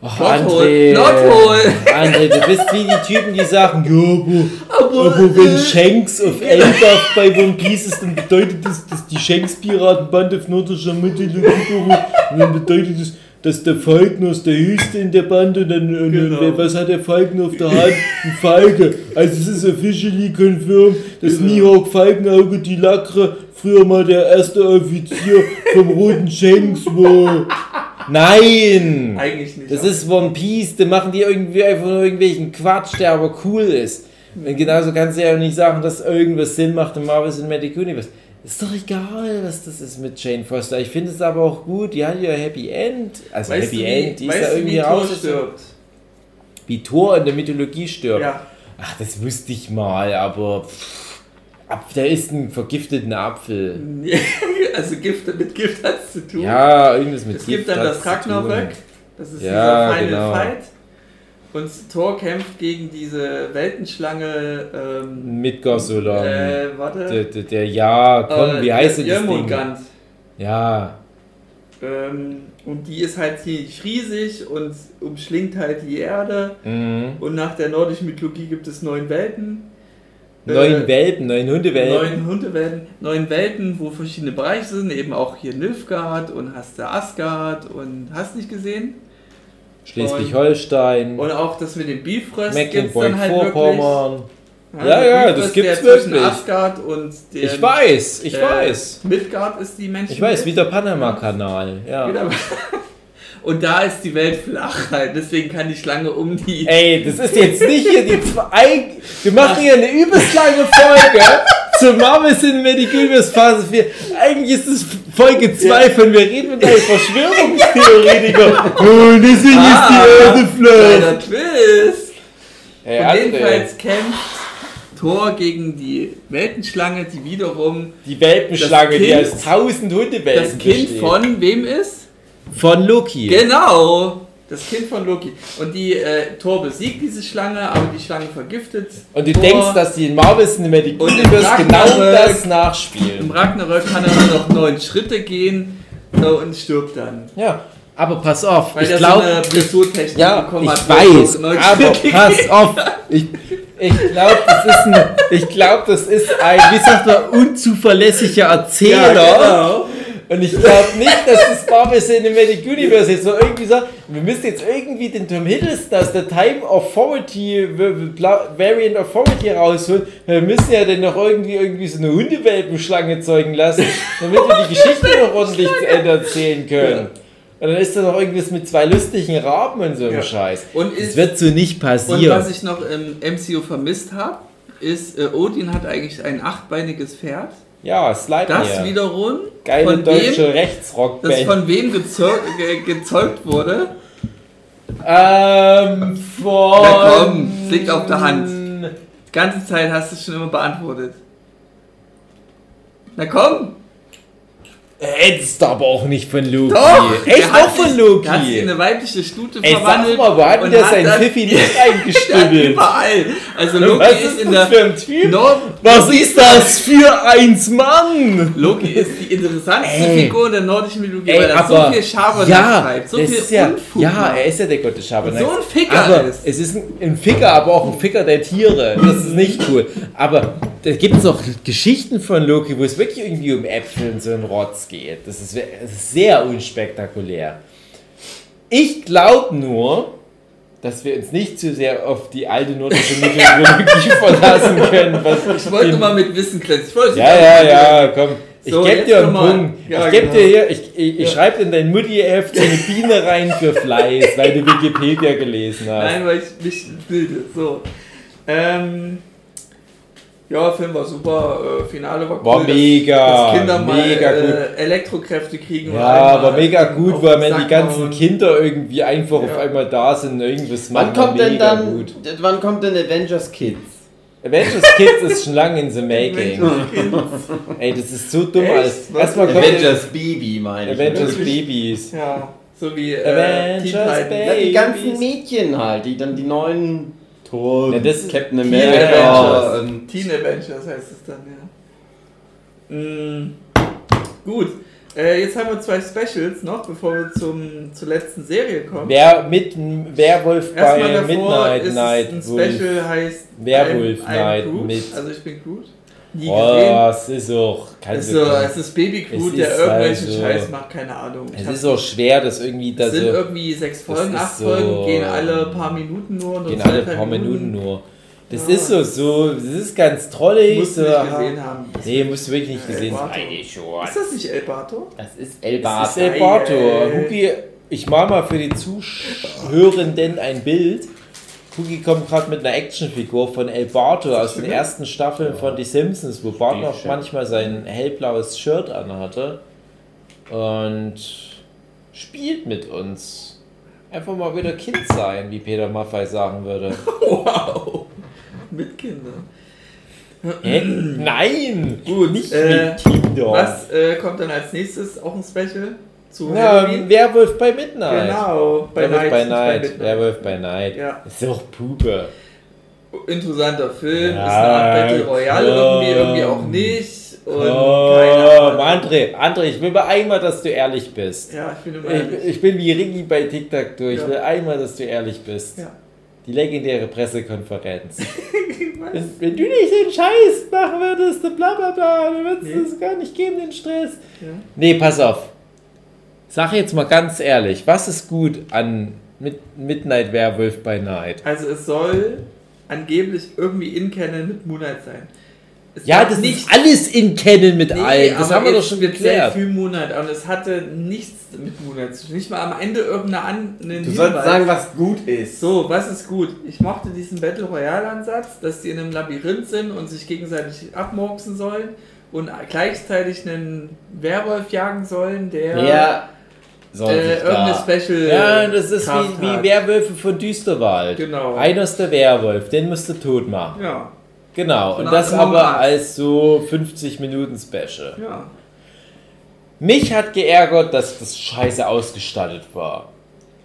Plothole, André. Plothole. André, du bist wie die Typen, die sagen, ja, aber, Aber, wenn äh, Shanks auf Elbaf bei One Piece ist, dann bedeutet das, dass die Shanks-Piratenbande auf nordischer. Und dann bedeutet das, dass der Falken ist der Höchste in der Bande. Und dann, und Genau. dann, was hat der Falken auf der Hand? Ein Falke. Also es ist officially confirmed, dass Genau. Mihawk Falkenauge die Lackre früher mal der erste Offizier vom Roten Shanks war. Nein! Eigentlich nicht. Das ist One Piece, da machen die irgendwie einfach nur irgendwelchen Quatsch, der aber cool ist. Und genauso kannst du ja auch nicht sagen, dass irgendwas Sinn macht im Marvel Cinematic Universe. Ist doch egal, was das ist mit Jane Foster. Ich finde es aber auch gut, die hat ja Happy End. Also weißt Happy wie, End, die ist du, irgendwie wie Thor raus. stirbt? Wie Thor in der Mythologie stirbt. Ja. Ach, das wusste ich mal, aber pff, da ist ein vergifteter Apfel. also Gift, mit Gift hat es zu tun. Ja, irgendwas mit es gibt Gift dann hat's das zu tun. Ragnarök. Das ist Ja, dieser Final genau. Fight. Und Thor kämpft gegen diese Weltenschlange. Ähm, Midgard-Solan. äh, warte. der, der, der, ja, komm, Äh, wie heißt denn das Ding? Jörmungand. Ja, Ähm, und die ist halt ziemlich riesig und umschlingt halt die Erde. mhm. Und nach der nordischen Mythologie gibt es neun Welten. Neun Äh, Welpen, neun Hundewelpen. Neun Hundewelten, neun Welten, wo verschiedene Bereiche sind, eben auch hier Nilfgaard und hast du Asgard und hast nicht gesehen. Schleswig-Holstein, Und auch das mit dem Bifrost gibt's dann halt Mecklenburg-Vorpommern. wirklich. Ja, ja, der das gibt's wirklich. Asgard und der Ich weiß, ich äh, weiß. Midgard ist die Menschen. Ich weiß, wie der Panama-Kanal. Ja. Genau. Und da ist die Welt flach halt, deswegen kann die Schlange um die. Ey, das ist jetzt nicht hier die zwei. Wir machen hier eine übelst lange Folge zur Marvel Cinematic Universe Phase 4. Eigentlich ist es Folge 2 von Wir reden mit einem Verschwörungstheoretiker. Oh, deswegen ist die Erde flach. Twist. Hey, Und jedenfalls kämpft Thor gegen die Weltenschlange, die wiederum die Welpenschlange, das die Kind- aus tausend Hundewelpen das Kind besteht. von wem ist? von Loki. Genau, das Kind von Loki. Und die äh, Thor besiegt diese Schlange, aber die Schlange vergiftet. Und du Thor. denkst, dass die in Marvel Cinematic Und im Universe genau das nachspielen. Im Ragnarök kann er nur noch neun Schritte gehen äh, und stirbt dann. Ja, aber pass auf, Weil ich er glaube, so ja, bekommen ich hat. weiß, aber pass auf, ich, ich glaube, das ist ein, ich glaube, das ist ein, wie sagt man, unzuverlässiger Erzähler. Ja, genau. Und ich glaube nicht, dass das Marvel Cinematic Universe jetzt so irgendwie sagt, wir müssen jetzt irgendwie den Tom Hiddleston aus der Time Authority, Variant Authority rausholen. Wir müssen ja dann noch irgendwie, irgendwie so eine Hundewelpenschlange zeugen lassen, damit wir die Geschichte noch ordentlich zu Ende erzählen können. Und dann ist da noch irgendwas mit zwei lustigen Raben und so einem Ja. Scheiß. Und Das ist- wird so nicht Und passieren. was ich noch im MCU vermisst habe, ist, äh, Odin hat eigentlich ein achtbeiniges Pferd. Ja, Slide Das wiederum Geile deutsche wem, das Rechtsrockband. von wem gezeugt, ge, gezeugt wurde. Ähm, von. Na komm, es liegt auf der Hand. Die ganze Zeit hast du es schon immer beantwortet. Na komm! Hättest du aber auch nicht von Loki. Doch! Echt doch von Loki. Der hat sich in eine weibliche Stute Ey, sag verwandelt. mal, wo hat denn und der hat sein Pfiffi nicht eingestümmelt? überall. Also Loki Was ist, ist in das der für ein Typ? Nord Was ist das für eins Mann? Loki ist die interessanteste Ey. Figur in der nordischen Mythologie, Ey, weil er so viel Schabernack ja, treibt, so viel ja, Unfug ja, er ist ja der Gott des Schabernacks. So ein Ficker aber ist. Es ist ein, ein Ficker, aber auch ein Ficker der Tiere. Das ist nicht cool. Aber da gibt es auch Geschichten von Loki, wo es wirklich irgendwie um Äpfel und so einen Rotz geht. Das ist, das ist sehr unspektakulär. Ich glaube nur, dass wir uns nicht zu sehr auf die alte nordische Mythologie verlassen können. Ich wollte mal mit Wissen glänzen. Wollte ja, ja, ja, komm. Ich So, gebe dir einen. Punkt. Ja, ich gebe genau. dir hier, ich, ich, ich Ja. schreibe in dein Mutti-Heft so eine Biene rein für Fleiß, weil du Wikipedia gelesen hast. Nein, weil ich mich bilde. So. Ähm, ja, Film war super. Äh, Finale war cool. War dass- mega, Dass Kinder mal mega gut. äh, Elektrokräfte kriegen. Ja, war mega gut, weil wenn die ganzen hauen. Kinder irgendwie einfach Ja. auf einmal da sind, irgendwas Wann machen, war kommt denn mega dann, gut. wann kommt denn Avengers Kids? Avengers Kids ist schon lange in the making. Ey, das ist so dumm Echt? alles. Erstmal kommt Avengers Baby, meine ich. Avengers Wirklich? Babys. Ja, so wie äh, Avengers. Baby. Ja, die ganzen Mädchen halt, die dann die neuen Thor, Ja, das ist Captain Teen America Avengers. und Teen Adventures heißt es dann, ja. Mm, gut. Äh, jetzt haben wir zwei Specials noch, bevor wir zum, zur letzten Serie kommen. Wer mit Werwolf bei Midnight ist Night ein Wolf. Special heißt Werwolf I'm- I'm Night Groot. mit- Also ich bin Groot. Nie Oh, gesehen. es ist auch. Also, du- es ist Baby Groot, Es der ist irgendwelchen also- Scheiß macht, keine Ahnung. Ich es ist auch schwer, dass irgendwie da es sind so. irgendwie sechs Folgen, acht so- Folgen, gehen alle paar Minuten nur. Gehen alle paar Minuten nur. Das Ja. ist so, so, das ist ganz trollig. Musst So, du nicht gesehen haben. Nee, musst du wirklich nicht Ja, gesehen El haben. Bato. Ist das nicht El Bato? das ist El Das ist. El Bato. Ey. Hugi, ich mal mal für die Zuhörenden ein Bild. Hugi kommt gerade mit einer Actionfigur von El Bato aus den ersten Staffeln von Die Simpsons, wo Bart noch manchmal sein hellblaues Shirt anhatte. Und spielt mit uns. Einfach mal wieder Kind sein, wie Peter Maffei sagen würde. Wow. Mit Kindern. Hä? Nein! Gut, nicht äh, mit Kindern. Was äh, kommt dann als nächstes? Auch ein Special zu Ja, Halloween? Werwolf bei Midnight. Genau, bei Werwolf Night. bei Night. Midnight. Werwolf bei Night. Ja. Ist doch Puppe. Interessanter Film, Ja, ist eine Art Battle Royale irgendwie, irgendwie auch nicht. Und Oh. André, André, ich will mal einmal, dass du ehrlich bist. Ja, ich bin immer Ich, ehrlich. ich bin wie Ringi bei TikTok durch. Ich Ja. will einmal, dass du ehrlich bist. Ja. Die legendäre Pressekonferenz. wenn, du nicht den Scheiß machen würdest, bla bla bla, dann würdest Nee. es gar nicht geben, den Stress. Ja. Nee, pass auf. Sag jetzt mal ganz ehrlich, was ist gut an Mid Midnight Werewolf by Night? Also es soll angeblich irgendwie in Canon mit Moonlight sein. Es Ja, das nicht, ist alles in Canon mit Nee, allen. Das haben wir doch schon geklärt. für Moonlight und es hatte nichts mit Moonlight zu tun. Nicht mal am Ende irgendeine an, einen Du sollst Hinweis. sagen, was gut ist. So, was ist gut? Ich mochte diesen Battle Royale Ansatz, dass die in einem Labyrinth sind und sich gegenseitig abmurksen sollen und gleichzeitig einen Werwolf jagen sollen, der Wer soll äh, irgendeine. Special. Ja, das ist wie, wie. Werwölfe von Düsterwald. Genau. Einer ist der Werwolf, den musst du tot machen. Ja, Genau, So und das aber als so 50 Minuten Special. ja. Mich hat geärgert, dass das scheiße ausgestattet war.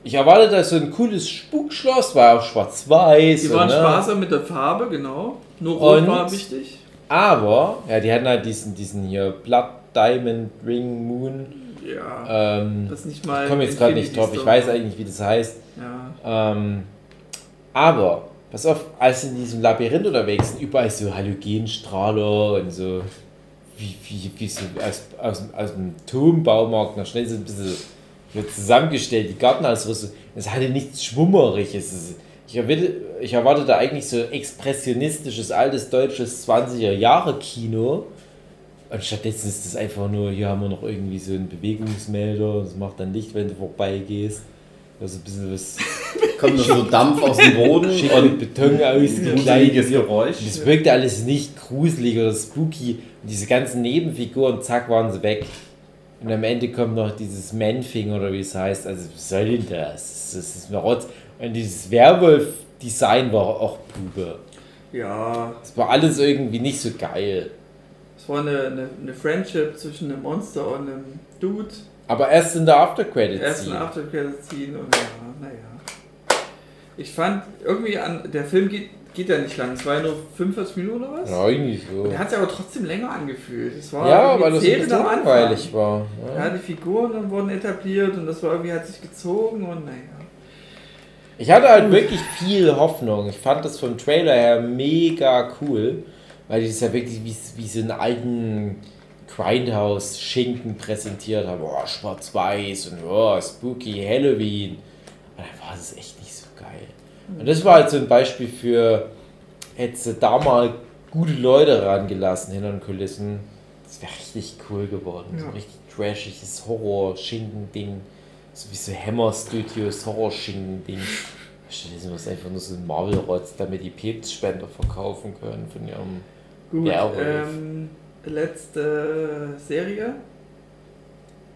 Ich erwartete so ein cooles Spukschloss, war auch schwarz-weiß. Die waren ne? sparsam mit der Farbe, genau. Nur Rot Und? war wichtig. Aber, ja, die hatten halt diesen, diesen hier Blood Diamond Ring Moon. Ja. Ähm, das nicht mal. ich komme jetzt gerade nicht drauf, ich weiß eigentlich, wie das heißt. Ja. Ähm, aber, pass auf, als in diesem Labyrinth unterwegs sind, überall so Halogenstrahler und so, wie, wie, wie so aus, aus, aus dem Turmbaumarkt noch schnell so ein bisschen zusammengestellt, die Gartenausrüstung. Es hatte nichts Schwummeriges. Es- Ich erwarte, ich erwarte da eigentlich so expressionistisches, altes deutsches 20er-Jahre-Kino. Und stattdessen ist das einfach nur, hier haben wir noch irgendwie so einen Bewegungsmelder, das macht dann Licht, wenn du vorbeigehst. Also ein bisschen was Kommt nur so Dampf aus dem Boden und Beton ausgekleidet. Geräusch. Das wirkte alles nicht gruselig oder spooky. Und diese ganzen Nebenfiguren, zack, waren sie weg. Und am Ende kommt noch dieses Manfing oder wie es heißt. Also, was soll denn das? Das ist mir Rotz. Und dieses Werwolf-Design war auch Pube. Ja. Das war alles irgendwie nicht so geil. Es war eine, eine, eine Friendship zwischen einem Monster und einem Dude. Aber erst in der After-Credits. Erst ein Aftercredit ziehen und ja, naja. Ich fand irgendwie an. Der Film geht, geht ja nicht lang. Es war ja nur 45 Minuten oder was? Ja, irgendwie so. Und der hat sich aber trotzdem länger angefühlt. Es war Ja, weil das Anfang. langweilig war. Ja, Ja. die Figuren dann wurden etabliert und das war irgendwie, hat sich gezogen und naja. Ich hatte halt wirklich viel Hoffnung. Ich fand das vom Trailer her mega cool, weil die das ja wirklich wie, wie so einen alten Grindhouse-Schinken präsentiert haben. Oh, schwarz-weiß und oh, spooky Halloween. Und dann war das echt nicht so geil. Und das war halt so ein Beispiel für, hättest du da mal gute Leute rangelassen hinter den Kulissen, das wäre richtig cool geworden. So Ja. ein richtig trashiges Horror-Schinken-Ding. So wie so Hammer Studios Horror-Schinken-Ding. Stattdessen war es einfach nur so ein Marvel-Rotz, damit die Pepsspender verkaufen können von ihrem. Gut, Ja, ähm, letzte Serie.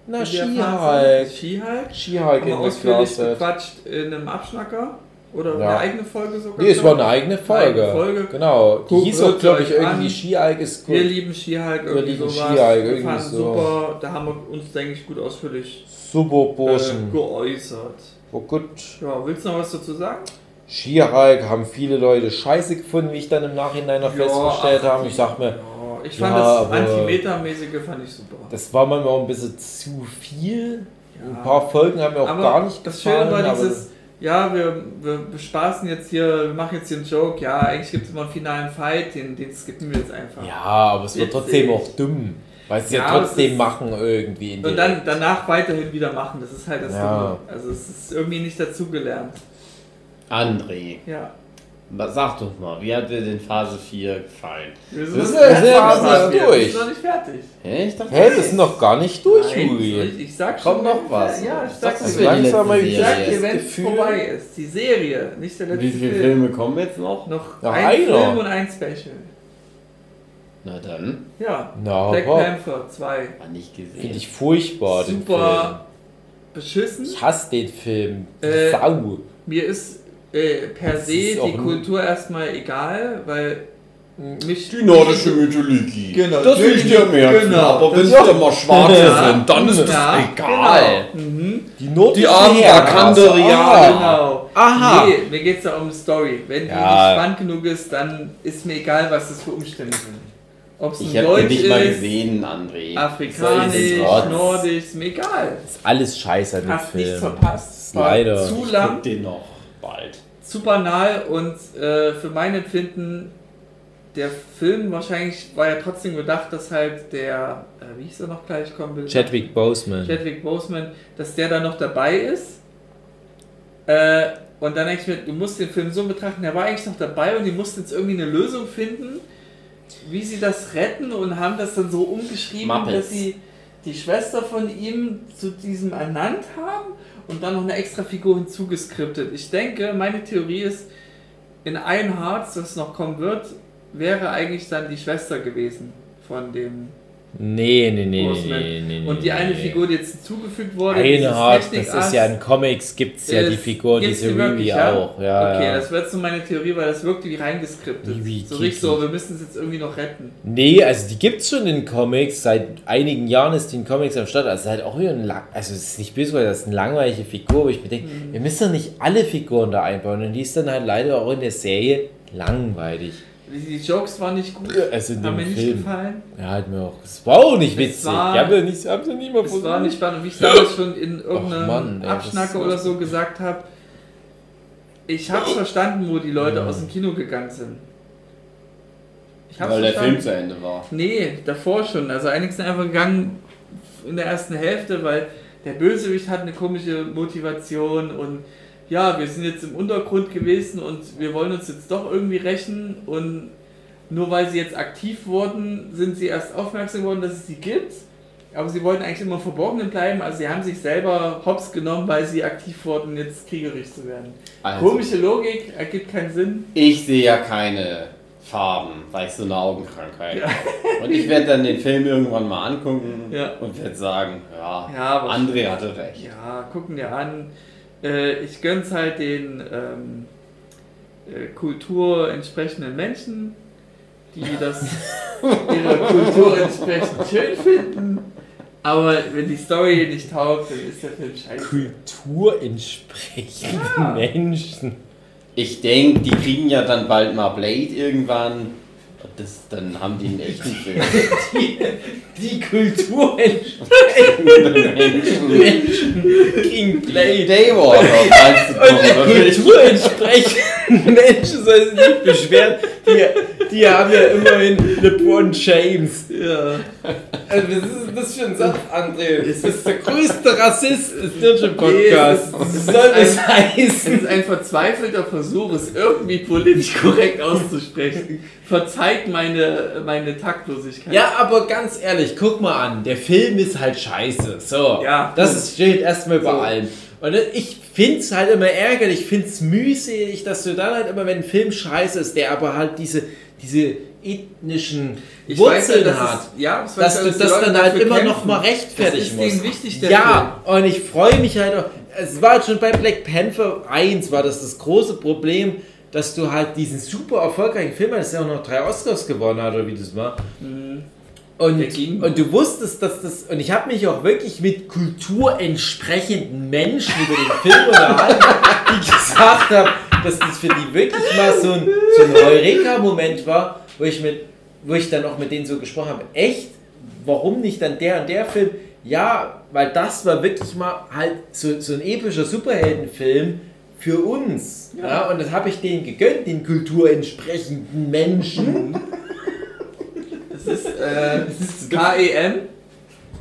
Na, She-Hulk. She-Hulk. She-Hulk Haben wir in der Klasse. gequatscht in einem Abschnacker. Oder Ja. eine eigene Folge sogar. Nee, es war eine eigene Folge. Eine Folge. Genau. Die Guckt hieß auch, glaube ich, irgendwie an. She-Hulk ist Wir gut. lieben She-Hulk, Wir irgendwie lieben Wir irgendwie fanden so. super, da haben wir uns, denke ich, gut ausführlich Super äh, Burschen. geäußert. War gut. Ja, willst du noch was dazu sagen? She-Hulk haben viele Leute scheiße gefunden, wie ich dann im Nachhinein noch Ja, festgestellt habe. Ich sag mir, Ja, ich fand Ja, das Antimeter-mäßige fand ich super. das war manchmal auch ein bisschen zu viel. Ein paar Folgen haben mir auch aber gar nicht das gefallen. Schöne war dieses, ja, wir, wir bespaßen jetzt hier, wir machen jetzt hier einen Joke, ja, eigentlich gibt es immer einen finalen Fight, den, den skippen wir jetzt einfach. Ja, aber es wird trotzdem auch dumm. Weil sie ja, Ja, trotzdem ist- machen irgendwie. In Und dann danach weiterhin wieder machen, das ist halt das Ja. Dumme. Also es ist irgendwie nicht dazugelernt. André, Ja. was- sag doch mal, wie hat dir denn Phase 4 gefallen? Wir Das sind ist noch ja nicht sehr fertig. gut Wir durch. sind noch nicht fertig. Hä? Ich dachte, Hä, das ist noch gar nicht durch, Nein, Uri. ich, ich sag Kommt schon, noch was. Ja, ich Ich sag, das langsam mal ich sag dir, wenn es vorbei ist. Die Serie, nicht der letzte Wie viele Film. Filme kommen jetzt noch? Noch Noch ein einer. Film und ein Special. Na dann, Ja. Na, Black aber Panther 2. war nicht gesehen. finde ich furchtbar, den Film. Super beschissen. Ich hasse den Film. Äh, Sau. Mir ist äh, per Das se die Kultur erstmal egal, weil mich. Die nordische Mythologie. Genau. Das will ich dir merken. Genau. Aber wenn es dann mal Schwarze Ja. sind, dann ist das Ja, egal. Genau. Mhm. Die nordische Die armen. Ah. Genau. Aha. Nee, mir geht es ja um Story. Wenn die Ja. nicht spannend genug ist, dann ist mir egal, was das für Umstände sind. Ob es Ich Deutsch nicht mal ist, gesehen, André. Afrikanisch. Nordisch, ist mir egal. Ist alles scheiße an dem Hast Film. nichts verpasst. Leider. Zu Ich lang. guck den noch bald. zu banal und äh, für mein Empfinden, der Film wahrscheinlich war ja trotzdem gedacht, dass halt der, äh, wie hieß er noch gleich kommen will? Chadwick Boseman. Chadwick Boseman, dass der da noch dabei ist. Äh, und dann denke ich mir, du musst den Film so betrachten, der war eigentlich noch dabei und die mussten jetzt irgendwie eine Lösung finden, wie sie das retten und haben das dann so umgeschrieben, Muppets. dass sie die Schwester von ihm zu diesem ernannt haben und dann noch eine extra Figur hinzugeskriptet. Ich denke, meine Theorie ist, in Iron Hearts, das noch kommen wird, wäre eigentlich dann die Schwester gewesen von dem Nee, nee, nee, Horseman. nee, nee, nee. Und die eine nee. Figur, die jetzt hinzugefügt wurde, Einhard, das ist ja in Comics, gibt es ja die Figur, diese Rivi ja? auch. Ja, okay, ja. das jetzt so meine Theorie, weil das wirkte wie reingeskriptet. Wie so richtig so, wir müssen es jetzt irgendwie noch retten. Nee, also die gibt es schon in Comics. Seit einigen Jahren ist die in Comics am Start. Also es ist halt auch wieder ein lang also es ist nicht böse, weil das ist eine langweilige Figur, aber ich mir denke, Mhm. wir müssen doch nicht alle Figuren da einbauen. Und die ist dann halt leider auch in der Serie langweilig. Die, Jokes waren nicht gut, Also haben mir nicht gefallen. Ja, hat mir auch. Es war auch nicht Es witzig. war- ich habe ja nicht, hab's ja nicht mal Es war nicht spannend, wie ich damals schon in irgendeinem ist- oder so gesagt habe. Ich hab's verstanden, wo die Leute Ja. aus dem Kino gegangen sind. Ich hab's Weil der verstanden. Film zu Ende war. Nee, davor schon. Also einige sind einfach gegangen in der ersten Hälfte, weil der Bösewicht hat eine komische Motivation und ja, wir sind jetzt im Untergrund gewesen und wir wollen uns jetzt doch irgendwie rächen und nur weil sie jetzt aktiv wurden, sind sie erst aufmerksam geworden, dass es sie gibt. Aber sie wollten eigentlich immer im Verborgenen bleiben, also sie haben sich selber hops genommen, weil sie aktiv wurden, jetzt kriegerisch zu werden. Also, Komische Logik, ergibt keinen Sinn. ich sehe ja keine Farben, weil ich so eine Augenkrankheit Ja. habe. Und ich werde dann den Film irgendwann mal angucken Ja. und werde sagen, ja, Ja, André hatte recht. Ja, gucken dir an. Äh, ich gönn's halt den ähm, äh, Kultur entsprechenden Menschen, die das ihrer Kultur entsprechend schön finden. Aber wenn die Story nicht taugt, dann ist der Film scheiße. Kultur entsprechende Ja. Menschen. Ich denke, die kriegen ja dann bald mal Blade irgendwann. Das, dann haben die einen echten Film. Die Kultur Menschen. King Play. Daywalker, Und die nicht? Kultur entsprechenden Menschen sollen sich nicht beschweren. Die, die haben ja immerhin LeBron James. Ja. Also, was ist das für ein Satz, André? Das ist der größte Rassist des deutschen Podcasts. es es soll das ein- Es heißen? ist ein verzweifelter Versuch, es irgendwie politisch korrekt auszusprechen. Verzeiht meine, meine Taktlosigkeit. Ja, aber ganz ehrlich, guck mal an. Der Film ist halt scheiße. So. Ja. Das ist, steht erstmal über So. allem. Und ich find's halt immer ärgerlich, ich find's mühselig, dass du dann halt immer, wenn ein Film scheiße ist, der aber halt diese, diese ethnischen Ich weiß Wurzeln dass hat. es, ja, weiß dass du das dann halt immer kämpfen. noch mal rechtfertigen Das ist musst. wichtig, ja, und ich freue mich halt auch. Es war halt schon bei Black Panther 1 war das das große Problem, dass du halt diesen super erfolgreichen Film, das ja auch noch drei Oscars gewonnen hat, oder wie das war. Mhm. Und, und du wusstest, dass das. Und ich habe mich auch wirklich mit kulturentsprechenden Menschen über den Film unterhalten, die gesagt haben, dass das für die wirklich mal so ein, so ein Heureka-Moment war, wo ich, mit, wo ich dann auch mit denen so gesprochen habe: Echt? Warum nicht dann der und der Film? Ja, weil das war wirklich mal halt so, so ein epischer Superheldenfilm für uns. Ja. und das habe ich denen gegönnt, den kulturentsprechenden Menschen. Das ist, äh, das ist KEM,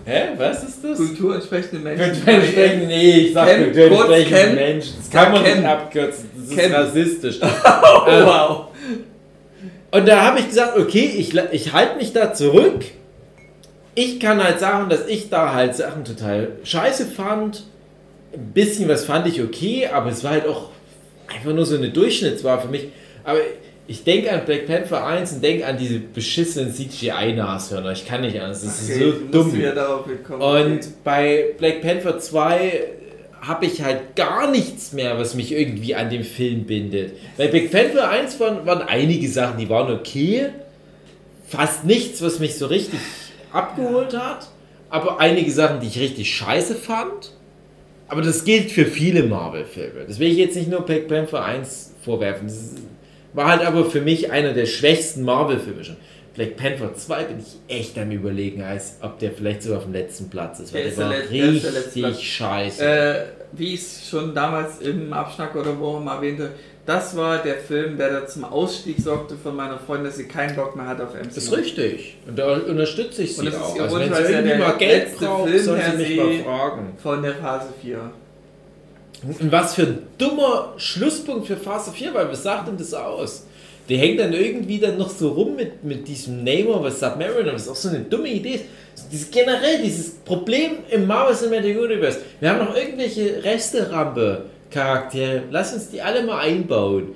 Hä? Was ist das? Kultur entsprechende Menschen. Kulturentsprechend, nee, ich sag Ken, kulturentsprechend kurz Ken. Menschen. Das kann man Ken. nicht abkürzen. Das ist Ken. rassistisch. Oh, wow. Und da habe ich gesagt, okay, ich, ich halte mich da zurück. Ich kann halt sagen, dass ich da halt Sachen total scheiße fand. Ein bisschen was fand ich okay, aber es war halt auch einfach nur so eine Durchschnittswahl für mich. Aber ich denke an Black Panther 1 und denke an diese beschissenen CGI-Nashörner. Ich kann nicht anders. Das ist Okay, so du musst dumm. kommen. Und bei Black Panther 2 habe ich halt gar nichts mehr, was mich irgendwie an dem Film bindet. Bei Black Panther 1 waren, waren einige Sachen, die waren okay. Fast nichts, was mich so richtig abgeholt hat. Aber einige Sachen, die ich richtig scheiße fand. Aber das gilt für viele Marvel-Filme. Das will ich jetzt nicht nur Black Panther 1 vorwerfen. Das war halt aber für mich einer der schwächsten Marvel-Filme schon. Black Panther 2 bin ich echt am überlegen, als ob der vielleicht sogar auf dem letzten Platz ist. Weil Der der, ist war der ist der richtig scheiße. Äh, wie ich es schon damals im Abschnack oder wo mal erwähnte, das war der Film, der da zum Ausstieg sorgte von meiner Freundin, dass sie keinen Bock mehr hat auf MCU. das ist richtig. Und da unterstütze ich sie Und das ist auch. ihr Also wenn sie ja irgendwie der mal Geld braucht, Film soll sie mich mal fragen. Von der Phase 4. Und was für ein dummer Schlusspunkt für Phase 4, weil was sagt denn das aus? Die hängt dann irgendwie dann noch so rum mit, mit diesem Namor, was Submariner, was auch so eine dumme Idee ist. Dieses, generell dieses Problem im Marvel Cinematic Universe. Wir haben noch irgendwelche Resterampe-Charaktere. Lass uns die alle mal einbauen.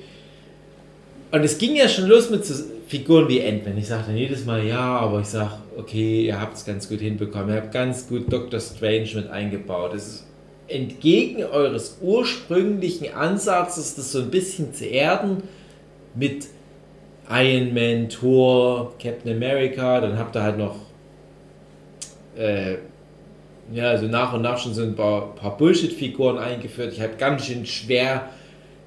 Und es ging ja schon los mit so Figuren wie Ant-Man. Ich sagte jedes Mal ja, aber ich sag, okay, ihr habt es ganz gut hinbekommen. Ihr habt ganz gut Doctor Strange mit eingebaut. Es ist entgegen eures ursprünglichen Ansatzes, das so ein bisschen zu erden, mit Iron Man, Thor, Captain America, dann habt ihr halt noch äh, ja, also nach und nach schon so ein paar, paar Bullshit-Figuren eingeführt. Ich habe ganz schön schwer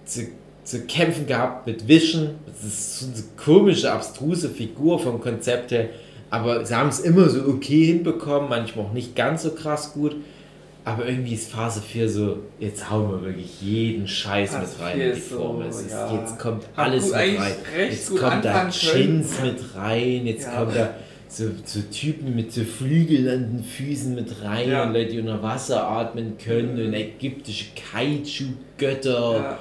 zu, zu kämpfen gehabt mit Vision. Das ist so eine komische, abstruse Figur vom Konzept her. Aber sie haben es immer so okay hinbekommen, manchmal auch nicht ganz so krass gut. Aber irgendwie ist Phase 4 so, jetzt hauen wir wirklich jeden Scheiß Phase mit rein 4 in die ist so, Formel. Ist, ja. Jetzt kommt alles mit rein. Jetzt kommt da Chins können. mit rein, jetzt Ja. kommt da so, so Typen mit so Flügeln an den Füßen mit rein Ja. und Leute, die unter Wasser atmen können und ägyptische Kaiju-Götter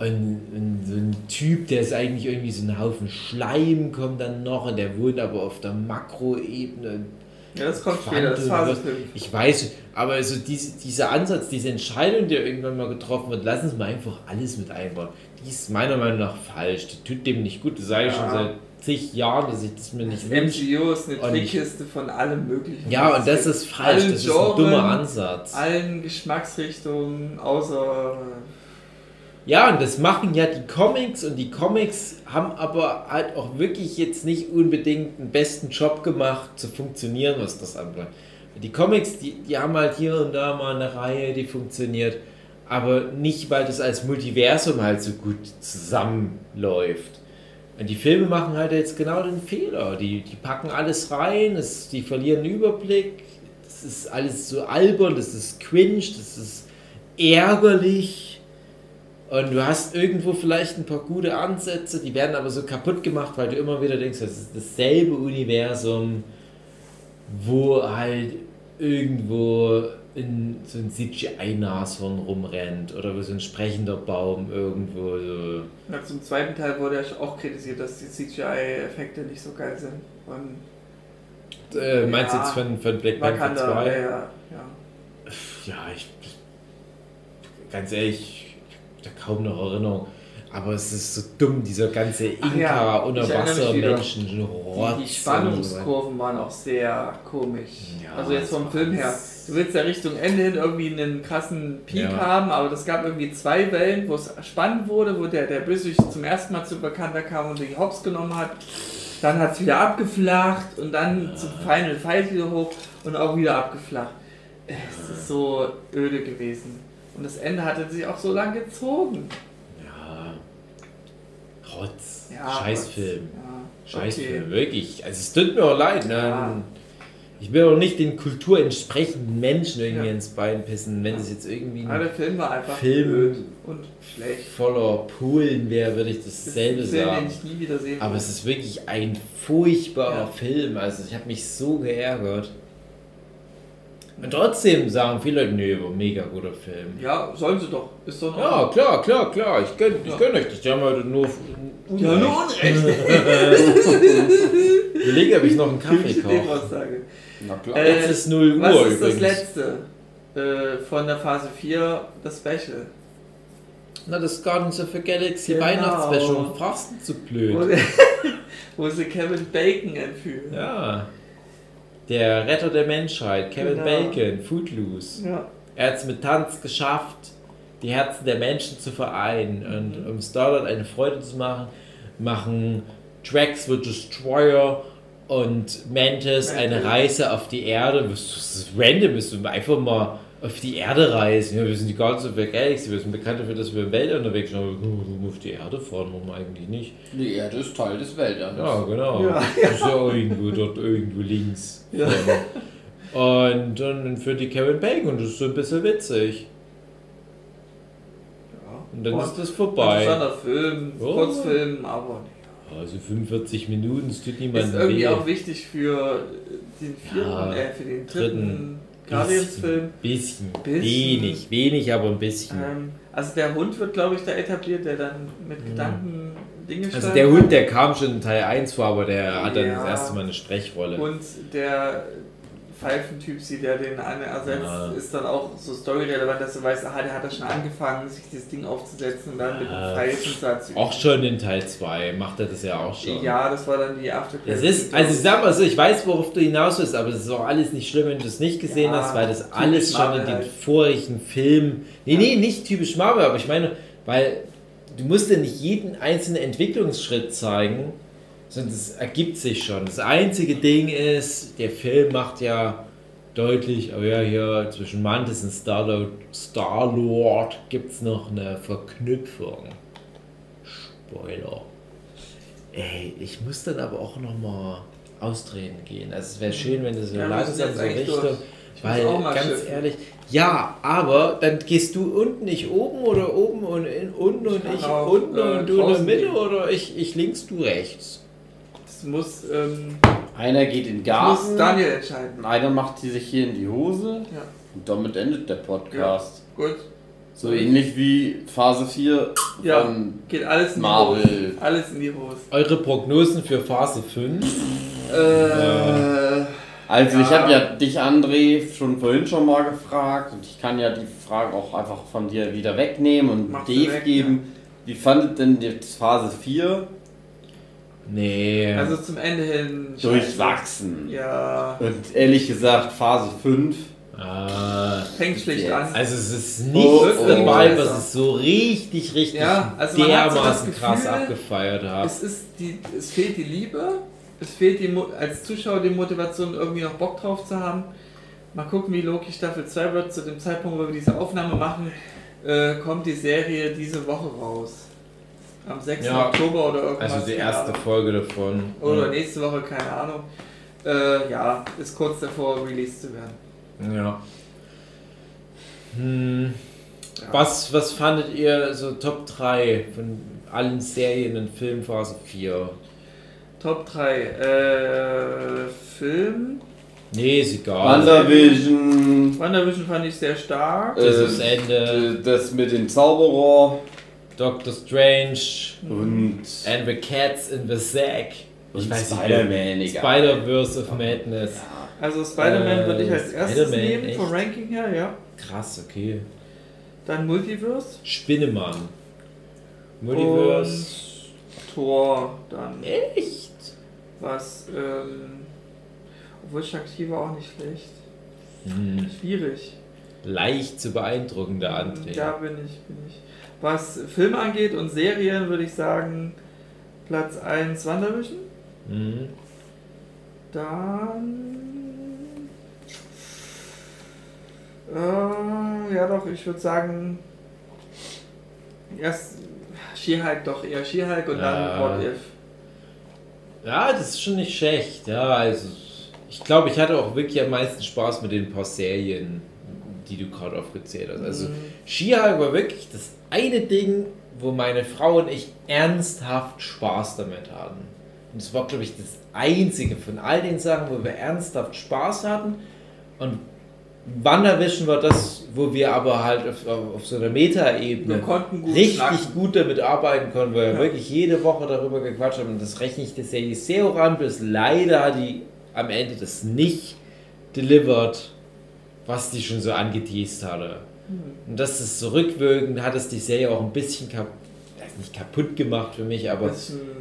und, und so ein Typ, der ist eigentlich irgendwie so ein Haufen Schleim kommt dann noch und der wohnt aber auf der Makroebene. Ja, das kommt später, das ist Phase was- 5. Ich weiß, aber also diese, dieser Ansatz, diese Entscheidung, die irgendwann mal getroffen wird, lassen Sie mal einfach alles mit einbauen. Die ist meiner Meinung nach falsch. Die tut dem nicht gut. Das sage ich Ja. schon seit zig Jahren, dass ich das mir nicht wünsche. MCU ist eine Trickkiste von allem möglichen. Ja, und das ist falsch. allen Das ist ein dummer Ansatz. allen Geschmacksrichtungen, außer Ja, und das machen ja die Comics und die Comics haben aber halt auch wirklich jetzt nicht unbedingt den besten Job gemacht zu funktionieren, was das anbelangt. Die Comics, die, die haben halt hier und da mal eine Reihe, die funktioniert, aber nicht, weil das als Multiversum halt so gut zusammenläuft. Und die Filme machen halt jetzt genau den Fehler. Die, die packen alles rein, es, die verlieren den Überblick, das ist alles so albern, das ist cringe, das ist ärgerlich. Und du hast irgendwo vielleicht ein paar gute Ansätze, die werden aber so kaputt gemacht, weil du immer wieder denkst, das ist dasselbe Universum, wo halt irgendwo in, so ein CGI-Nashorn rumrennt oder wo so ein sprechender Baum irgendwo so. na, zum zweiten Teil wurde ja auch kritisiert, dass die CGI-Effekte nicht so geil sind. Und Äh, meinst du Ja. jetzt von, von Black Panther Wakanda, 2? ja, ja, ja. Ja, ich. Ganz ehrlich, kaum noch Erinnerung. Aber es ist so dumm, dieser ganze ja, Inka, ich unter Wasser. Menschen, Die, die Spannungskurven waren auch sehr komisch. Ja, also jetzt vom das Film her. Du willst ja Richtung Ende hin irgendwie einen krassen Peak Ja. haben, aber es gab irgendwie zwei Wellen, wo es spannend wurde, wo der, der Bösewicht zum ersten Mal zu Wakanda kam und den Hops genommen hat. Dann hat es wieder abgeflacht und dann zum Final Fight wieder hoch und auch wieder abgeflacht. Es ist so öde gewesen. Und das Ende hatte sich auch so lang gezogen. Ja. Rotz. Ja, Scheißfilm. Ja, Scheißfilm, okay. wirklich. Also es tut mir auch leid. Ne? Ja. Ich will auch nicht den kulturentsprechenden Menschen irgendwie ins Bein pissen, wenn es jetzt irgendwie ein der Film war einfach Film. und schlecht. voller Polen wäre, würde ich dasselbe Das Film, sagen. den ich nie wieder sehen Aber es ist wirklich ein furchtbarer. Film. Also ich habe mich so geärgert. Und trotzdem sagen viele Leute, nee, war mega guter Film. Ja, sollen sie doch. Ist doch Ja, klar, klar, klar. Ich gönn, ich Ja. gönn euch das. Die haben heute nur Ja, nur Unrecht. Überlege, ob ich noch einen Kaffee. Nebenaussage. Na klar. Äh, Jetzt ist 0 Uhr Was ist übrigens. das letzte äh, von der Phase 4, das Special? Na, das Guardians of the Galaxy Genau. Weihnachtsspecial. Fragst du zu Wo, blöd? wo sie Kevin Bacon entführen. Ja. Der Retter der Menschheit, Kevin Genau. Bacon, Footloose. Ja. Er hat es mit Tanz geschafft, die Herzen der Menschen zu vereinen. Und Mhm. um Star-Lord eine Freude zu machen, machen Drax the Destroyer und Mantis eine Mantis. Reise auf die Erde. Das ist random, ist einfach mal auf die Erde reisen. Ja, wir sind die of the Galaxy, wir sind bekannt dafür, dass wir im Weltall unterwegs sind. Aber auf die Erde fahren, warum eigentlich nicht? Die Erde ist Teil des Weltalls. Ja, genau. Ja. Das ist ja irgendwo dort irgendwo links. Ja. Und dann führt die Kevin Bacon und das ist so ein bisschen witzig. Und dann ist das vorbei. Interessanter Film, Oh. Kurzfilm, aber Also 45 Minuten, es tut ist niemandem irgendwie weh. auch wichtig für den vierten, Ja, äh, für den dritten dritten. Guardians-Film. Bisschen, Bisschen. wenig, wenig, aber ein bisschen. Ähm, also der Hund wird, glaube ich, da etabliert, der dann mit Gedanken Dinge Also der. Hund, der kam schon in Teil 1 vor, aber der hat dann Ja. das erste Mal eine Sprechrolle. Und der Pfeifentyp sieht, der den einen ersetzt, Ja. ist dann auch so storyrelevant, dass du weißt, aha, der hat da schon angefangen, sich dieses Ding aufzusetzen und dann mit Ja. dem Pfeifensatz. Auch schon in Teil 2 macht er das ja auch schon. Ja, das war dann die After Es ist, also ich sag mal so, ich weiß, worauf du hinaus willst, aber es ist auch alles nicht schlimm, wenn du es nicht gesehen Ja, hast, weil das alles schon in Marvel den halt. vorigen Filmen. Nee, nee, nicht typisch Marvel, aber ich meine, weil du musst ja nicht jeden einzelnen Entwicklungsschritt zeigen, sondern es ergibt sich schon. Das einzige Ding ist, der Film macht ja deutlich, oh ja, hier zwischen Mantis und Star-Lord Star gibt es noch eine Verknüpfung. Spoiler. Ey, ich muss dann aber auch nochmal austreten gehen. Also es wäre schön, wenn das so Ja, langsam so Richtung. Weil, ganz schiffen. ehrlich, ja, aber dann gehst du unten, ich oben oder oben und in, unten und ich unten äh, und du in der draußen Mitte oder ich, ich links, du rechts. Muss, ähm, Einer geht in den muss Garten, Daniel entscheiden. einer macht die sich hier in die Hose Ja, und damit endet der Podcast. gut. So ähnlich wie Phase 4 Ja. von Geht alles in die Marvel. Hose. Alles in die Hose. Eure Prognosen für Phase 5? Äh, Also ich Ja. habe ja dich, André, schon vorhin schon mal gefragt und ich kann ja die Frage auch einfach von dir wieder wegnehmen und Mach Dave weg, geben. Wie fandet denn die Phase 4 Nee. also zum Ende hin. durchwachsen? Ja, Und ehrlich gesagt, Phase 5, ah, fängt schlecht Jetzt. an. also es ist nichts Oh, dabei, oh. was ich so richtig, richtig Ja, also hat so dermaßen krass Gefühl, abgefeiert habe. Es, ist die, es fehlt die Liebe, es fehlt die, als Zuschauer die Motivation, irgendwie noch Bock drauf zu haben. Mal gucken, wie Loki Staffel 2 wird. Zu dem Zeitpunkt, wo wir diese Aufnahme machen, äh, kommt die Serie diese Woche raus. Am 6. Ja. Oktober oder irgendwas. Also die erste Ahnung. Folge davon. Oder Ja. nächste Woche, keine Ahnung. Äh, ja, ist kurz davor, released zu werden. Ja. Hm. Ja. Was, was fandet ihr so Top 3 von allen Serien in Film Phase 4? Top 3. Äh, Film. Nee, ist egal. WandaVision, WandaVision fand ich sehr stark. Das äh, ist Ende. das mit dem Zauberer Doctor Strange und, and the Cats in the Sack. und weiß Spider-Man, egal. Spider-Verse of Madness. Also Spider-Man Äh, würde ich als erstes Spider-Man, nehmen, vom echt? Ranking her, ja. Krass, okay. Dann Multiverse. Spinnemann. Multiverse. Und Tor dann. Echt? Was, ähm. Obwohl Shakti war auch nicht schlecht. Hm. Schwierig. Leicht zu beeindrucken, der André. Ja, bin ich, bin ich. Was Filme angeht und Serien, würde ich sagen, Platz 1 WandaVision. Mhm. Dann. Äh, ja, doch, ich würde sagen. Erst She-Hulk doch eher She-Hulk und Ja. dann What If. Ja, das ist schon nicht schlecht. Ja, also ich glaube, ich hatte auch wirklich am meisten Spaß mit den paar Serien, die du gerade aufgezählt hast. Also Mhm. She-Hulk war wirklich das eine Ding, wo meine Frau und ich ernsthaft Spaß damit hatten. Und es war, glaube ich, das einzige von all den Sachen, wo wir ernsthaft Spaß hatten. Und WandaVision war das, wo wir aber halt auf, auf, so einer Meta-Ebene konnten gut richtig schnacken. gut damit arbeiten können, weil wir Ja. wirklich jede Woche darüber gequatscht haben. Und das rechne ich der Serie sehr hoch an, bis leider die am Ende das nicht delivered, was die schon so angeteased hatte. Hm. Und das ist zurückwirkend, hat es die Serie auch ein bisschen kap nicht kaputt gemacht für mich, aber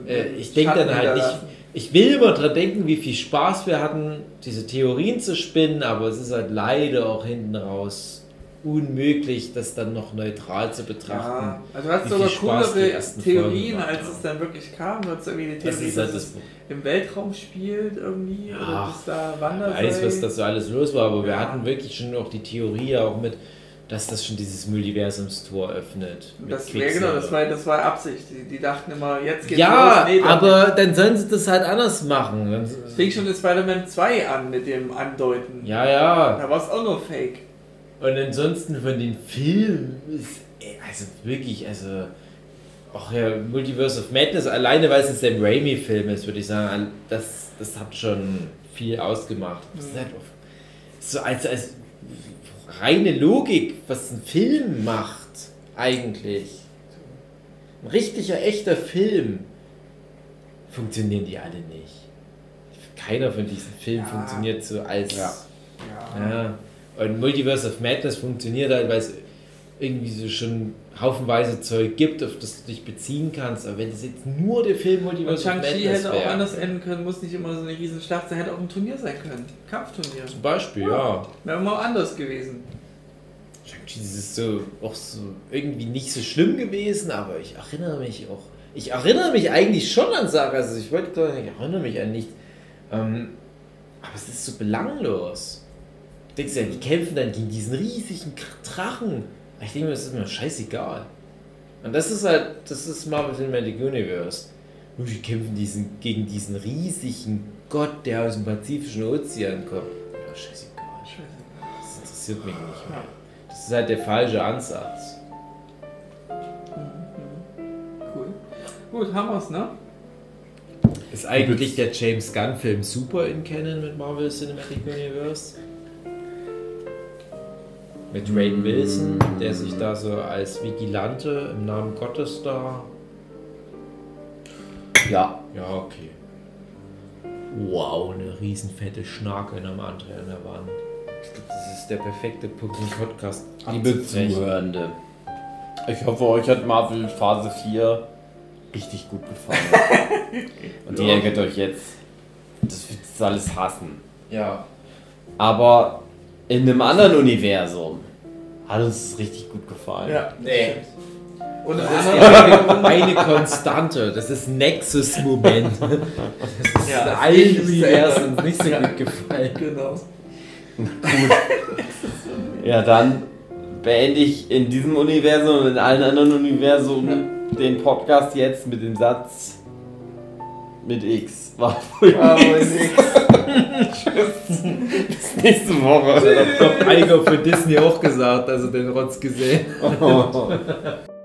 äh, ich denke dann halt nicht, ich will immer dran denken, wie viel Spaß wir hatten, diese Theorien zu spinnen, aber es ist halt leider auch hinten raus unmöglich, das dann noch neutral zu betrachten. Ja, also du hast sogar Spaß die coolere Theorien, als haben. es dann wirklich kam. Du hast irgendwie die Das Theorie, ist halt dass das es im Weltraum spielt irgendwie oder Ja, dass da Wander weiß, was das so alles los war, aber wir Ja. hatten wirklich schon auch die Theorie auch mit, dass das schon dieses Multiversumstor öffnet. Das wäre genau, das war, das war Absicht. Die, die dachten immer, jetzt geht's Ja, los. Nee, dann aber dann sollen sie das halt anders machen. Dann- fing schon in Spider-Man 2 an mit dem Andeuten. Ja, ja. Da war es auch nur Fake. Und ansonsten von den Filmen ist, ey, also wirklich, also auch ja, Multiverse of Madness, alleine weil es ein Sam Raimi-Film ist, würde ich sagen, das, das hat schon viel ausgemacht. Das ist halt so als, als reine Logik, was ein Film macht, eigentlich. Ein richtiger, echter Film. Funktionieren die alle nicht. Keiner von diesen Filmen Ja. funktioniert so als Ja. Ja. Und Multiverse of Madness funktioniert halt, weil es irgendwie so schon haufenweise Zeug gibt, auf das du dich beziehen kannst. Aber wenn das jetzt nur der Film Und Multiverse of Shang-Chi Madness hätte auch wäre, anders enden können, muss nicht immer so eine riesen Schlacht sein, hätte auch ein Turnier sein können. Kampfturnier. zum Beispiel, ja. Wäre mal anders gewesen. Shang-Chi das ist so auch so irgendwie nicht so schlimm gewesen, aber ich erinnere mich auch. Ich erinnere mich eigentlich schon an Sachen. Also ich wollte ich erinnere mich an nichts. Ähm, aber es ist so belanglos. Du denkst ja, die kämpfen dann gegen diesen riesigen Drachen. Ich denke mir, das ist mir scheißegal. Und das ist halt, das ist Marvel Cinematic Universe. Und die kämpfen diesen, gegen diesen riesigen Gott, der aus dem Pazifischen Ozean kommt. Ja, scheißegal. Scheiße. Das interessiert mich nicht mehr. Das ist halt der falsche Ansatz. Cool. Gut, haben wir's, ne? Ist eigentlich der James Gunn-Film super in Canon mit Marvel Cinematic Universe? Mit Rain Wilson, der sich da so als Vigilante im Namen Gottes da. Ja. Ja, okay. Wow, eine riesenfette Schnarke am anderen an der Wand. Ich glaube, das ist der perfekte Punkt im Podcast. Liebe. Zuhörende, ich hoffe, euch hat Marvel Phase 4 richtig gut gefallen. Und ihr ärgert euch jetzt. Das wird alles hassen. Ja. Aber in einem anderen Universum hat uns das richtig gut gefallen. Nee. Und Das ist anderen eine, eine Konstante. Das ist Nexus-Moment. Das ist Ja, das allen Universen nicht so gut gefallen. Genau. Ja, dann beende ich in diesem Universum und in allen anderen Universen den Podcast jetzt mit dem Satz mit X. War wohl Aber nix. Bis nächste Woche. Hat Eiger für Disney auch gesagt, also den Rotz gesehen. Oh.